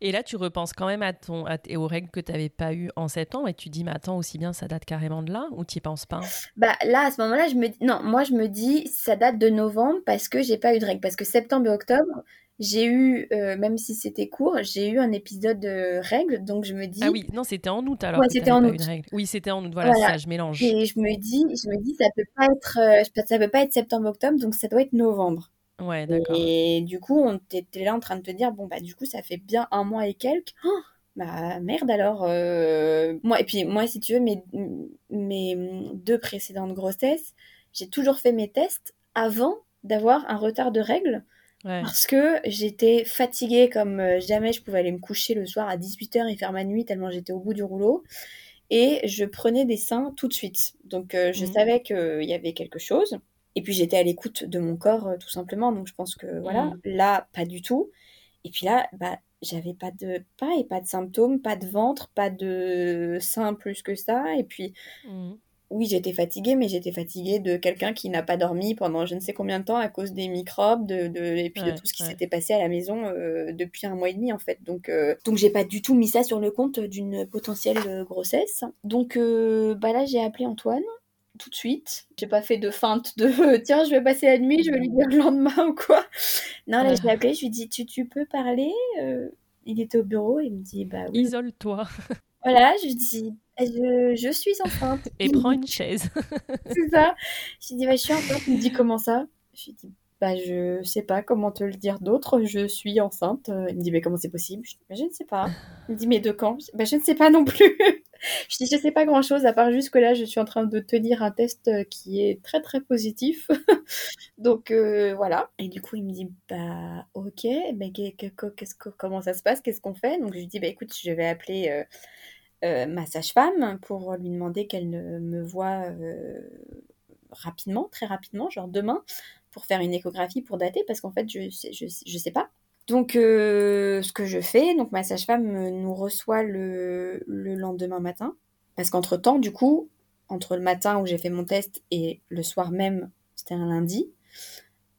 et là, tu repenses quand même à ton, aux règles que tu n'avais pas eues en ans et tu dis, mais attends, aussi bien ça date carrément de là ou tu n'y penses pas? Bah là, à ce moment-là, je me dis, non, moi je me dis, ça date de novembre parce que j'ai pas eu de règles. Parce que septembre et octobre, j'ai eu, euh, même si c'était court, j'ai eu un épisode de règles, donc je me dis. Ah oui, non, c'était en août alors. Ouais, c'était en août. Oui, c'était en août. Voilà, ça, je mélange. Et je me dis, je me dis, ça peut pas être, euh, ça peut pas être septembre-octobre, donc ça doit être novembre. Ouais, d'accord. Et du coup, on était là en train de te dire, bon, bah, du coup, ça fait bien un mois et quelques. Oh, bah, merde alors. Euh, moi, et puis, moi, si tu veux, mes, mes deux précédentes grossesses, j'ai toujours fait mes tests avant d'avoir un retard de règles. Parce que j'étais fatiguée comme euh, jamais. Je pouvais aller me coucher le soir à 18h et faire ma nuit tellement j'étais au bout du rouleau. Et je prenais des seins tout de suite. Donc, euh, je mmh. savais qu'il y avait quelque chose. Et puis j'étais à l'écoute de mon corps euh, tout simplement. Donc je pense que voilà, mm. là, pas du tout. Et puis là, bah, j'avais pas de pas et pas de symptômes, pas de ventre, pas de sein plus que ça. Et puis mm. Oui, j'étais fatiguée, mais j'étais fatiguée de quelqu'un qui n'a pas dormi pendant je ne sais combien de temps à cause des microbes, de, de et puis de tout ce qui s'était passé à la maison euh, depuis un mois et demi en fait. Donc euh, donc j'ai pas du tout mis ça sur le compte d'une potentielle grossesse. Donc bah là j'ai appelé Antoine tout de suite. J'ai pas fait de feinte de tiens, je vais passer la nuit, je vais lui dire le lendemain ou quoi. Non, là, je l'ai appelé, je lui dis tu, tu peux parler euh, Il était au bureau, il me dit bah oui. Isole-toi. Voilà, je lui dis je, je suis enceinte. Et prends une chaise. C'est ça. Je lui dis bah, je suis enceinte. Il me dit comment ça? Je lui dis bah, je sais pas comment te le dire d'autre, je suis enceinte. Il me dit, mais comment c'est possible? Je, dis, bah, je ne sais pas. Il me dit, mais de quand? Bah, Je ne sais pas non plus. je dis, je sais pas grand chose, à part juste que là, je suis en train de tenir un test qui est très très positif. Donc euh, voilà. Et du coup, il me dit, bah ok, mais qu'est-ce que, comment ça se passe? Qu'est-ce qu'on fait? Donc je lui dis, bah écoute, je vais appeler. Euh, euh, ma sage-femme pour lui demander qu'elle me voit rapidement, très rapidement, genre demain, pour faire une échographie, pour dater, parce qu'en fait, je sais, je, je sais pas. Donc, euh, ce que je fais, donc ma sage-femme nous reçoit le, le lendemain matin, parce qu'entre-temps, du coup, entre le matin où j'ai fait mon test et le soir même, c'était un lundi,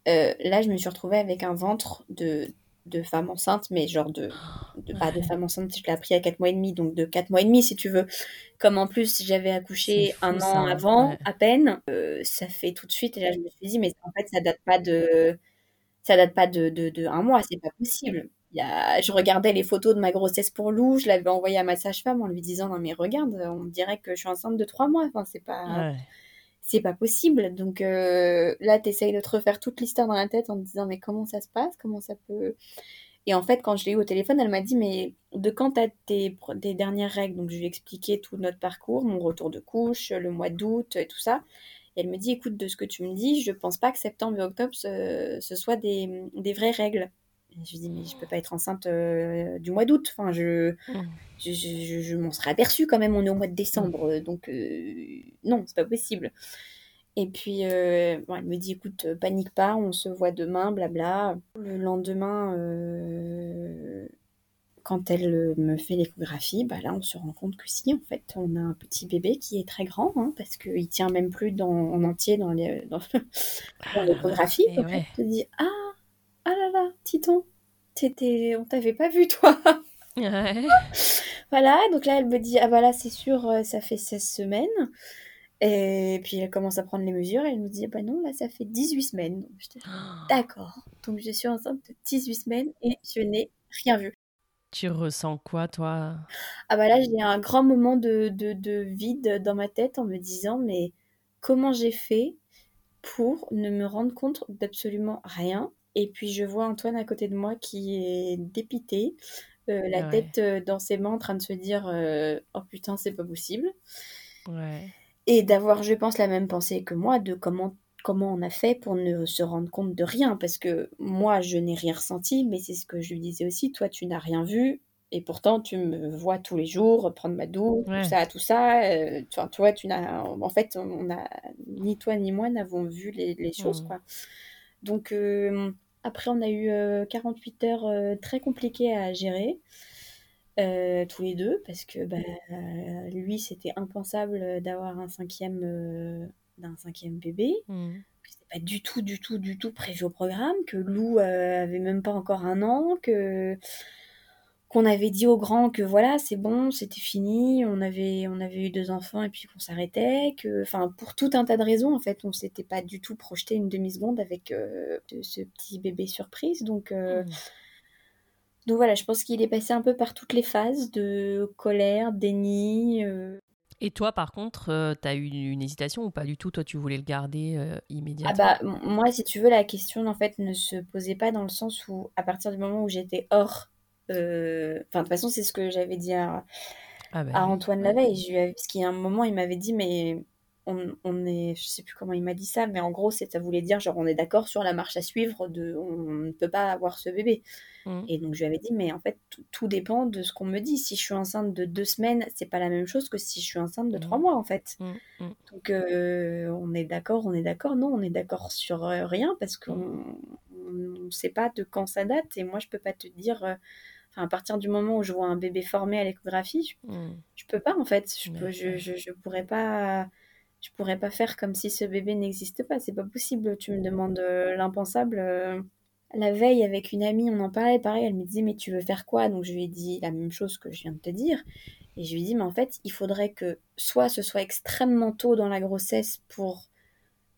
euh, là, je me suis retrouvée avec un ventre de de femme enceinte, mais genre de, de pas de femme enceinte, je l'ai appris à 4 mois et demi, donc de 4 mois et demi si tu veux. Comme en plus j'avais accouché un an avant, à peine, euh, ça fait tout de suite, et là je me suis dit, mais en fait ça date pas de ça date pas de, de, de un mois, c'est pas possible. Il y a, je regardais les photos de ma grossesse pour Lou, je l'avais envoyé à ma sage-femme en lui disant, non mais regarde, on dirait que je suis enceinte de 3 mois, enfin c'est pas c'est pas possible. Donc euh, là, tu essayes de te refaire toute l'histoire dans la tête en te disant mais comment ça se passe? Comment ça peut... Et en fait, quand je l'ai eu au téléphone, elle m'a dit mais de quand t'as tes, tes dernières règles? Donc je lui ai expliqué tout notre parcours, mon retour de couche, le mois d'août et tout ça. Et elle me dit écoute, de ce que tu me dis, je pense pas que septembre et octobre ce, ce soit des, des vraies règles je lui dis, mais je peux pas être enceinte euh, du mois d'août. Enfin, je, je, je, m'en serais aperçue quand même. On est au mois de décembre. Mmh. Donc, euh, non, c'est pas possible. Et puis, elle me dit, écoute, panique pas, on se voit demain, blabla. Le lendemain, quand elle me fait l'échographie, bah là, on se rend compte que si, en fait, on a un petit bébé qui est très grand, hein, parce qu'il tient même plus dans, en entier dans ah, l'échographie. on te dit, ah, ah là là, Titon, t'étais, on t'avait pas vu, toi. voilà, donc là, elle me dit, ah bah là, c'est sûr, ça fait 16 semaines. Et puis elle commence à prendre les mesures et elle nous dit bah non là ça fait 18 semaines. Donc d'accord. Donc je suis enceinte de 18 semaines et je n'ai rien vu. Tu ressens quoi toi? Ah bah là j'ai un grand moment de, de, vide dans ma tête en me disant mais comment j'ai fait pour ne me rendre compte d'absolument rien? Et puis je vois Antoine à côté de moi qui est dépité, euh, la tête euh, dans ses mains en train de se dire euh, oh putain c'est pas possible. Ouais. Et d'avoir, je pense, la même pensée que moi de comment comment on a fait pour ne se rendre compte de rien. Parce que moi je n'ai rien ressenti mais c'est ce que je lui disais aussi toi tu n'as rien vu. Et pourtant tu me vois tous les jours prendre ma douche tout ça tout ça euh, toi tu n'as en fait on a ni toi ni moi n'avons vu les, choses mmh. quoi. Donc euh, après on a eu 48 euh, heures très compliquées à gérer euh, tous les deux, parce que bah, lui, c'était impensable d'avoir un cinquième, euh, d'un cinquième bébé. Mmh. C'était pas du tout, du tout, du tout prévu au programme, que Lou euh, avait même pas encore un an, que qu'on avait dit aux grands que voilà, c'est bon, c'était fini, on avait, on avait eu deux enfants et puis qu'on s'arrêtait, que, enfin, pour tout un tas de raisons, en fait, on s'était pas du tout projeté une demi-seconde avec ce petit bébé surprise, donc. Mmh. Donc voilà, je pense qu'il est passé un peu par toutes les phases de colère, déni. Euh. Et toi, par contre, euh, tu as eu une hésitation ou pas du tout? Toi, tu voulais le garder euh, immédiatement? Ah bah, moi, si tu veux, la question, en fait, ne se posait pas dans le sens où, à partir du moment où j'étais hors... Enfin, de toute façon, c'est ce que j'avais dit à, ah bah Antoine Laveille. Parce qu'il y a un moment, il m'avait dit, mais on, est, je sais plus comment il m'a dit ça, mais en gros, ça voulait dire genre on est d'accord sur la marche à suivre, de, on ne peut pas avoir ce bébé. Mmh. Et donc je lui avais dit, mais en fait, tout dépend de ce qu'on me dit. Si je suis enceinte de deux semaines, c'est pas la même chose que si je suis enceinte de trois mmh. mois en fait. Mmh, donc euh, on est d'accord, on est d'accord. Non, on est d'accord sur euh, rien parce qu'on ne sait pas de quand ça date. Et moi, je peux pas te dire. Euh, à partir du moment où je vois un bébé formé à l'échographie, je, je peux pas en fait. Je, peux, je, je, je pourrais pas je pourrais pas faire comme si ce bébé n'existe pas. C'est pas possible. Tu me demandes euh, l'impensable. Euh. La veille, avec une amie, on en parlait. Pareil, elle me disait Mais tu veux faire quoi? Donc je lui ai dit la même chose que je viens de te dire. Et je lui ai dit Mais en fait, il faudrait que soit ce soit extrêmement tôt dans la grossesse pour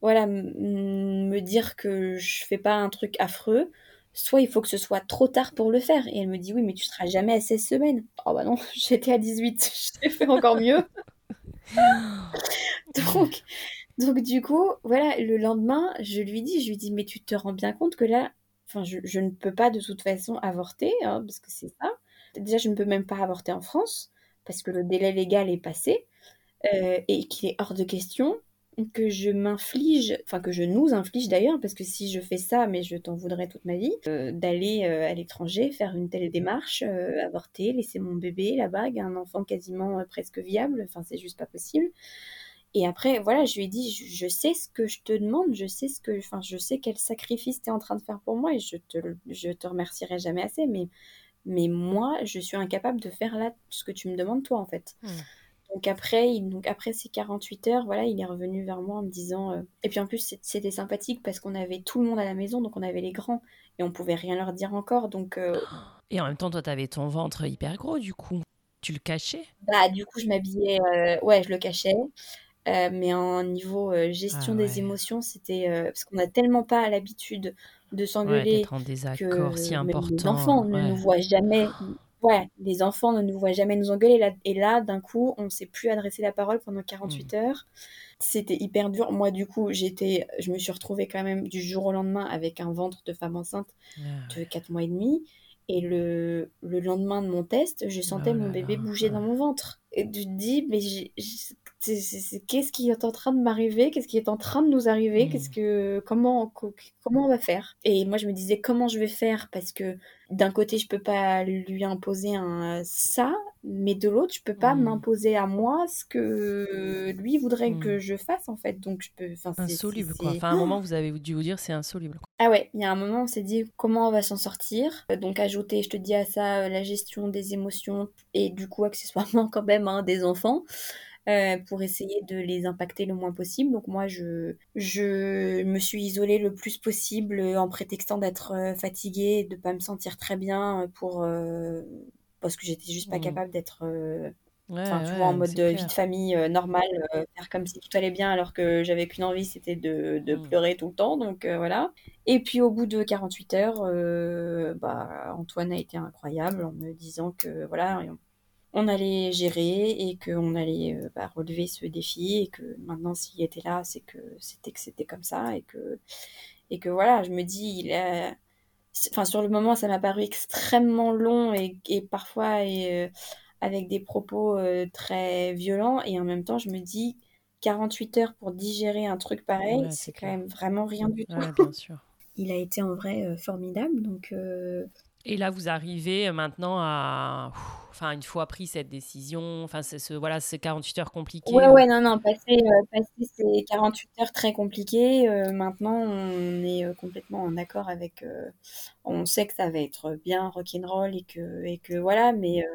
voilà, me dire que je fais pas un truc affreux, soit il faut que ce soit trop tard pour le faire. Et elle me dit Oui, mais tu seras jamais à 16 semaines. Oh bah non, j'étais à 18, j'ai fait encore mieux. donc, donc, du coup, voilà, le lendemain, je lui dis, je lui dis, mais tu te rends bien compte que là, enfin, je, ne peux pas de toute façon avorter, hein, parce que c'est ça. Déjà, je ne peux même pas avorter en France, parce que le délai légal est passé, euh, et qu'il est hors de question que je m'inflige, enfin que je nous inflige d'ailleurs, parce que si je fais ça, mais je t'en voudrais toute ma vie, euh, d'aller euh, à l'étranger, faire une telle démarche, euh, avorter, laisser mon bébé, la bague, un enfant quasiment presque viable, enfin c'est juste pas possible. Et après, voilà, je lui ai dit, je, sais ce que je te demande, je sais ce que, enfin, je sais quel sacrifice tu es en train de faire pour moi et je te, je te remercierai jamais assez, mais, mais moi, je suis incapable de faire là ce que tu me demandes toi, en fait. Mmh. Donc après, donc après ces 48 heures, voilà, il est revenu vers moi en me disant. Euh, et puis en plus, c'était sympathique parce qu'on avait tout le monde à la maison, donc on avait les grands et on pouvait rien leur dire encore. Donc. Euh, et en même temps, toi, t'avais ton ventre hyper gros, du coup. Tu le cachais? Bah, du coup, je m'habillais. Euh, ouais, je le cachais. mais en niveau gestion ah des émotions, c'était parce qu'on n'a tellement pas l'habitude de s'engueuler ouais, en désaccord si important. Les enfants ne nous voient jamais ouais, les enfants ne nous voient jamais nous engueuler. et là, d'un coup, on ne s'est plus adressé la parole pendant 48 mmh. heures. C'était hyper dur. Moi, du coup, j'étais, je me suis retrouvée quand même du jour au lendemain avec un ventre de femme enceinte ah de 4 mois et demi. Et le, le lendemain de mon test, je sentais oh mon bébé bouger dans mon ventre. Et tu te dis, mais qu'est-ce qui est en train de m'arriver? Qu'est-ce qui est en train de nous arriver? Mmh. Qu'est-ce que comment comment on va faire? Et moi, je me disais comment je vais faire? Parce que d'un côté, je peux pas lui imposer un ça, mais de l'autre, je peux pas Hmm. m'imposer à moi ce que lui voudrait Hmm. que je fasse en fait. Donc je peux. Enfin, Insoluble, quoi. Enfin, à un moment, vous avez dû vous dire c'est insoluble. quoi. Ah ouais, il y a un moment, on s'est dit comment on va s'en sortir? Euh, Donc ajouter, je te dis à ça, euh, la gestion des émotions et du coup accessoirement quand même hein, des enfants. Euh, pour essayer de les impacter le moins possible. Donc moi, je, je me suis isolée le plus possible euh, en prétextant d'être euh, fatiguée et de pas me sentir très bien pour euh, parce que j'étais juste pas Hmm. capable d'être euh, Ouais, Enfin, tu ouais, vois, en mode de vie de famille normale, faire comme si tout allait bien alors que j'avais qu'une envie, c'était de, de Mm. pleurer tout le temps. Donc voilà. Et puis au bout de 48 heures, bah, Antoine a été incroyable en me disant que voilà, on allait gérer et qu'on allait euh, bah, relever ce défi et que maintenant s'il était là, c'est que c'était que c'était comme ça et que et que voilà, je me dis, il a... Enfin, sur le moment, ça m'a paru extrêmement long et, et parfois et, euh, avec des propos euh, très violents. Et en même temps, je me dis, 48 heures pour digérer un truc pareil, Ouais, c'est quand clair. même vraiment rien du tout. Ouais, bien sûr. Il a été en vrai euh, formidable. Donc, euh, Et là, vous arrivez euh, maintenant à. Enfin, une fois pris cette décision, enfin, c'est ce, voilà, ces 48 heures compliquées. Ouais, ouais, non, non, passer, euh, passer ces 48 heures très compliquées, euh, maintenant on est complètement en accord avec. euh, on sait que ça va être bien rock'n'roll et que, et que voilà, mais,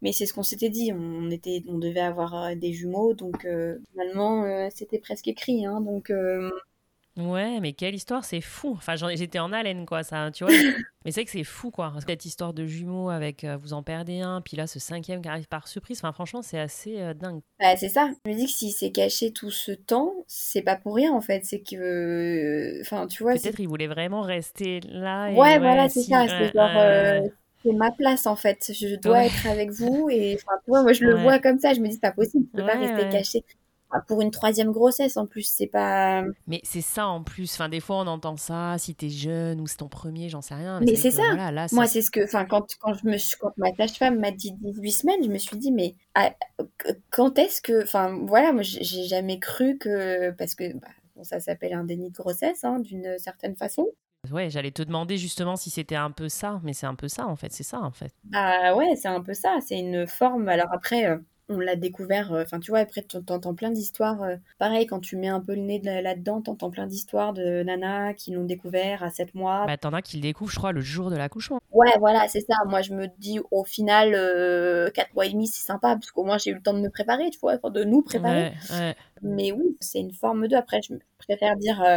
mais c'est ce qu'on s'était dit. On, était, on devait avoir des jumeaux, donc finalement c'était presque écrit. Hein, donc, Ouais, mais quelle histoire, c'est fou. Enfin, j'étais en haleine, quoi, ça, tu vois. mais c'est que c'est fou, quoi. Cette histoire de jumeaux avec euh, vous en perdez un, puis là, ce cinquième qui arrive par surprise. Enfin, franchement, c'est assez euh, dingue. bah, c'est ça. Je me dis que s'il s'est caché tout ce temps, c'est pas pour rien en fait. C'est que. euh, Enfin, tu vois, Peut-être il voulait vraiment rester là. Et Ouais, voilà, c'est si, ça. C'est genre, euh, c'est ma place en fait. Je dois Ouais. être avec vous. Et enfin, moi je le Ouais. vois comme ça. Je me dis, c'est pas possible. Je peux pas Ouais, rester ouais. Enfin, pour une troisième grossesse en plus, c'est pas. Mais c'est ça en plus. Enfin, des fois, on entend ça si t'es jeune ou c'est ton premier, j'en sais rien. Mais c'est ça. Voilà, là, Moi, c'est ce que. Enfin, quand, quand, je me suis, quand ma sage-femme m'a dit 18 semaines, je me suis dit, mais ah, quand est-ce que. Enfin, voilà, moi j'ai jamais cru que. Parce que bah, bon, ça s'appelle un déni de grossesse, hein, d'une certaine façon. Ouais, j'allais te demander justement si c'était un peu ça, mais c'est un peu ça en fait, c'est ça en fait. Bah ouais, c'est un peu ça, c'est une forme. Alors après, euh, on l'a découvert, euh, enfin tu vois, après tu t'entends plein d'histoires. euh, pareil, quand tu mets un peu le nez là-dedans, t'entends plein d'histoires de nanas qui l'ont découvert à 7 mois. Bah, t'en as qui le découvrent, je crois, le jour de l'accouchement. Ouais, voilà, c'est ça. Moi, je me dis, au final, euh, 4 mois et demi, c'est sympa, parce qu'au moins j'ai eu le temps de me préparer, tu vois, de nous préparer. Ouais, ouais. Mais oui, c'est une forme de. Après, je préfère dire euh,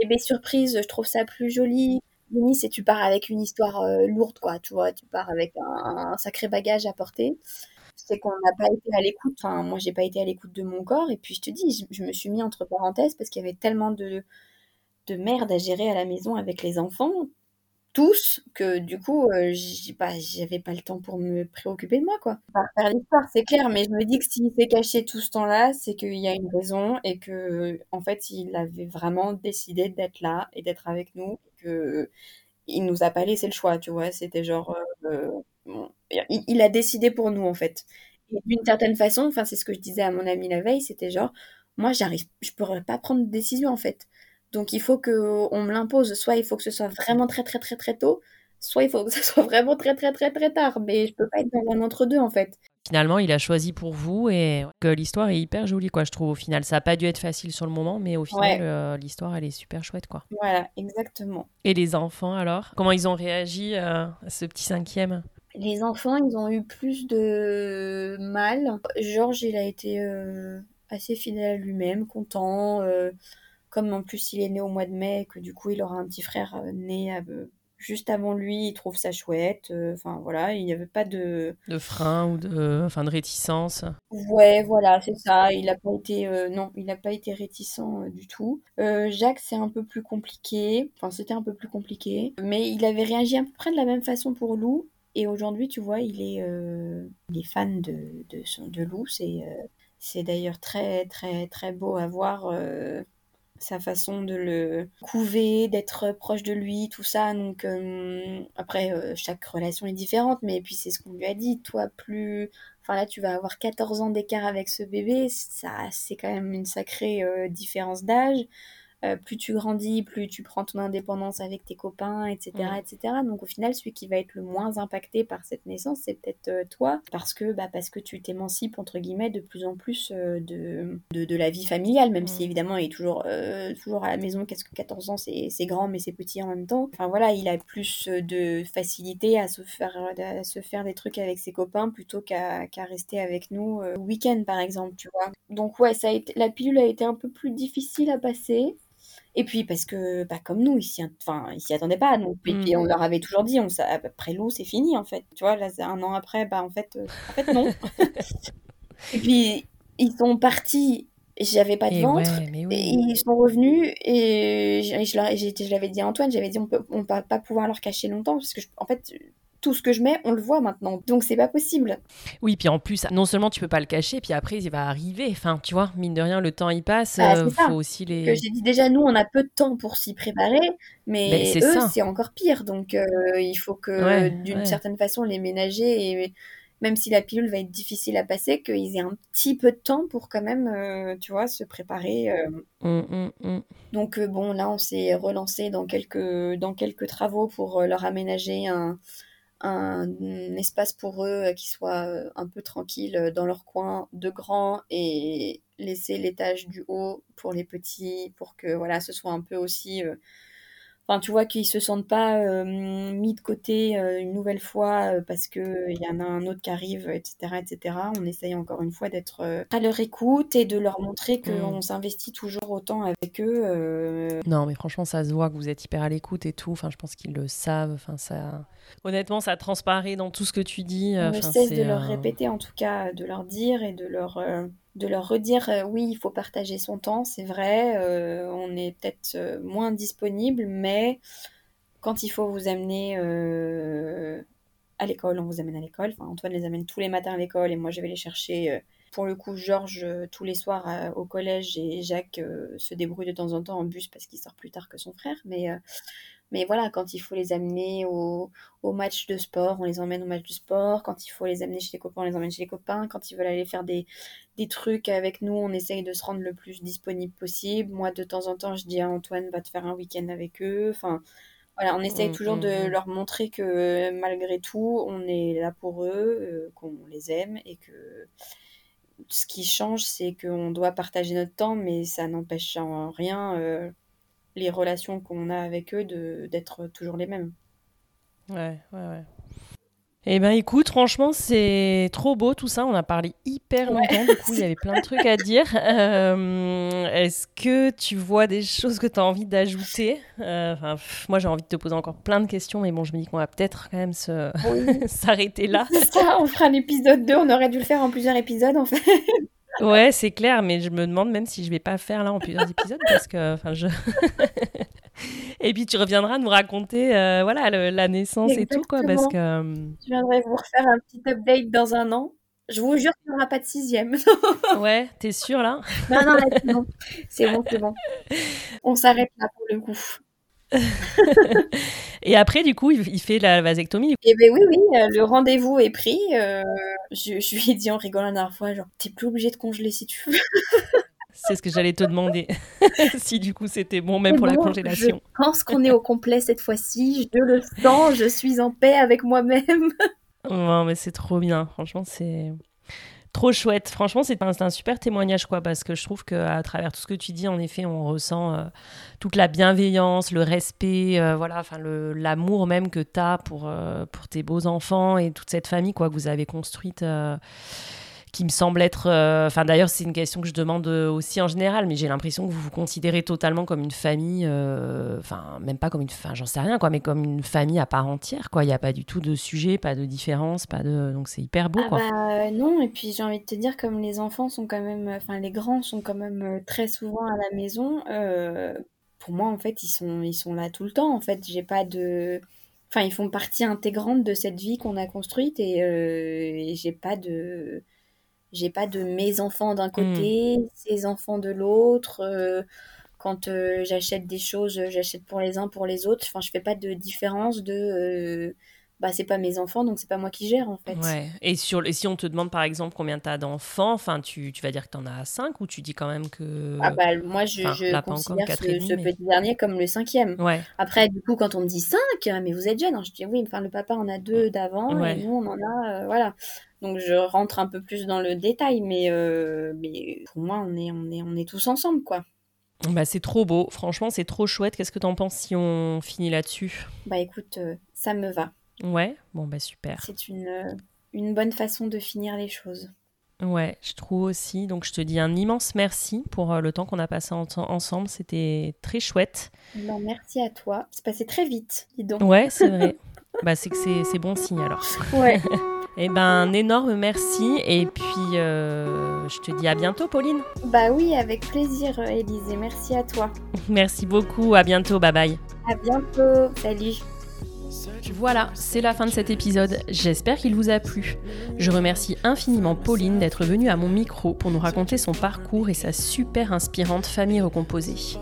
bébé surprise, je trouve ça plus joli. Limite, c'est tu pars avec une histoire euh, lourde, quoi, tu vois, tu pars avec un, un sacré bagage à porter. C'est qu'on n'a pas été à l'écoute, enfin, moi, j'ai pas été à l'écoute de mon corps, et puis je te dis, je, me suis mis entre parenthèses parce qu'il y avait tellement de, de merde à gérer à la maison avec les enfants, tous, que du coup, euh, j'avais pas le temps pour me préoccuper de moi, quoi. Pas faire l'histoire, c'est clair, mais je me dis que s'il s'est caché tout ce temps-là, c'est qu'il y a une raison et que, en fait, il avait vraiment décidé d'être là et d'être avec nous, et que il nous a pas laissé le choix, tu vois. C'était genre, euh, bon, il, il a décidé pour nous, en fait. Et d'une certaine façon, enfin, c'est ce que je disais à mon ami la veille, c'était genre, moi, j'arrive, je pourrais pas prendre de décision, en fait. Donc il faut que on me l'impose. Soit il faut que ce soit vraiment très très très très tôt, soit il faut que ce soit vraiment très très très très tard. Mais je peux pas être dans un entre deux en fait. Finalement, il a choisi pour vous et que l'histoire est hyper jolie, quoi, je trouve, au final. Ça a pas dû être facile sur le moment, mais au final, Ouais. euh, l'histoire, elle est super chouette, quoi. Voilà, exactement. Et les enfants, alors? Comment ils ont réagi euh, à ce petit cinquième? Les enfants, ils ont eu plus de mal. Georges, il a été euh, assez fidèle à lui-même, content. euh, comme en plus il est né au mois de mai, et que du coup il aura un petit frère euh, né euh, juste avant lui, il trouve ça chouette. euh, Enfin voilà, il n'y avait pas de De frein ou de, enfin, de réticence Ouais, voilà, c'est ça. Il n'a pas été, euh, non, il n'a pas été réticent euh, du tout. Jacques, c'est un peu plus compliqué. Enfin, c'était un peu plus compliqué. Mais il avait réagi à peu près de la même façon pour Lou. Et aujourd'hui, tu vois, il est, euh, il fan de, de, son- de Lou. C'est, euh, c'est d'ailleurs très, très, très beau à voir euh, sa façon de le couver, d'être proche de lui, tout ça. Donc, euh, après, chaque relation est différente. Mais puis, c'est ce qu'on lui a dit. Toi, plus Enfin là, tu vas avoir 14 ans d'écart avec ce bébé, ça, c'est quand même une sacrée différence d'âge. Euh, plus tu grandis, plus tu prends ton indépendance avec tes copains, etc., etc. Donc au final, celui qui va être le moins impacté par cette naissance, c'est peut-être euh, toi, parce que bah, parce que tu t'émancipes entre guillemets de plus en plus euh, de, de, la vie familiale, même si mm. évidemment il est toujours toujours à la maison. Qu'est-ce que 14 ans, c'est grand, mais c'est petit en même temps. Enfin voilà, il a plus de facilité à se faire à se faire des trucs avec ses copains plutôt qu'à rester avec nous le week-end par exemple, tu vois. Donc ouais, ça a été, la pilule a été un peu plus difficile à passer. Et puis parce que, bah, comme nous, ils s'y enfin, attendaient pas. Donc, et puis on mmh. leur avait toujours dit, on, ça, après l'eau, c'est fini en fait. Tu vois, là, un an après, bah, en fait, euh, en fait non. et puis ils sont partis j'avais pas de ventre et ils sont revenus et je, je, l'avais dit à Antoine j'avais dit on peut on va pas pouvoir leur cacher longtemps parce que en fait tout ce que je mets, on le voit maintenant. Donc c'est pas possible. Oui, puis en plus, non seulement tu peux pas le cacher, puis après il va arriver. Enfin, tu vois, mine de rien, le temps il passe. Bah, euh, faut aussi les. J'ai dit déjà, nous on a peu de temps pour s'y préparer, mais eux c'est encore pire. Donc euh, il faut que d'une certaine façon les ménager et même si la pilule va être difficile à passer, qu'ils aient un petit peu de temps pour quand même, euh, tu vois, se préparer. Mmh, mmh, mmh. Donc bon, là, on s'est relancé dans quelques, dans quelques travaux pour leur aménager un, un, espace pour eux euh, qui soit euh, un peu tranquille euh, dans leur coin de grand et laisser l'étage du haut pour les petits pour que voilà ce soit un peu aussi Enfin, tu vois qu'ils se sentent pas euh, mis de côté euh, une nouvelle fois euh, parce que il y en a un autre qui arrive, etc., etc. On essaye encore une fois d'être à leur écoute et de leur montrer qu'on mmh. s'investit toujours autant avec eux. Non, mais franchement, ça se voit que vous êtes hyper à l'écoute et tout. Enfin, je pense qu'ils le savent. Enfin, ça, honnêtement, ça transparaît dans tout ce que tu dis. On ne cesse de leur répéter, en tout cas, de leur dire et de leur de leur redire euh, oui, il faut partager son temps, c'est vrai, euh, on est peut-être euh, moins disponible, mais quand il faut vous amener à l'école, on vous amène à l'école. Enfin, Antoine les amène tous les matins à l'école et moi je vais les chercher. pour le coup, Georges tous les soirs au collège et Jacques se débrouille de temps en temps en bus parce qu'il sort plus tard que son frère. Mais mais voilà, quand il faut les amener au, au, match de sport, on les emmène au match de sport. Quand il faut les amener chez les copains, on les emmène chez les copains. Quand ils veulent aller faire des, des trucs avec nous, on essaye de se rendre le plus disponible possible. Moi, de temps en temps, je dis à Antoine, va te faire un week-end avec eux. Enfin, voilà, on essaye mm, toujours de mm, mm. leur montrer que malgré tout, on est là pour eux, euh, qu'on les aime et que ce qui change, c'est qu'on doit partager notre temps, mais ça n'empêche en rien euh, les relations qu'on a avec eux d'être toujours les mêmes. Ouais, ouais, ouais. Eh ben écoute, franchement, c'est trop beau tout ça. On a parlé hyper longtemps, du coup, il y avait plein de trucs à dire. Euh, est-ce que tu vois des choses que tu as envie d'ajouter? Euh, Moi, j'ai envie de te poser encore plein de questions, mais bon, je me dis qu'on va peut-être quand même s'arrêter là. Ça, on fera l'épisode 2. On aurait dû le faire en plusieurs épisodes, en fait. Ouais, c'est clair, mais je me demande même si je vais pas faire là en plusieurs épisodes parce que, enfin, je. et puis tu reviendras nous raconter, euh, voilà, la naissance et tout quoi, parce que. Euh, je viendrai vous refaire un petit update dans un an. Je vous jure qu'il n'y aura pas de sixième. ouais, t'es sûr là? Non, non, c'est bon. C'est bon, c'est bon. On s'arrête là pour le coup. et après, du coup, il, fait la vasectomie. Eh bien oui, oui, euh, le rendez-vous est pris. Euh, je, lui ai dit en rigolant la dernière fois, genre, t'es plus obligé de congeler si tu veux. C'est ce que j'allais te demander. si du coup c'était bon, même pour la congélation. Je pense qu'on est au complet cette fois-ci. Je le sens, je suis en paix avec moi-même. non, mais c'est trop bien. Franchement, c'est trop chouette. Franchement, c'est un, super témoignage, quoi, parce que je trouve qu'à travers tout ce que tu dis, en effet, on ressent euh, toute la bienveillance, le respect, euh, voilà, enfin, l'amour même que tu as pour, euh, pour tes beaux enfants et toute cette famille, quoi, que vous avez construite qui me semble être. Euh, enfin, d'ailleurs, c'est une question que je demande euh, aussi en général, mais j'ai l'impression que vous vous considérez totalement comme une famille. Euh, enfin, même pas comme une. Enfin, j'en sais rien, quoi, mais comme une famille à part entière, quoi. Il n'y a pas du tout de sujet, pas de différence, pas de. Donc, c'est hyper beau, ah quoi. Bah, non, et puis j'ai envie de te dire, comme les enfants sont quand même. Enfin, les grands sont quand même très souvent à la maison. pour moi, en fait, ils sont, ils sont là tout le temps. En fait, j'ai pas de. Enfin, ils font partie intégrante de cette vie qu'on a construite et, et j'ai pas de j'ai pas de mes enfants d'un côté, hmm. ses enfants de l'autre. Euh, quand euh, j'achète des choses, j'achète pour les uns, pour les autres. Enfin, je fais pas de différence de, euh, bah c'est pas mes enfants, donc c'est pas moi qui gère en fait. Ouais. Et, sur, et si on te demande par exemple combien tu as d'enfants, enfin, tu, tu vas dire que tu en as cinq ou tu dis quand même que. Ah bah moi je, Enfin, je considère ce, demi, ce mais- petit dernier comme le cinquième. Ouais. Après, du coup, quand on me dit 5, mais vous êtes jeune, hein, je dis oui, enfin le papa en a deux d'avant Ouais. et nous on en a, euh, voilà. Donc je rentre un peu plus dans le détail, mais, euh, mais pour moi on est, on est, on est tous ensemble quoi. Bah, c'est trop beau. Franchement, c'est trop chouette. Qu'est-ce que t'en penses si on finit là-dessus? Bah écoute, euh, ça me va. Ouais? Bon, bah super. C'est une, euh, une bonne façon de finir les choses. Ouais, je trouve aussi. Donc, je te dis un immense merci pour le temps qu'on a passé en- ensemble. C'était très chouette. Ben, merci à toi. C'est passé très vite, dis donc. Ouais, c'est vrai. bah, c'est que c'est bon signe alors. Ouais. Eh ben, un énorme merci. Et puis, euh, je te dis à bientôt, Pauline. bah oui, avec plaisir, Élise, et merci à toi. Merci beaucoup. À bientôt. Bye bye. À bientôt. Salut. Voilà, c'est la fin de cet épisode. J'espère qu'il vous a plu. Je remercie infiniment Pauline d'être venue à mon micro pour nous raconter son parcours et sa super inspirante famille recomposée.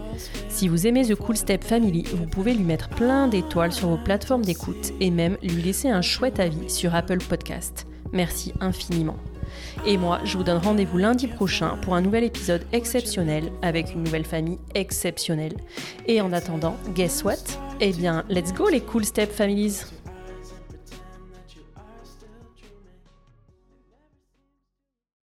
Si vous aimez The Cool Step Family, vous pouvez lui mettre plein d'étoiles sur vos plateformes d'écoute et même lui laisser un chouette avis sur Apple Podcast. Merci infiniment. Et moi, je vous donne rendez-vous lundi prochain pour un nouvel épisode exceptionnel avec une nouvelle famille exceptionnelle. Et en attendant, guess what? Eh bien, let's go les Cool Step Families